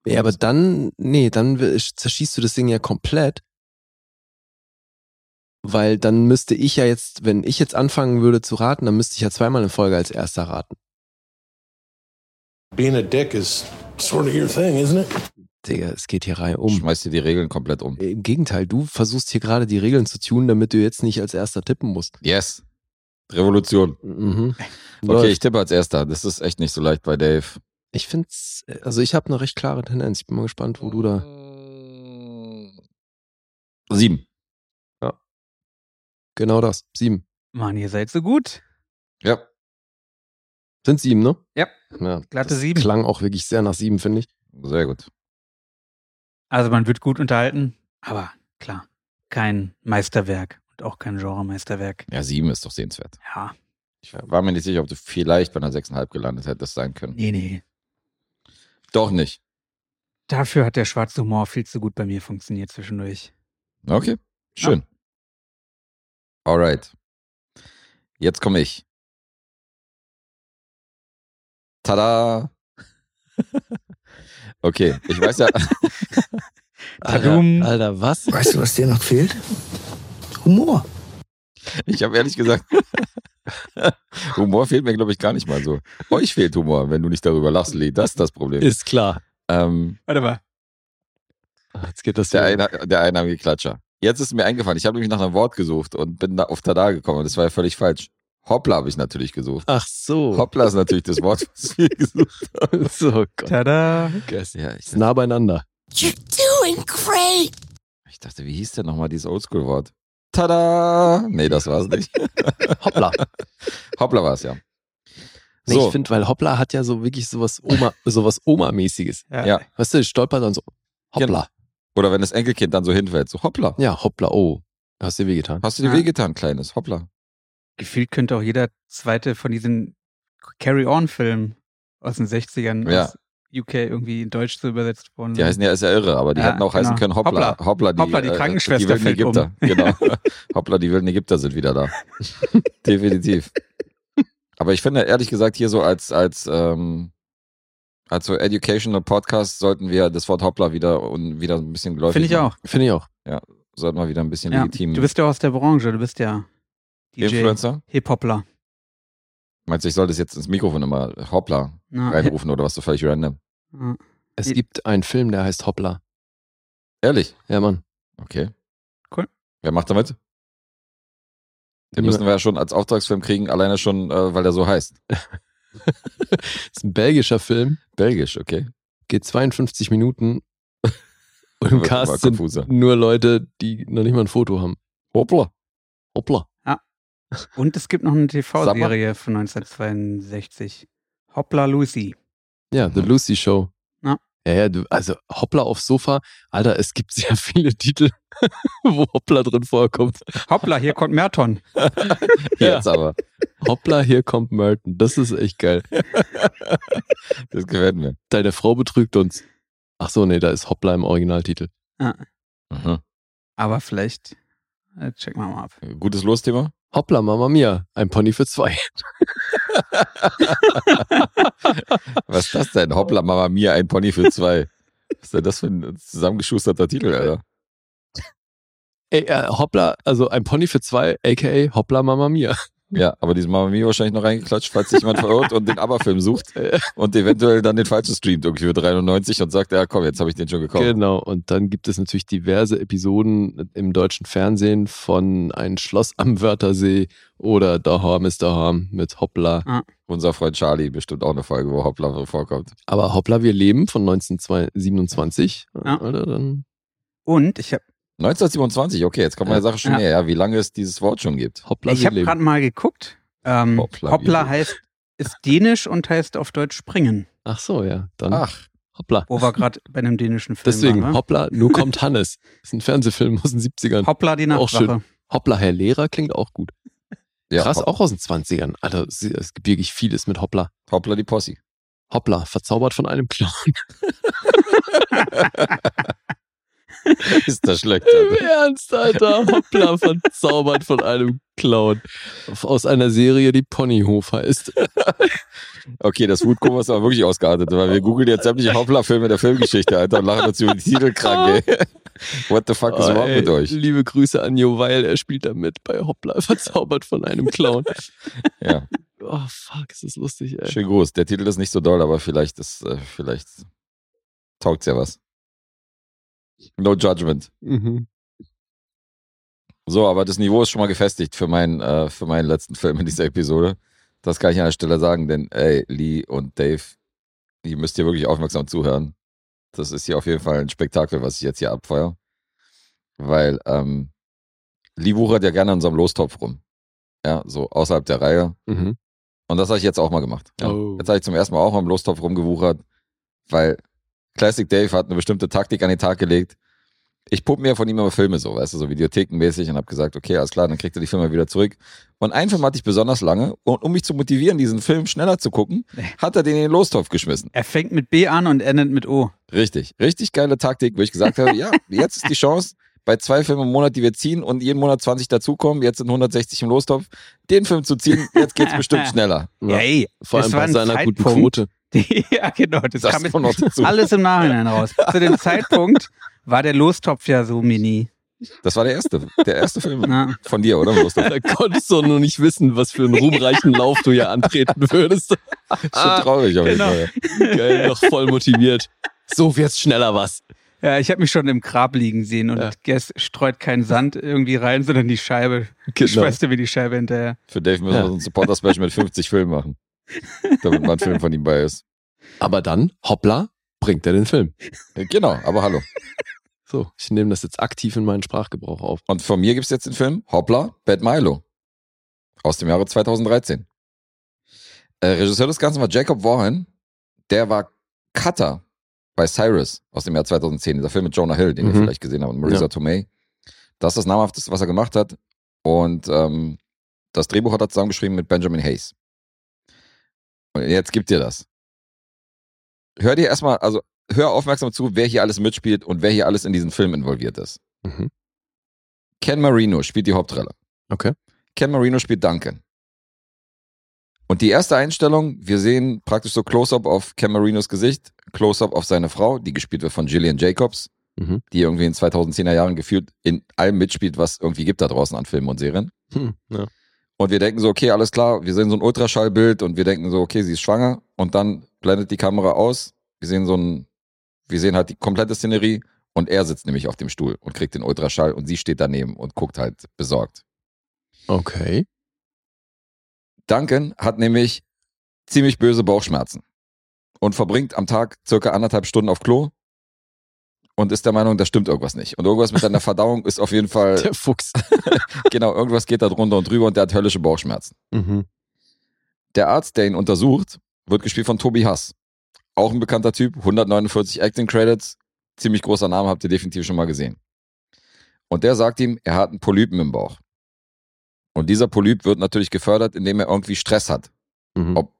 Ja, aber dann, nee, dann zerschießt du das Ding ja komplett. Weil dann müsste ich ja jetzt, wenn ich jetzt anfangen würde zu raten, dann müsste ich ja zweimal in Folge als erster raten. Being a dick is sort of your thing, isn't it? Digga, es geht hier rein um. Schmeißt dir die Regeln komplett um. Im Gegenteil, du versuchst hier gerade die Regeln zu tunen, damit du jetzt nicht als erster tippen musst. Yes. Revolution. Mhm. <laughs> Okay, ich tippe als erster. Das ist echt nicht so leicht bei Dave. Ich find's, also ich habe eine recht klare Tendenz. Ich bin mal gespannt, wo du da. Sieben. Genau das. Sieben. Mann, ihr seid so gut. Ja. Sind sieben, ne? Ja. ja Glatte das sieben. Klang auch wirklich sehr nach sieben, finde ich. Sehr gut. Also man wird gut unterhalten, aber klar, kein Meisterwerk. Und auch kein Genremeisterwerk. Ja, sieben ist doch sehenswert. Ja. Ich war mir nicht sicher, ob du vielleicht bei einer 6,5 gelandet hättest sein können. Nee, nee. Doch nicht. Dafür hat der schwarze Humor viel zu gut bei mir funktioniert zwischendurch. Okay, schön. Alright. Jetzt komme ich. Tada! <laughs> okay, ich weiß ja. Alter, Alter, was? Weißt du, was dir noch fehlt? Humor. Ich habe ehrlich gesagt, <laughs> Humor fehlt mir, glaube ich, gar nicht mal so. Euch fehlt Humor, wenn du nicht darüber lachst, Lee. Das ist das Problem. Ist klar. Ähm, Warte mal. Jetzt geht das der, eine, der einarmige Klatscher. Jetzt ist mir eingefallen, ich habe nämlich nach einem Wort gesucht und bin da auf Tada gekommen. Das war ja völlig falsch. Hoppla habe ich natürlich gesucht. Ach so. Hoppla ist natürlich das Wort, was <laughs> wir gesucht haben. So, Gott. Tada. Ja, ich, nah beieinander. You're doing great. ich dachte, wie hieß denn nochmal dieses Oldschool-Wort? Tada! Nee, das war's nicht. <laughs> Hoppla. Hoppla war's, ja. Nee, So. Ich finde, weil Hoppla hat ja so wirklich sowas Oma, sowas Oma-mäßiges. Ja. Weißt du, stolpert dann so. Hoppla. Oder wenn das Enkelkind dann so hinfällt, so hoppla. Ja, hoppla, oh. Hast dir wehgetan. Hast du dir Ja. wehgetan, Kleines? Hoppla. Gefühlt könnte auch jeder zweite von diesen Carry-On-Filmen aus den 60ern Ja. aus UK irgendwie in Deutsch so übersetzt worden Die heißen ja, ist ja irre, aber die Ja, hätten auch heißen genau. können Hoppla. Hoppla. Hoppla, die, Hoppla, die äh, Krankenschwester die wilden fällt um. Ägypter. Genau. <laughs> Hoppla, die wilden Ägypter sind wieder da. <laughs> Definitiv. Aber ich finde, ehrlich gesagt, hier so als, als, ähm, als so Educational Podcast sollten wir das Wort Hoppla wieder und wieder ein bisschen geläufig Finde ich machen. auch. Finde ich auch. Sollten wir wieder ein bisschen Ja. legitim. Du bist ja aus der Branche, du bist ja DJ, Influencer? Hip-Hopler. Meinst du, ich soll das jetzt ins Mikrofon immer Hoppla Ja. reinrufen oder was so völlig random? Ja. Es gibt einen Film, der heißt Hoppla. Ehrlich? Ja, Mann. Okay. Cool. Wer macht damit? Den Niemand. müssen wir ja schon als Auftragsfilm kriegen, alleine schon, äh, weil der so heißt. <laughs> ist ein belgischer Film, Belgisch, okay. geht 52 Minuten <laughs> und im Cast sind nur Leute, die noch nicht mal ein Foto haben. Hoppla. Hoppla. Und es gibt noch eine TV-Serie von 1962. Hoppla Lucy. Ja, The Lucy Show. Ja. Ja, ja, du, also Hoppla aufs Sofa. Alter, es gibt sehr <laughs> viele Titel, <laughs> wo Hoppla drin vorkommt. Hoppla, hier kommt Merton. <laughs> Jetzt aber. Hoppla, hier kommt Merton. Das ist echt geil. Das gefällt mir. Deine Frau betrügt uns. Ach so, nee, da ist Hoppla im Originaltitel. Mhm. Aber vielleicht äh, checken wir mal ab. Gutes Losthema. Hoppla, Mama Mia, ein Pony für zwei. <laughs> Was ist das denn? Hoppla, Mama Mia, ein Pony für zwei. Was ist denn das für ein zusammengeschusterter Titel, Alter? Ey, äh, Hoppla, also ein Pony für zwei, aka Hoppla, Mama Mia. Ja, aber diesen Mama Mia wahrscheinlich noch reingeklatscht, falls sich jemand verirrt und den ABBA-Film sucht <laughs> und eventuell dann den falschen streamt irgendwie für 93 und sagt, ja komm, jetzt habe ich den schon gekauft. Genau, und dann gibt es natürlich diverse Episoden im deutschen Fernsehen von Ein Schloss am Wörthersee oder Daheim ist Daheim mit Hoppla. Unser Freund Charlie bestimmt auch eine Folge, wo Hoppla vorkommt. Aber Hoppla, wir leben von 1927. Ja. Oder dann Und ich habe 1927, okay, jetzt kommt meine Ja. Sache schon Ja. näher, ja, wie lange es dieses Wort schon gibt. Hoppla, ich wir hab leben. gerade mal geguckt. Ähm, Hoppla, Hoppla, heißt, ist dänisch und heißt auf Deutsch springen. Ach so, ja. Dann Ach, Hoppla. Wo wir gerade bei einem dänischen Film Deswegen, waren. wa? Hoppla, nur kommt Hannes. Das <laughs> ist ein Fernsehfilm aus den 70ern. Hoppla, die Auch schön. Nachtwache. Hoppla, Herr Lehrer klingt auch gut. ja, Krass, Hopp- auch aus den 20ern. Alter, es gibt wirklich vieles mit Hoppla. Hoppla die Posse. Hoppla, verzaubert von einem Clown. <laughs> <laughs> <laughs> ist das schlecht, Im Alter. Ernst, Alter. Hoppla, verzaubert von einem Clown. Aus einer Serie, die Ponyhof heißt. <laughs> Okay, das Foodkoma ist aber wirklich ausgeartet, weil wir googeln jetzt sämtliche Hoppla-Filme der Filmgeschichte, Alter, und lachen uns über die Titel krank, ey. <laughs> What the fuck is Oh, wrong mit euch? Liebe Grüße an Jo Weil, er spielt da mit bei Hoppla, verzaubert von einem Clown. Ja, Oh, fuck, ist das lustig, ey. schön groß. Der Titel ist nicht so doll, aber vielleicht ist, äh, vielleicht taugt's ja was. No judgment. Mhm. So, aber das Niveau ist schon mal gefestigt für meinen, äh, für meinen letzten Film in dieser Episode. Das kann ich an der Stelle sagen, denn ey, Lee und Dave, ihr müsst hier wirklich aufmerksam zuhören. Das ist hier auf jeden Fall ein Spektakel, was ich jetzt hier abfeuere. Weil, ähm, Lee wuchert ja gerne an unserem Lostopf rum. Ja, so außerhalb der Reihe. Mhm. Und das habe ich jetzt auch mal gemacht. Ja. Oh. Jetzt habe ich zum ersten Mal auch mal im Lostopf rumgewuchert, weil Classic Dave hat eine bestimmte Taktik an den Tag gelegt. ich puppe mir von ihm immer Filme so, weißt du, so videothekenmäßig und habe gesagt, okay, alles klar, dann kriegt er die Filme wieder zurück. Und einen Film hatte ich besonders lange und um mich zu motivieren, diesen Film schneller zu gucken, hat er den in den Lostopf geschmissen. Er fängt mit B an und endet mit O. Richtig, richtig geile Taktik, wo ich gesagt habe, ja, jetzt ist die Chance, bei zwei Filmen im Monat, die wir ziehen und jeden Monat 20 dazukommen, jetzt sind 160 im Lostopf, den Film zu ziehen, jetzt geht's bestimmt <laughs> schneller. Ja, ey, Vor allem das war bei ein seiner guten Zeitpunkt, Quote. <laughs> ja, genau. Das, Das kam jetzt noch <laughs> dazu. alles im Nachhinein raus. Zu dem Zeitpunkt war der Lostopf ja so mini. Das war der erste, der erste Film Ja. von dir, oder? Da konntest du noch nicht wissen, was für einen <laughs> ruhmreichen Lauf du hier antreten würdest. Schon traurig auf jeden genau. Fall. Geil, noch voll motiviert. So wird's schneller was. Ja, ich habe mich schon im Grab liegen sehen und Ja. Guess streut keinen Sand irgendwie rein, sondern die Scheibe. Genau. Schmeißt mir die Scheibe hinterher. Für Dave müssen wir Ja. so ein Supporter-Special mit 50 Filmen machen. Damit mal ein Film von ihm bei ist. Aber dann, hoppla, bringt er den Film. Äh, Genau, aber hallo. So, ich nehme das jetzt aktiv in meinen Sprachgebrauch auf. Und von mir gibt's jetzt den Film Hoppla, Bad Milo. Aus dem Jahre 2013. Äh, Regisseur des Ganzen war Jacob Warren. Der war Cutter bei Cyrus aus dem Jahr 2010. Dieser Film mit Jonah Hill, den ihr Mhm. vielleicht gesehen habt, und Marisa Ja. Tomei. Das ist das namhafteste, was er gemacht hat. Und ähm, das Drehbuch hat er zusammengeschrieben mit Benjamin Hayes. Und jetzt gibt dir das. Hör dir erstmal, also hör aufmerksam zu, wer hier alles mitspielt und wer hier alles in diesen Film involviert ist. Mhm. Ken Marino spielt die Hauptrolle. Okay. Ken Marino spielt Duncan. Und die erste Einstellung, wir sehen praktisch so Close-up auf Ken Marinos Gesicht, Close-up auf seine Frau, die gespielt wird von Gillian Jacobs, Mhm. die irgendwie in 2010er Jahren gefühlt in allem mitspielt, was irgendwie gibt da draußen an Filmen und Serien. Hm, ja. Und wir denken so, okay, alles klar, wir sehen so ein Ultraschallbild und wir denken so, okay, sie ist schwanger und dann blendet die Kamera aus. Wir sehen so ein, wir sehen halt die komplette Szenerie und er sitzt nämlich auf dem Stuhl und kriegt den Ultraschall und sie steht daneben und guckt halt besorgt. Okay. Duncan hat nämlich ziemlich böse Bauchschmerzen und verbringt am Tag circa anderthalb Stunden auf Klo und ist der Meinung, da stimmt irgendwas nicht. Und irgendwas mit seiner <laughs> Verdauung ist auf jeden Fall, Der Fuchs. <laughs> genau, irgendwas geht da drunter und drüber und der hat höllische Bauchschmerzen. Mhm. Der Arzt, der ihn untersucht, wird gespielt von Toby Hass. Auch ein bekannter Typ, 149 Acting Credits, ziemlich großer Name, habt ihr definitiv schon mal gesehen. Und der sagt ihm, er hat einen Polypen im Bauch. Und dieser Polyp wird natürlich gefördert, indem er irgendwie Stress hat. Mhm. Ob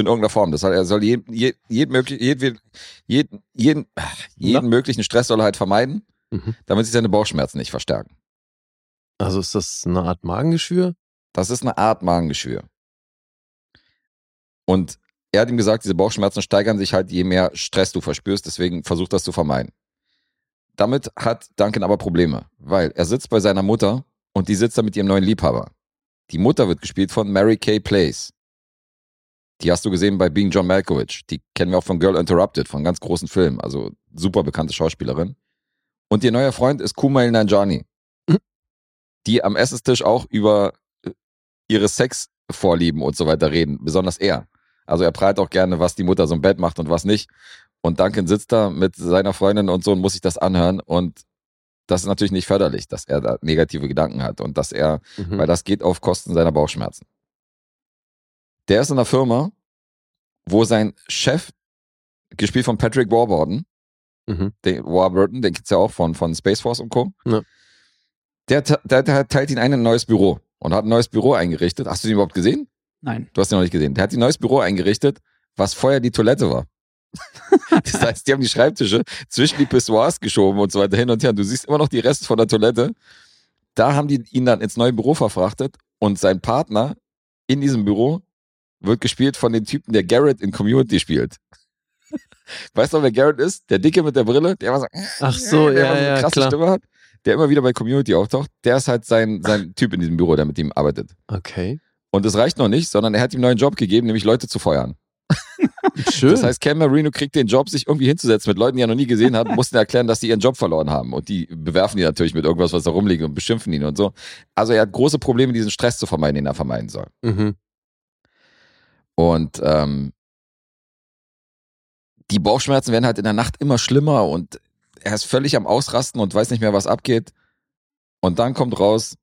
in irgendeiner Form. Das heißt, er soll jeden, jeden, jeden, jeden, jeden, jeden möglichen Stress soll er halt vermeiden, Mhm. damit sich seine Bauchschmerzen nicht verstärken. Also ist das eine Art Magengeschwür? Das ist eine Art Magengeschwür. Und er hat ihm gesagt, diese Bauchschmerzen steigern sich halt, je mehr Stress du verspürst, deswegen versuch das zu vermeiden. Damit hat Duncan aber Probleme, weil er sitzt bei seiner Mutter und die sitzt da mit ihrem neuen Liebhaber. Die Mutter wird gespielt von Mary Kay Place. Die hast du gesehen bei Being John Malkovich. Die kennen wir auch von Girl Interrupted, von ganz großen Filmen. Also super bekannte Schauspielerin. Und ihr neuer Freund ist Kumail Nanjiani. Die am Essenstisch auch über äh, ihre Sexvorlieben und so weiter reden. Besonders er. Also er prahlt auch gerne, was die Mutter so im Bett macht und was nicht. Und Duncan sitzt da mit seiner Freundin und so und muss sich das anhören. Und das ist natürlich nicht förderlich, dass er da negative Gedanken hat und dass er Mhm. weil das geht auf Kosten seiner Bauchschmerzen. Der ist in einer Firma, wo sein Chef, gespielt von Patrick Warburton, Mhm. den, Warburton, den gibt's ja auch von, von Space Force und Co., Ja. der, der, der teilt ihn ein in ein neues Büro und hat ein neues Büro eingerichtet. Hast du ihn überhaupt gesehen? Nein. Du hast ihn noch nicht gesehen. Der hat ein neues Büro eingerichtet, was vorher die Toilette war. <laughs> das heißt, die haben die Schreibtische zwischen die Pissoirs geschoben und so weiter hin und her. Und du siehst immer noch die Reste von der Toilette. Da haben die ihn dann ins neue Büro verfrachtet und sein Partner in diesem Büro wird gespielt von dem Typen, der Garrett in Community spielt. Weißt du, wer Garrett ist? Der Dicke mit der Brille, der immer so, Ach so, der ja, so eine ja, krasse klar. Stimme hat, der immer wieder bei Community auftaucht. Der ist halt sein, sein Typ in diesem Büro, der mit ihm arbeitet. Okay. Und es reicht noch nicht, sondern er hat ihm einen neuen Job gegeben, nämlich Leute zu feuern. <laughs> Schön. Das heißt, Cam Marino kriegt den Job, sich irgendwie hinzusetzen mit Leuten, die er noch nie gesehen hat, mussten erklären, dass sie ihren Job verloren haben. Und die bewerfen ihn natürlich mit irgendwas, was da rumliegt und beschimpfen ihn und so. Also er hat große Probleme, diesen Stress zu vermeiden, den er vermeiden soll. mhm. Und ähm, die Bauchschmerzen werden halt in der Nacht immer schlimmer und er ist völlig am Ausrasten und weiß nicht mehr, was abgeht. Und dann kommt raus,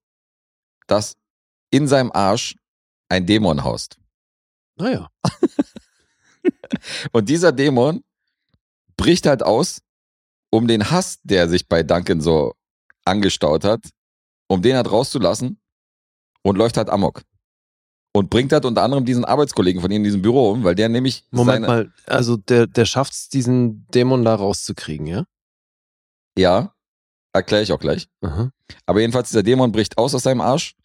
dass in seinem Arsch ein Dämon haust. Naja. <laughs> Und dieser Dämon bricht halt aus um den Hass, der sich bei Duncan so angestaut hat, um den halt rauszulassen und läuft halt amok. Und bringt halt unter anderem diesen Arbeitskollegen von ihm in diesem Büro um, weil der nämlich Moment mal, also der, der schafft es, diesen Dämon da rauszukriegen, ja? Ja, erkläre ich auch gleich. Aha. Aber jedenfalls, dieser Dämon bricht aus aus seinem Arsch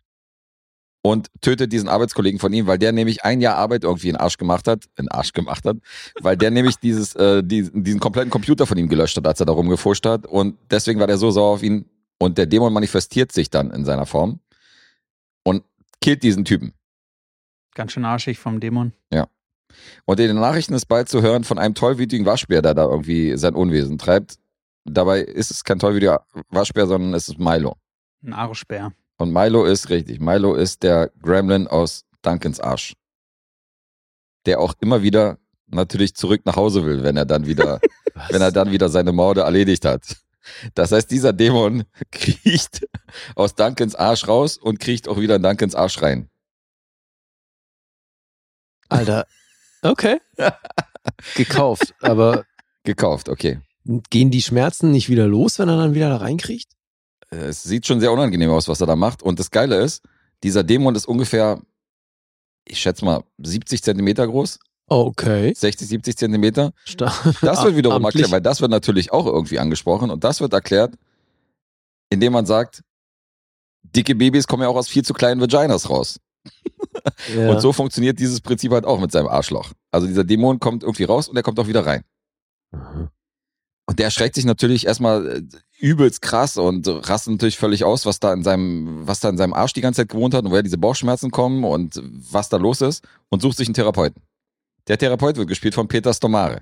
und tötet diesen Arbeitskollegen von ihm, weil der nämlich ein Jahr Arbeit irgendwie in Arsch gemacht hat, in Arsch gemacht hat, weil der nämlich <laughs> dieses, äh, diesen, diesen kompletten Computer von ihm gelöscht hat, als er da rumgefuscht hat. Und deswegen war der so sauer auf ihn. Und der Dämon manifestiert sich dann in seiner Form und killt diesen Typen. Ganz schön arschig vom Dämon. Und in den Nachrichten ist bald zu hören von einem tollwütigen Waschbär, der da irgendwie sein Unwesen treibt. Dabei ist es kein tollwütiger Waschbär, sondern es ist Milo. Ein Arschbär. Und Milo ist richtig. Milo ist der Gremlin aus Duncans Arsch. Der auch immer wieder natürlich zurück nach Hause will, wenn er dann wieder, <laughs> wenn er dann wieder seine Morde erledigt hat. Das heißt, dieser Dämon <laughs> kriecht aus Duncans Arsch raus und kriecht auch wieder in Duncans Arsch rein. Alter, okay. <laughs> Gekauft, aber Gekauft, okay. gehen die Schmerzen nicht wieder los, wenn er dann wieder da reinkriegt? Es sieht schon sehr unangenehm aus, was er da macht. Und das Geile ist, dieser Dämon ist ungefähr, ich schätze mal, 70 Zentimeter groß, Okay. 60, 70 Zentimeter. Sta- Das wird wiederum Amtlich. erklärt, weil das wird natürlich auch irgendwie angesprochen und das wird erklärt, indem man sagt, dicke Babys kommen ja auch aus viel zu kleinen Vaginas raus. Ja. Und so funktioniert dieses Prinzip halt auch mit seinem Arschloch. Also dieser Dämon kommt irgendwie raus und er kommt auch wieder rein. Aha. Und der erschreckt sich natürlich erstmal äh, übelst krass und rastet natürlich völlig aus, was da in seinem, was da in seinem Arsch die ganze Zeit gewohnt hat und woher diese Bauchschmerzen kommen und was da los ist und sucht sich einen Therapeuten. Der Therapeut wird gespielt von Peter Stomare.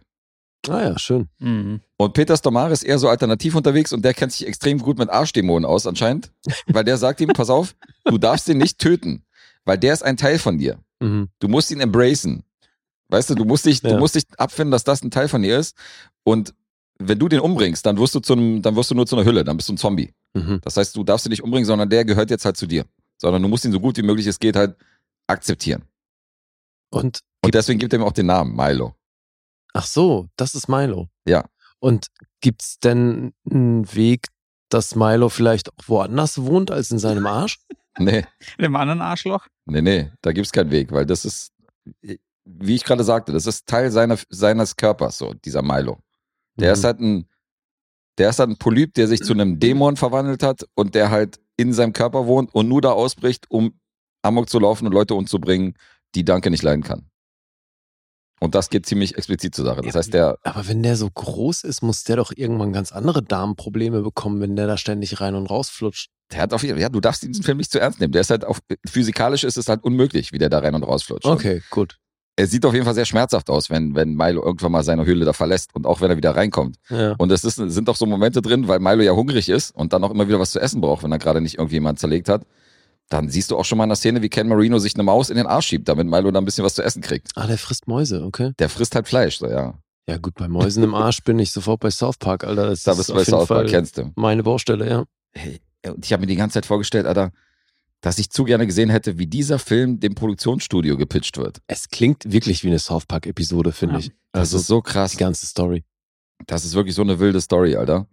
Ah ja, schön. Mhm. Und Peter Stomare ist eher so alternativ unterwegs und der kennt sich extrem gut mit Arschdämonen aus anscheinend, weil der sagt ihm, pass auf, du darfst den nicht töten, weil der ist ein Teil von dir. Mhm. Du musst ihn embracen. Weißt du, du musst dich, du Ja. musst dich abfinden, dass das ein Teil von dir ist. Und wenn du den umbringst, dann wirst du zu einem, dann wirst du nur zu einer Hülle, dann bist du ein Zombie. Mhm. Das heißt, du darfst ihn nicht umbringen, sondern der gehört jetzt halt zu dir. Sondern du musst ihn so gut wie möglich es geht halt akzeptieren. Und Und deswegen gibt er ihm auch den Namen, Milo. ach so, das ist Milo. Ja. Und gibt's denn einen Weg, dass Milo vielleicht auch woanders wohnt als in seinem Arsch? Nee, In dem anderen Arschloch? Nee, nee, da gibt's keinen Weg, weil das ist, wie ich gerade sagte, das ist Teil seiner, seines Körpers, so, dieser Milo. Der Mhm. ist halt ein, der ist halt ein Polyp, der sich zu einem Dämon verwandelt hat und der halt in seinem Körper wohnt und nur da ausbricht, um Amok zu laufen und Leute umzubringen, die Danke nicht leiden kann. Und das geht ziemlich explizit zur Sache. Das heißt, der, Aber wenn der so groß ist, muss der doch irgendwann ganz andere Darmprobleme bekommen, wenn der da ständig rein und raus flutscht. der hat auf jeden Fall, ja, du darfst diesen Film nicht zu ernst nehmen. Der ist halt auf, physikalisch ist es halt unmöglich, wie der da rein und raus flutscht. Okay, gut. Er sieht auf jeden Fall sehr schmerzhaft aus, wenn, wenn Milo irgendwann mal seine Höhle da verlässt und auch wenn er wieder reinkommt. Ja. Und es ist, sind auch so Momente drin, weil Milo ja hungrig ist und dann auch immer wieder was zu essen braucht, wenn er gerade nicht irgendjemand zerlegt hat. Dann siehst du auch schon mal in der Szene, wie Ken Marino sich eine Maus in den Arsch schiebt, damit Milo da ein bisschen was zu essen kriegt. Ah, der frisst Mäuse, okay. Der frisst halt Fleisch, so, ja. Ja, gut, bei Mäusen im Arsch bin ich sofort bei South Park, Alter. Das Da ist bist du bei South Park, kennst du. meine Baustelle, ja. Hey, und ich habe mir die ganze Zeit vorgestellt, Alter, dass ich zu gerne gesehen hätte, wie dieser Film dem Produktionsstudio gepitcht wird. Es klingt wirklich wie eine South Park-Episode, finde Ja. ich. Das Also ist so krass. die ganze Story. Das ist wirklich so eine wilde Story, Alter.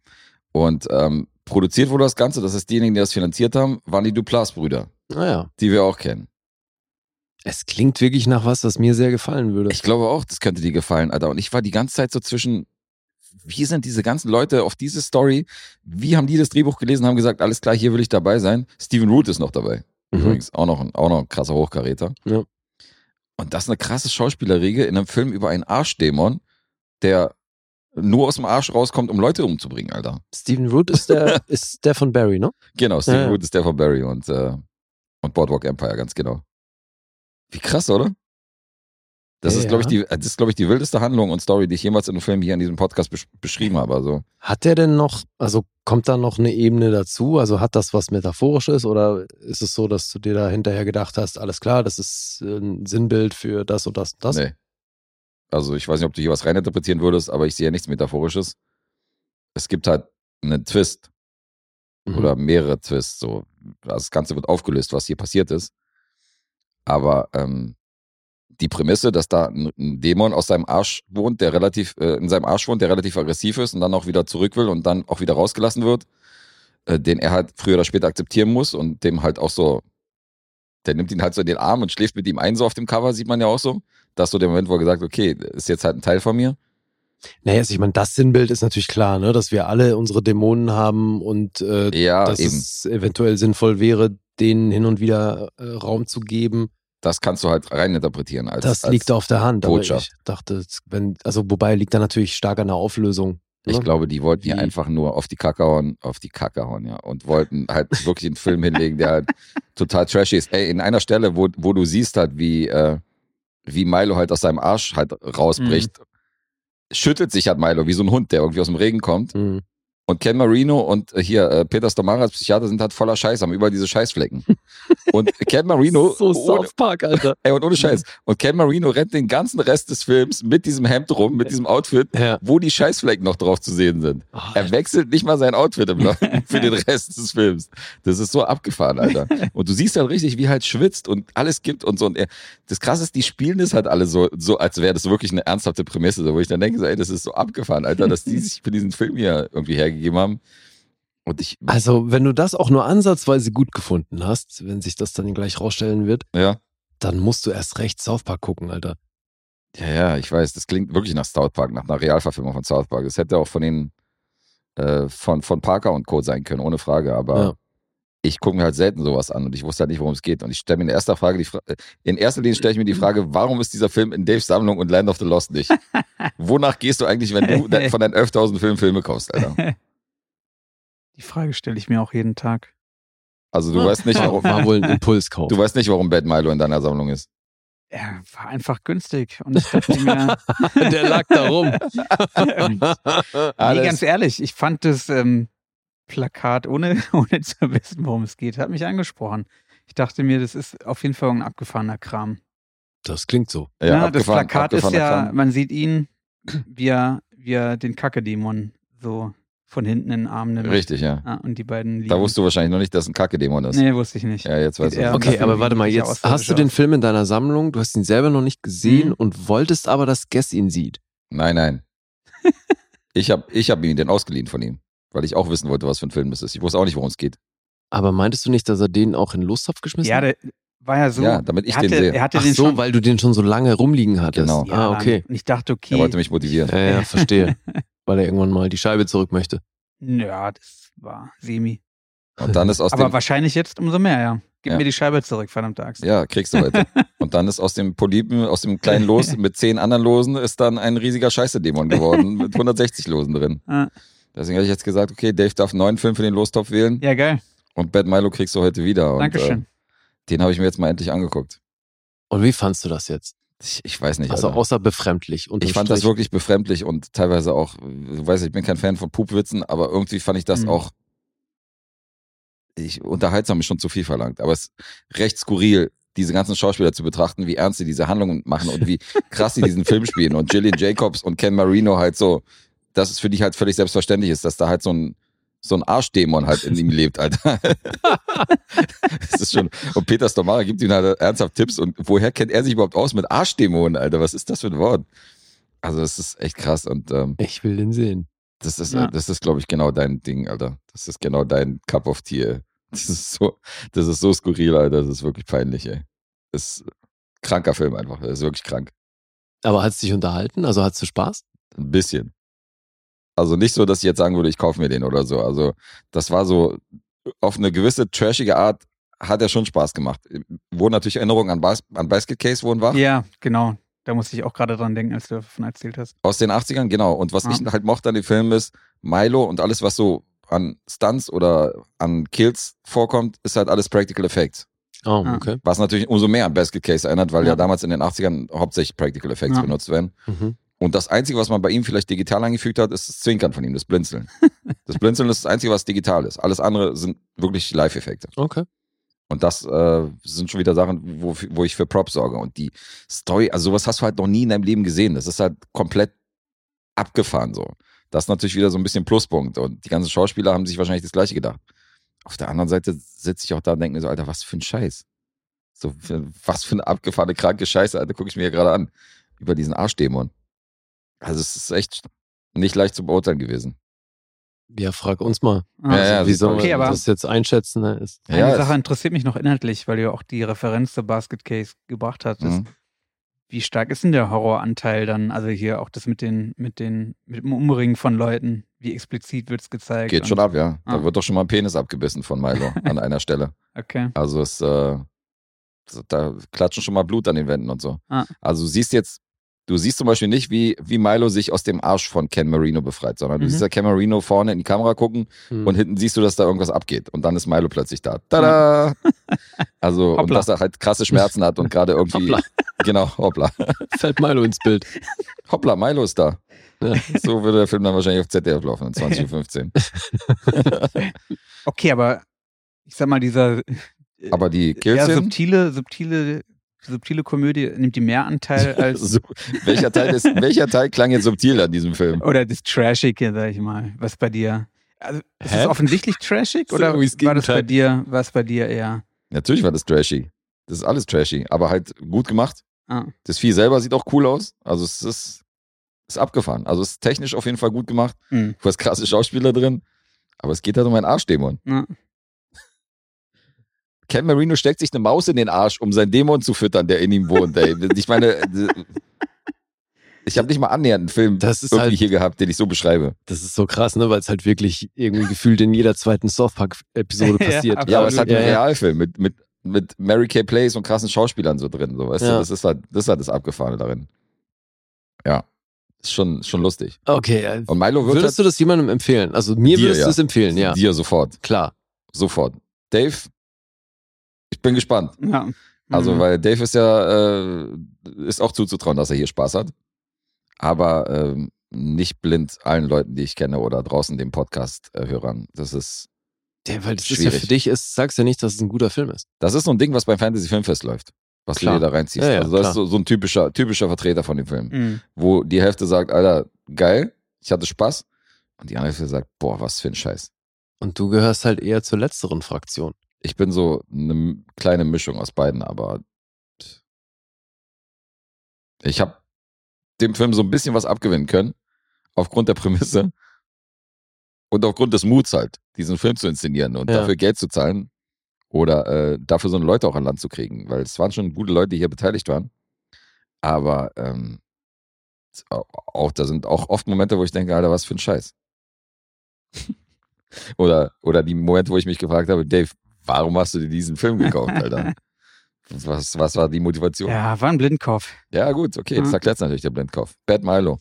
Und ähm, produziert wurde das Ganze, das ist diejenigen, die das finanziert haben, waren die Duplas-Brüder, Naja, die wir auch kennen. es klingt wirklich nach was, was mir sehr gefallen würde. Ich glaube auch, das könnte dir gefallen, Alter. Und ich war die ganze Zeit so zwischen, wie sind diese ganzen Leute auf diese Story, wie haben die das Drehbuch gelesen, haben gesagt, alles klar, hier will ich dabei sein. Steven Root ist noch dabei. Mhm. Übrigens, auch noch, ein, auch noch ein krasser Hochkaräter. Ja. Und das ist eine krasse Schauspielerriege in einem Film über einen Arschdämon, der nur aus dem Arsch rauskommt, um Leute umzubringen, Alter. Steven Root ist der, <laughs> ist der von Barry, ne? Genau, Steven Ja, ja. Root ist der von Barry und, äh, und Boardwalk Empire, ganz genau. Wie krass, oder? Das Ja, ist, glaube ich, die, das ist, glaube ich, die wildeste Handlung und Story, die ich jemals in einem Film hier in diesem Podcast besch beschrieben habe. Also, Hat der denn noch, also kommt da noch eine Ebene dazu? Also hat das was Metaphorisches oder ist es so, dass du dir da hinterher gedacht hast, alles klar, das ist ein Sinnbild für das und das und das? nee. Also, ich weiß nicht, ob du hier was reininterpretieren würdest, aber ich sehe ja nichts Metaphorisches. Es gibt halt einen Twist Mhm. oder mehrere Twists. So. Das Ganze wird aufgelöst, was hier passiert ist. Aber ähm, die Prämisse, dass da ein, Dämon aus seinem Arsch wohnt, der relativ, äh, in seinem Arsch wohnt, der relativ aggressiv ist und dann auch wieder zurück will und dann auch wieder rausgelassen wird, äh, den er halt früher oder später akzeptieren muss und dem halt auch so, der nimmt ihn halt so in den Arm und schläft mit ihm ein, so auf dem Cover, sieht man ja auch so. Das so der Moment, wo er gesagt okay, ist jetzt halt ein Teil von mir. Naja, also ich meine, das Sinnbild ist natürlich klar, ne? dass wir alle unsere Dämonen haben und äh, Ja, dass eben. es eventuell sinnvoll wäre, denen hin und wieder äh, Raum zu geben. Das kannst du halt reininterpretieren als Das als, liegt auf der Hand. Botschaft. ich dachte, wenn, also wobei liegt da natürlich stark an der Auflösung. Ich ne? glaube, die wollten Wie- einfach nur auf die Kacke hauen, auf die Kacke hauen, ja. Und wollten halt wirklich einen Film hinlegen, der halt <laughs> total trashy ist. Ey, in einer Stelle, wo, wo du siehst halt, wie, äh, wie Milo halt aus seinem Arsch halt rausbricht, schüttelt sich halt Milo wie so ein Hund, der irgendwie aus dem Regen kommt. Mhm. Und Ken Marino und äh, hier äh, Peter Stomara als Psychiater sind halt voller Scheiß, haben überall diese Scheißflecken. Und Ken Marino, <laughs> so ohne, South Park, Alter. <laughs> ey, und ohne Scheiß. Und Ken Marino rennt den ganzen Rest des Films mit diesem Hemd rum, mit diesem Outfit, Ja. wo die Scheißflecken noch drauf zu sehen sind. Oh, Er wechselt nicht mal sein Outfit im Laufe <laughs> für den Rest des Films. Das ist so abgefahren, Alter. Und du siehst halt richtig, wie halt schwitzt und alles gibt und so. Und er, das Krasse ist, die spielen das halt alle so, so als wäre das wirklich eine ernsthafte Prämisse, so, wo ich dann denke, so, ey, das ist so abgefahren, Alter, dass die sich für diesen Film hier irgendwie hergegeben haben. Und ich, Also, wenn du das auch nur ansatzweise gut gefunden hast, wenn sich das dann gleich rausstellen wird, ja, dann musst du erst recht South Park gucken, Alter. ja, ja, ich weiß, das klingt wirklich nach South Park, nach einer Realverfilmung von South Park. Das hätte auch von den, äh, von, von Parker und Co. sein können, ohne Frage, aber. Ja. ich gucke mir halt selten sowas an und ich wusste halt nicht, worum es geht. Und ich stelle mir in erster Frage die Fra äh, in erster Linie stelle ich mir die Frage, warum ist dieser Film in Daves Sammlung und Land of the Lost nicht? <laughs> Wonach gehst du eigentlich, wenn du <laughs> von deinen 11.000 Filmen Filme kaufst, Alter? <laughs> Die Frage stelle ich mir auch jeden Tag. Also du weißt nicht, warum, War wohl ein Impulskauf. du weißt nicht, warum Bad Milo in deiner Sammlung ist. Er war einfach günstig. Und ich dachte mir, <laughs> Der lag da rum. <laughs> nee, ganz ehrlich, ich fand das ähm, Plakat, ohne, <laughs> ohne zu wissen, worum es geht, hat mich angesprochen. Ich dachte mir, das ist auf jeden Fall ein abgefahrener Kram. Das klingt so. Ja, Ja, das Plakat ist ja, Kram. man sieht ihn, wie er, wie er den Kacke-Dämon so von hinten in den Arm nimmt. Richtig, ja. Ja, und die beiden liegen. Da wusstest du wahrscheinlich noch nicht, dass ein Kacke-Dämon ist. Nee, wusste ich nicht. Ja, jetzt weißt du. Okay, aber warte mal, jetzt hast du den. Film in deiner Sammlung, du hast ihn selber noch nicht gesehen Mhm. und wolltest aber, dass Guess ihn sieht. Nein, nein. ich <laughs> habe ich hab ihm den ausgeliehen von ihm, weil ich auch wissen wollte, was für ein Film das ist. Ich wusste auch nicht, worum es geht. Aber meintest du nicht, dass er den auch in den Lostopf geschmissen Ja, hat? der war ja so. Ja, damit ich er hatte, den sehe. Er hatte Ach den so, schon, weil du den schon so lange rumliegen hattest. Genau. ja, ah, okay. Und ich dachte, okay. Er wollte mich motivieren. Ja, ja, verstehe. <laughs> weil er irgendwann mal die Scheibe zurück möchte. Ja, das war semi. Und dann ist aus Aber dem wahrscheinlich jetzt umso mehr, ja. Gib Ja. mir die Scheibe zurück, verdammte Axt. Ja, kriegst du heute. <laughs> Und dann ist aus dem Polypen, aus dem kleinen Los <laughs> mit zehn anderen Losen, ist dann ein riesiger Scheiße-Dämon geworden <laughs> mit 160 Losen drin. Ah. Deswegen habe ich jetzt gesagt, okay, Dave darf neuen Film für den Lostopf wählen Ja, geil. und Bad Milo kriegst du heute wieder. Und, Dankeschön. Äh, den habe ich mir jetzt mal endlich angeguckt. Und wie fandst du das jetzt? Ich, ich weiß nicht. Also Alter. außer befremdlich. ich fand das wirklich befremdlich und teilweise auch, du weißt, ich bin kein Fan von Pupwitzen, aber irgendwie fand ich das Mhm. auch, ich, unterhaltsam ist schon zu viel verlangt, aber es ist recht skurril, diese ganzen Schauspieler zu betrachten, wie ernst sie diese Handlungen machen und wie krass sie <laughs> diesen Film spielen und Gillian Jacobs und Ken Marino halt so, dass es für dich halt völlig selbstverständlich ist, dass da halt so ein so ein Arschdämon halt in ihm <laughs> lebt, Alter. <laughs> das ist schon. Und Peter Stomara gibt ihm halt ernsthaft Tipps. Und woher kennt er sich überhaupt aus mit Arschdämonen, Alter? Was ist das für ein Wort? Also, das ist echt krass. Und ähm, Ich will den sehen. das ist, Ja. das ist, glaube ich, genau dein Ding, Alter. Das ist genau dein Cup of Tea. Das ist so, das ist so skurril, Alter. Das ist wirklich peinlich, ey. Das ist ein kranker Film einfach. Das ist wirklich krank. Aber hat es dich unterhalten? Also hattest du Spaß? Ein bisschen. Also nicht so, dass ich jetzt sagen würde, ich kaufe mir den oder so. Also das war so, auf eine gewisse trashige Art hat er schon Spaß gemacht. Wurden natürlich Erinnerungen an, Bas an Basket Case wurden wach. Ja, genau. Da musste ich auch gerade dran denken, als du davon erzählt hast. Aus den 80ern, genau. Und was Ja. ich halt mochte an dem Film ist, Milo und alles, was so an Stunts oder an Kills vorkommt, ist halt alles Practical Effects. Oh, Ah. okay. Was natürlich umso mehr an Basket Case erinnert, weil ja, Ja. damals in den 80ern hauptsächlich Practical Effects Ja. benutzt werden. Mhm. Und das Einzige, was man bei ihm vielleicht digital eingefügt hat, ist das Zwinkern von ihm, das Blinzeln. <laughs> das Blinzeln ist das Einzige, was digital ist. Alles andere sind wirklich Live-Effekte. Okay. Und das äh, sind schon wieder Sachen, wo, wo ich für Props sorge. Und die Story, also sowas hast du halt noch nie in deinem Leben gesehen. Das ist halt komplett abgefahren so. Das ist natürlich wieder so ein bisschen Pluspunkt. Und die ganzen Schauspieler haben sich wahrscheinlich das Gleiche gedacht. Auf der anderen Seite sitze ich auch da und denke mir so, Alter, was für ein Scheiß. So, was für eine abgefahrene, kranke Scheiße, Alter, gucke ich mir hier gerade an. Über diesen Arschdämon. Also es ist echt nicht leicht zu beurteilen gewesen. Ja, frag uns mal. Ah, Ja, ja, Wie soll okay, man aber- das jetzt einschätzen? Ne? Ist, Eine Ja, Sache es- interessiert mich noch inhaltlich, weil du ja auch die Referenz zur Basket Case gebracht hattest. Mhm. Wie stark ist denn der Horroranteil dann? Also hier auch das mit den, mit den, mit dem Umringen von Leuten. Wie explizit wird es gezeigt? Geht schon ab, ja. Da Ah. wird doch schon mal ein Penis abgebissen von Milo <laughs> an einer Stelle. Okay. Also es, äh, da klatschen schon mal Blut an den Wänden und so. Ah. Also du siehst jetzt, du siehst zum Beispiel nicht, wie, wie Milo sich aus dem Arsch von Ken Marino befreit, sondern du Mhm. siehst ja Ken Marino vorne in die Kamera gucken Hm. und hinten siehst du, dass da irgendwas abgeht. Und dann ist Milo plötzlich da. Tada! Also, und dass er halt krasse Schmerzen hat und gerade irgendwie. Hoppla. Genau, hoppla. <laughs> Fällt Milo ins Bild. Hoppla, Milo ist da. Ja. So würde der Film dann wahrscheinlich auf ZDF laufen, in 2015. <laughs> Okay, aber ich sag mal, dieser Aber die ja, Killszenen, subtile, subtile, subtile Komödie nimmt die mehr Anteil <laughs> als so, welcher, Teil ist, welcher Teil klang jetzt subtil an diesem Film? oder das Trashige, sag ich mal, was bei dir. Also, ist Hä? es offensichtlich trashig So oder war das bei dir, war es bei dir eher? Natürlich war das trashy. Das ist alles trashy, aber halt gut gemacht. Ah. Das Vieh selber sieht auch cool aus. Also es ist, ist abgefahren. Also es ist technisch auf jeden Fall gut gemacht. Hm. Du hast krasse Schauspieler drin. Aber es geht halt um einen Arschdämon. Ja. Ken Marino steckt sich eine Maus in den Arsch, um seinen Dämon zu füttern, der in ihm wohnt. Ey. <laughs> Ich meine, ich habe nicht mal annähernd einen Film Das ist irgendwie halt- hier gehabt, den ich so beschreibe. Das ist so krass, ne? Weil es halt wirklich irgendwie gefühlt in jeder zweiten South Park-Episode <laughs> passiert. Ja, aber es halt Ja, ein ja. Realfilm mit, mit, mit Mary Kay Plays und krassen Schauspielern so drin. So, weißt du? Ja. Das ist halt das, ist halt das Abgefahrene darin. Ja. Ist schon, schon lustig. Okay, Und Milo würdest du das jemandem empfehlen? Also mir Dir, würdest du es empfehlen, ja. halt dir sofort. Klar. Sofort. Dave, bin gespannt. Ja. Also, Mhm. weil Dave ist ja, äh, ist auch zuzutrauen, dass er hier Spaß hat. Aber ähm, nicht blind allen Leuten, die ich kenne oder draußen den Podcast-Hörern. Das ist, Ja, weil das ist ja Schwierig. für dich, ist, sagst ja nicht, dass es ein guter Film ist. das ist so ein Ding, was beim Fantasy Filmfest läuft. Was Klar. du dir da reinziehst. Ja, ja, also, das klar. ist so, so ein typischer, typischer Vertreter von dem Film. Mhm. Wo die Hälfte sagt, Alter, geil, ich hatte Spaß. Und die andere Hälfte sagt, boah, was für ein Scheiß. Und du gehörst halt eher zur letzteren Fraktion. Ich bin so eine kleine Mischung aus beiden, aber ich habe dem Film so ein bisschen was abgewinnen können, aufgrund der Prämisse und aufgrund des Muts halt, diesen Film zu inszenieren und Ja. dafür Geld zu zahlen oder äh, dafür so eine Leute auch an Land zu kriegen, weil es waren schon gute Leute, die hier beteiligt waren, aber ähm, auch da sind auch oft Momente, wo ich denke, Alter, was für ein Scheiß. <laughs> oder, oder die Momente, wo ich mich gefragt habe, Dave, warum hast du dir diesen Film gekauft, <laughs> Alter? Was, was war die Motivation? Ja, war ein Blindkauf. Ja, gut, okay, jetzt Ja. erklärt natürlich der Blindkauf. Bad Milo.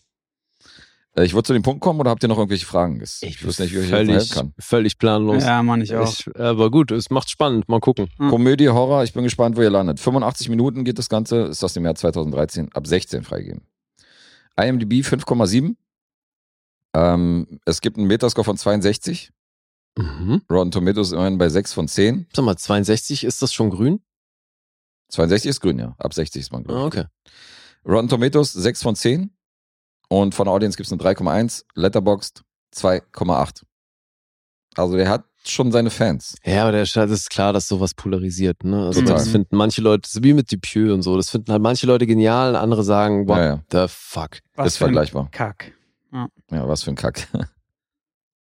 Äh, Ich würde zu dem Punkt kommen oder habt ihr noch irgendwelche Fragen? Das- Ich wüsste nicht, wie ich völlig, helfen kann. völlig planlos. Ja, Mann, ich auch. Ich, aber gut, es macht spannend. Mal gucken. Ja. Komödie, Horror, ich bin gespannt, wo ihr landet. 85 Minuten geht das Ganze, ist aus dem Jahr 2013, ab 16 freigegeben. IMDb 5,7. Ähm, es gibt einen Metascore von 62. Mhm. Rotten Tomatoes immerhin bei 6 von 10. Sag mal, 62, ist das schon grün? 62 ist grün, ja. Ab 60 ist man grün. Ah, okay. Rotten Tomatoes 6 von 10. Und von der Audience gibt es eine 3,1. Letterboxd 2,8. Also der hat schon seine Fans. Ja, aber der Scheiß ist klar, dass sowas polarisiert. Ne? Also Total. das finden manche Leute, so wie mit Dupieux und so, das finden halt manche Leute genial, andere sagen, what Ja, ja. the fuck. Was ist vergleichbar. Kack. Ja, was für ein Kack. <laughs>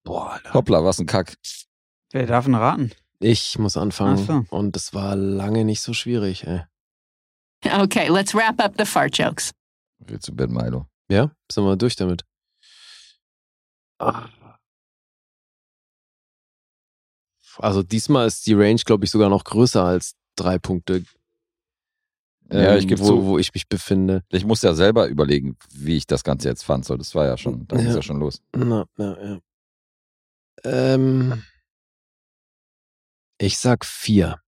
Boah, Alter. Hoppla, was ein Kack. Wer darf denn raten? Ich muss anfangen. Ach so. Und es war lange nicht so schwierig, ey. Okay, let's wrap up the fart jokes. Willst du Bad Milo? Ja, sind wir durch damit. Ah. Also diesmal ist die Range, glaube ich, sogar noch größer als drei Punkte. Ja, ähm, ich gebe wo, zu. wo ich mich befinde. Ich muss ja selber überlegen, wie ich das Ganze jetzt fand. So, das war ja schon, dann Ja. ist ja schon los. Na, na, ja. Ähm, ich sag vier.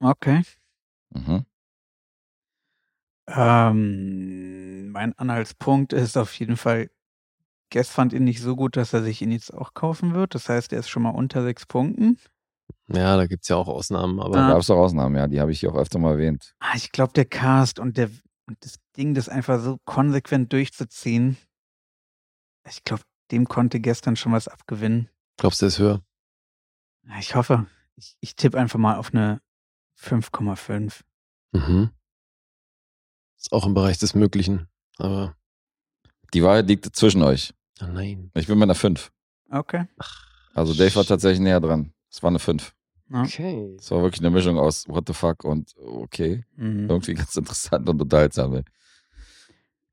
Okay. Mhm. Ähm, mein Anhaltspunkt ist auf jeden Fall, Guess fand ihn nicht so gut, dass er sich ihn jetzt auch kaufen wird. Das heißt, er ist schon mal unter sechs Punkten. Ja, da gibt's ja auch Ausnahmen, aber Da gab es auch Ausnahmen, ja, die habe ich hier auch öfter mal erwähnt. Ah, ich glaube, der Cast und der und das Ding, das einfach so konsequent durchzuziehen, ich glaube, dem konnte gestern schon was abgewinnen. glaubst du, ist höher? Ich hoffe. Ich, ich tippe einfach mal auf eine 5,5. Mhm. Ist auch im Bereich des Möglichen. Aber, Die Wahrheit liegt zwischen euch. oh nein. Ich bin bei einer 5. Okay. Also Dave war tatsächlich näher dran. Es war eine 5. Ja. Okay. Es war wirklich eine Mischung aus What the fuck und okay. Mhm. Irgendwie ganz interessant und unterhaltsam. ey.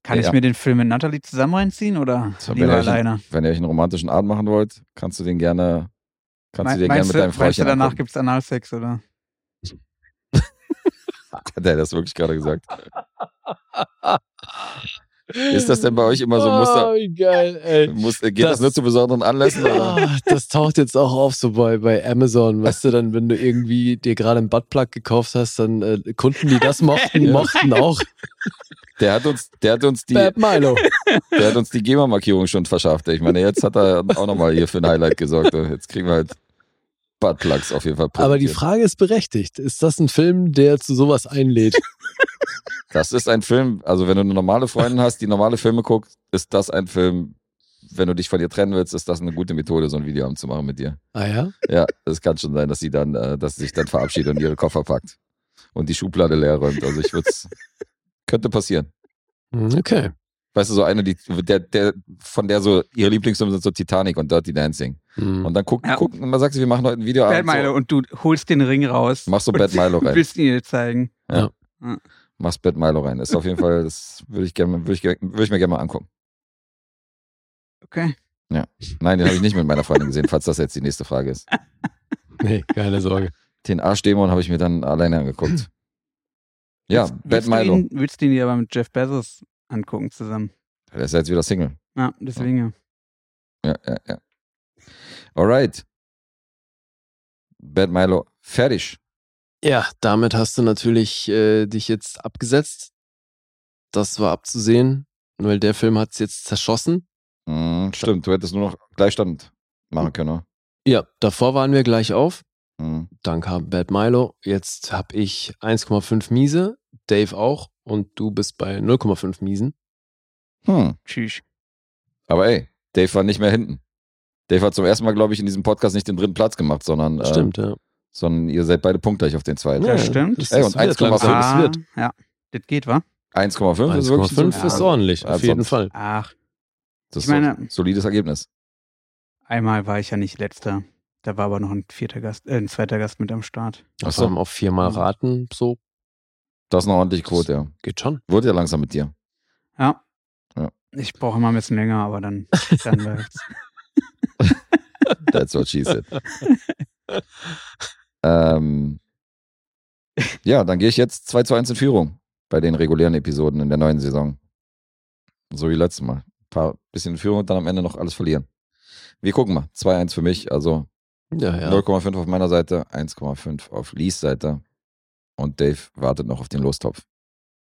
Kann Ja. ich mir den Film mit Natalie zusammen reinziehen oder So, wenn, lieber ihr euch, alleine? wenn ihr euch einen romantischen Abend machen wollt, kannst du den gerne, kannst du den gerne mit deinem Frauchen danach angucken. gibt's Analsex oder? <laughs> Hat er das wirklich gerade gesagt? <laughs> Ist das denn bei euch immer so? Muss da, Oh, geil, ey. muss, geht das, Das- nur zu besonderen Anlässen? Oder? Ah, das taucht jetzt auch auf so bei, bei Amazon. Weißt du, dann, wenn du irgendwie dir gerade einen Buttplug gekauft hast, dann äh, Kunden, die das mochten, <laughs> mochten auch Der hat uns, der hat uns die, Bad Milo. der hat uns die GEMA-Markierung schon verschafft. Ich meine, jetzt hat er auch nochmal hier für ein Highlight gesorgt. Jetzt kriegen wir halt Buttplugs auf jeden Fall. Aber die. Frage ist berechtigt. Ist das ein Film, der zu sowas einlädt? <laughs> <laughs> Das ist ein Film, also wenn du eine normale Freundin hast, die normale Filme guckt, ist das ein Film, wenn du dich von ihr trennen willst, ist das eine gute Methode, so ein Videoabend zu machen mit dir. Ah ja? Ja, es kann schon sein, dass sie dann, äh, dass sie sich dann verabschiedet und ihre Koffer packt und die Schublade leer räumt. Also ich würde <laughs> könnte passieren. Hm, Okay. Weißt du, so eine, die, der, der, von der so ihre Lieblingsfilme sind so Titanic und Dirty Dancing. Hm. Und dann guck, Ja. guck, und man sagt, sie, wir machen heute ein Bad Videoabend. Milo So, und du holst den Ring raus. Machst so und Bad Milo <laughs> rein. Willst ihn ihr zeigen. machst Bad Milo rein. Ist auf jeden Fall, das würde ich gerne, würde ich, gerne- würde ich mir gerne mal angucken. Okay. Nein, den habe ich nicht mit meiner Freundin gesehen, falls das jetzt die nächste Frage ist. <laughs> Nee, keine Sorge. Den Arschdämon habe ich mir dann alleine angeguckt. Ja, Willst- Bad willst du Milo. Ihn, willst du ihn dir aber mit Jeff Bezos angucken zusammen? Der ist ja jetzt wieder Single. Ja, deswegen ja. Ja, ja, ja. Alright. Bad Milo, fertig. Ja, damit hast du natürlich äh, dich jetzt abgesetzt. Das war abzusehen, weil der Film hat es jetzt zerschossen. Mhm, stimmt, du hättest nur noch Gleichstand machen können. oder? Ja, davor waren wir gleich auf. Mhm. Dann kam Bad Milo. Jetzt habe ich 1,5 Miese, Dave auch und du bist bei 0,5 Miesen. Hm. Tschüss. Aber ey, Dave war nicht mehr hinten. Dave hat zum ersten Mal, glaube ich, in diesem Podcast nicht den dritten Platz gemacht, sondern, äh, Stimmt, ja. sondern ihr seid beide punktgleich auf den zweiten. Ja, stimmt. Das, Ey, und wird 1,5 langsam, das das wird. Ah, ja, das geht, wa? 1,5 ist wirklich so, 1,5 ist Ja. ordentlich, Ja, auf jeden sonst- Fall. Ach, das ist Ich meine- ein solides Ergebnis. einmal war ich ja nicht letzter. Da war aber noch ein vierter Gast, äh, ein zweiter Gast mit am Start. Ach Ach so. so. auf viermal raten, so Das ist eine ordentliche Quote, ja. geht schon. Wurde ja langsam mit dir. Ja. Ja. Ich brauche immer ein bisschen länger, aber dann, dann <laughs> läuft's. That's what she said. ähm, ja, dann gehe ich jetzt 2 zu 1 in Führung bei den regulären Episoden in der neuen Saison. So wie letztes Mal. Ein paar bisschen in Führung und dann am Ende noch alles verlieren. Wir gucken mal. 2-1 für mich, also Ja, ja. 0,5 auf meiner Seite, 1,5 auf Lees Seite. Und Dave wartet noch auf den Lostopf.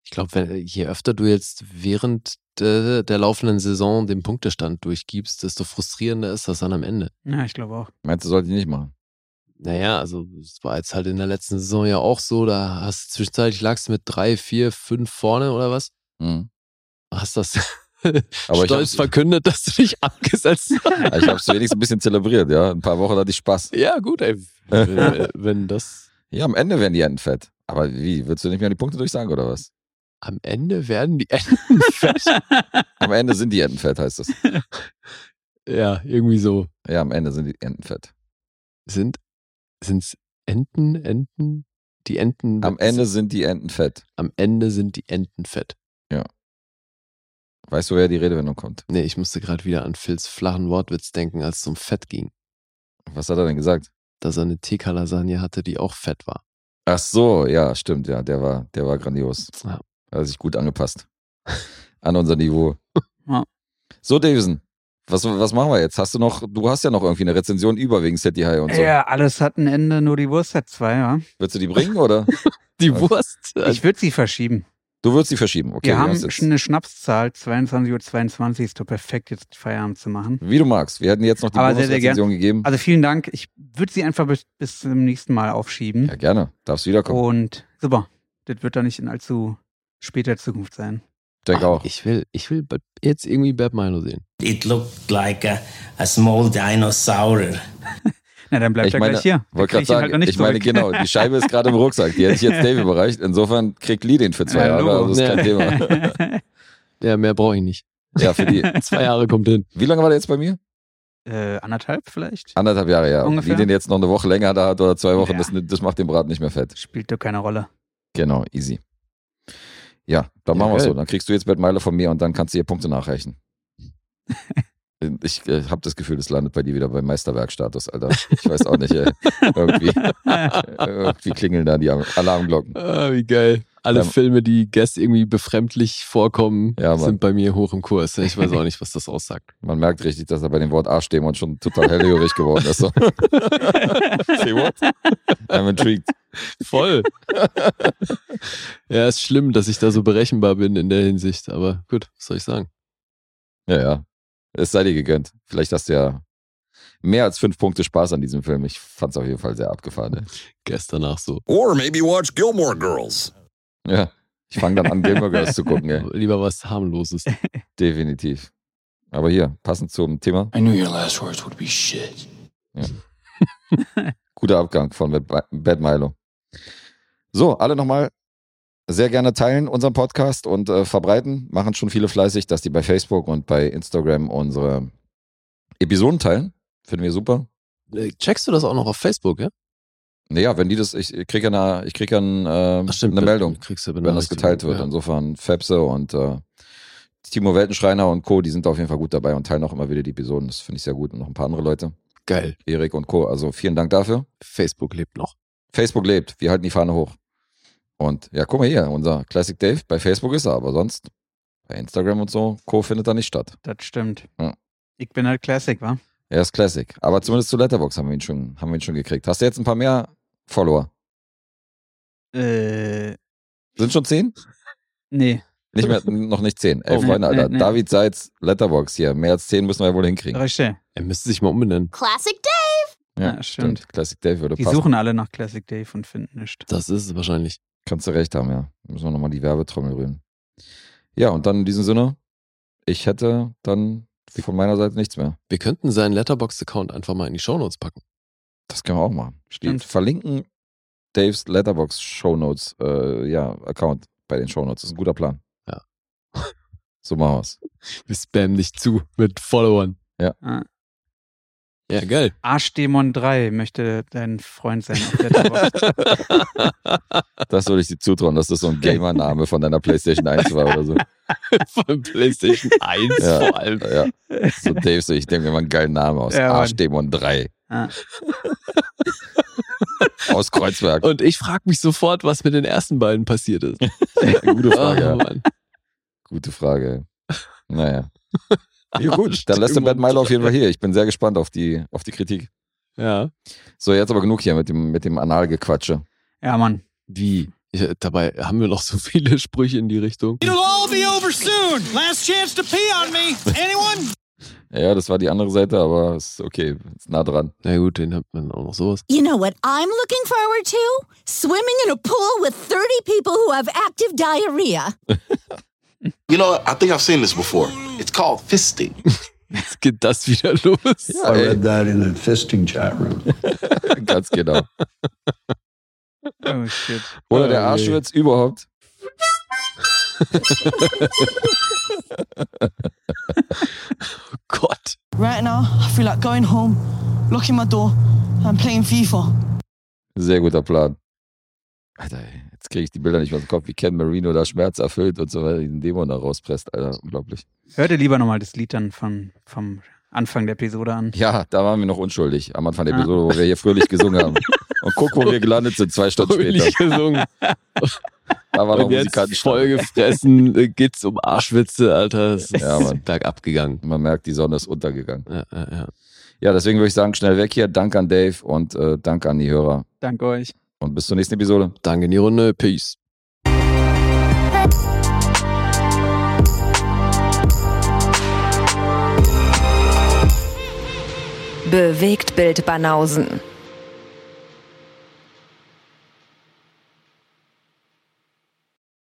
Ich glaube, je öfter du jetzt während de, der laufenden Saison den Punktestand durchgibst, desto frustrierender ist das dann am Ende. Ja, ich glaube auch. Meinst du, sollte ich nicht machen? Naja, also es war jetzt halt in der letzten Saison ja auch so, da hast du zwischenzeitlich lagst du mit drei, vier, fünf vorne oder was? Mhm. Hast das Aber <laughs> stolz verkündet, dass du dich abgesetzt <laughs> hast. Ich habe es wenigstens ein bisschen zelebriert, ja. Ein paar Wochen hatte ich Spaß. ja, gut, ey. <laughs> Wenn, wenn das Ja, am Ende werden die Enten fett. Aber wie? Willst du nicht mehr die Punkte durchsagen oder was? am Ende werden die <laughs> Enten fett. Am Ende sind die Enten fett, heißt das. <laughs> ja, irgendwie so. Ja, am Ende sind die Enten fett. Sind sind's Enten, Enten? Die Enten. Am Ende sind die Enten fett. am Ende sind die Enten fett. Weißt du, wer die Redewendung kommt? Nee, ich musste gerade wieder an Phils flachen Wortwitz denken, als es um Fett ging. Was hat er denn gesagt? Dass er eine TK-Lasagne hatte, die auch fett war. Ach so, ja, stimmt, ja, der war, der war grandios. Ja. Er hat sich gut angepasst. An unser Niveau. <laughs> Ja. So, Davison, was, was machen wir jetzt? Hast du noch, du hast ja noch irgendwie eine Rezension über wegen City High und so. Ja, alles hat ein Ende, nur die Wurst hat zwei, ja. Willst du die bringen oder? <laughs> Die? Wurst. Ich würde sie verschieben. Du würdest sie verschieben, okay. Wir haben eine Schnapszahl, 22.22 Uhr ist doch perfekt, jetzt Feierabend zu machen. Wie du magst. Wir hätten jetzt noch die Bonusrezension gegeben. Also vielen Dank. Ich würde sie einfach bis, bis zum nächsten Mal aufschieben. Ja, gerne. Darfst wiederkommen. Und super. Das wird dann nicht in allzu später Zukunft sein. Ich denke Ah, auch. Ich will, ich will jetzt irgendwie Bad Milo sehen. It looked like a, a small dinosaur. Na, dann bleibt Ich er meine, gleich hier. Wollte gerade ihn sagen, halt noch nicht ich meine, zurück. genau, die Scheibe ist gerade im Rucksack. Die hätte ich jetzt <laughs> Dave überreicht. Insofern kriegt Lee den für zwei Ja, Jahre. Also ist kein Ja. Thema. <laughs> Ja, mehr brauche ich nicht. Ja, für die. <laughs> Zwei Jahre kommt hin. Wie lange war der jetzt bei mir? äh, anderthalb vielleicht? Anderthalb Jahre, ja. Ungefähr. Wie den jetzt noch eine Woche länger da hat oder zwei Wochen, Ja. das, das macht den Braten nicht mehr fett. Spielt doch keine Rolle. Genau, easy. Ja, dann Ja, machen wir geil. so. Dann kriegst du jetzt Bettmeile von mir und dann kannst du ihr Punkte nachreichen. Ich äh, habe das Gefühl, das landet bei dir wieder beim Meisterwerkstatus, Alter. Ich weiß auch nicht, ey. irgendwie, <laughs> irgendwie klingeln da die Alarmglocken. Ah, wie geil. Alle Ja. Filme, die Guest irgendwie befremdlich vorkommen, Ja, sind bei mir hoch im Kurs. Ich weiß auch nicht, was das aussagt. Man merkt richtig, dass er bei dem Wort Arschdämon schon total hellhörig geworden ist. So. <laughs> Say what? I'm intrigued. Voll. ja, ist schlimm, dass ich da so berechenbar bin in der Hinsicht. Aber gut, was soll ich sagen? Ja, ja. Es sei dir gegönnt. Vielleicht hast du ja mehr als fünf Punkte Spaß an diesem Film. Ich fand's auf jeden Fall sehr abgefahren. Ey. <laughs> Gestern nach so. Or maybe watch Gilmore Girls. Ja. Ich fange dann an, <laughs> Gilmore Girls zu gucken, ey. Lieber was harmloses. <laughs> Definitiv. Aber hier, passend zum Thema, I knew your last words would be shit. guter Abgang von Bad, Bad Milo. So, alle nochmal sehr gerne teilen unseren Podcast und äh, verbreiten. Machen schon viele fleißig, dass die bei Facebook und bei Instagram unsere Episoden teilen. Finden wir super. Äh, Checkst du das auch noch auf Facebook, ja? Naja, wenn die das, ich kriege ja eine, ich krieg ja ein, äh, Ach, stimmt, eine ja, Meldung, Kriegst du wenn das geteilt wird. Ja. Insofern Fepse und äh, Timo Weltenschreiner und Co., die sind auf jeden Fall gut dabei und teilen auch immer wieder die Episoden. Das finde ich sehr gut. Und noch ein paar andere Leute. Geil. Erik und Co. Also vielen Dank dafür. Facebook lebt noch. Facebook lebt. Wir halten die Fahne hoch. Und ja, guck mal hier, unser Classic Dave, bei Facebook ist er, aber sonst bei Instagram und so, Co. findet da nicht statt. Das stimmt. Ja. Ich bin halt Classic, wa? Er ist Classic. Aber zumindest zu Letterbox haben wir ihn schon, haben wir ihn schon gekriegt. Hast du jetzt ein paar mehr Follower? Äh, Sind schon zehn? nee. Nicht mehr, noch nicht zehn. Ey, Oh, Freunde, nee, Alter. nee, nee. David Seitz, Letterbox hier. Mehr als zehn müssen wir ja wohl hinkriegen. Richtig. Er müsste sich mal umbenennen. Classic Dave. Ja, stimmt. Classic Dave würde Die passen. suchen alle nach Classic Dave und finden nichts. Das ist es wahrscheinlich. Kannst du recht haben, ja. Müssen wir nochmal die Werbetrommel rühren. Ja, und dann in diesem Sinne, ich hätte dann von meiner Seite nichts mehr. Wir könnten seinen Letterboxd-Account einfach mal in die Shownotes packen. Das können wir auch machen. Stimmt. Verlinken Daves Letterbox Shownotes, äh, ja, Account bei den Shownotes. Das ist ein guter Plan. Ja. So machen wir's. Wir spammen dich zu mit Followern. Ja. Ah. Ja, geil. Arschdämon 3 möchte dein Freund sein. <laughs> Das würde ich dir zutrauen, dass das so ein Gamer-Name von deiner PlayStation 1 war oder so. <laughs> Von PlayStation 1 Ja. vor allem. Ja. So Dave, so ich denke mir mal einen geilen Namen aus. Ja. Arschdämon 3. Ah. <laughs> Aus Kreuzberg. Und ich frage mich sofort, was mit den ersten beiden passiert ist. Gute Frage. Ja. Mann. Gute Frage. Naja. Ja, gut, dann lässt der. Bad Milo auf jeden Fall hier. Ich bin sehr gespannt auf die, auf die Kritik. Ja. So, jetzt aber genug hier mit dem, mit dem Analgequatsche. Ja, Mann. Wie? Ich, dabei haben wir noch so viele Sprüche in die Richtung. It'll all be over soon. Last chance to pee on me. Anyone? Ja, das war die andere Seite, aber ist okay. Ist nah dran. Na gut, den hat man auch noch sowas. You know what I'm looking forward to? Swimming in a pool with 30 people who have active diarrhea. <laughs> You know, I think I've seen this before. It's called fisting. Jetzt geht das wieder los. Ja, ey, that in the fisting chat room. <laughs> ganz genau. Oh shit. Oder der Oh, Arschwitz überhaupt. <laughs> Oh Gott. Right now, I feel like going home, locking my door, and playing FIFA. Sehr guter Plan. Alter, ey, jetzt kriege ich die Bilder nicht mehr aus dem Kopf, wie Ken Marino da Schmerz erfüllt und so weiter, diesen Dämon da rauspresst. Alter, unglaublich. Hör dir lieber nochmal das Lied dann von, vom Anfang der Episode an. Ja, da waren wir noch unschuldig am Anfang der Ah. Episode, wo wir hier fröhlich gesungen haben. <laughs> Und guck, wo wir gelandet sind, zwei Stunden Fröhlich später. gesungen. <laughs> Da war noch Und jetzt musikalisch. vollgefressen äh, geht's um Arschwitze, Alter. Es ist Ja, Mann. bergab gegangen. Man merkt, die Sonne ist untergegangen. Ja, ja, ja. Ja, deswegen würde ich sagen, schnell weg hier. Danke an Dave und äh, danke an die Hörer. Danke euch. Und bis zur nächsten Episode. Danke in die Runde. Peace. Bewegt Bild Banausen.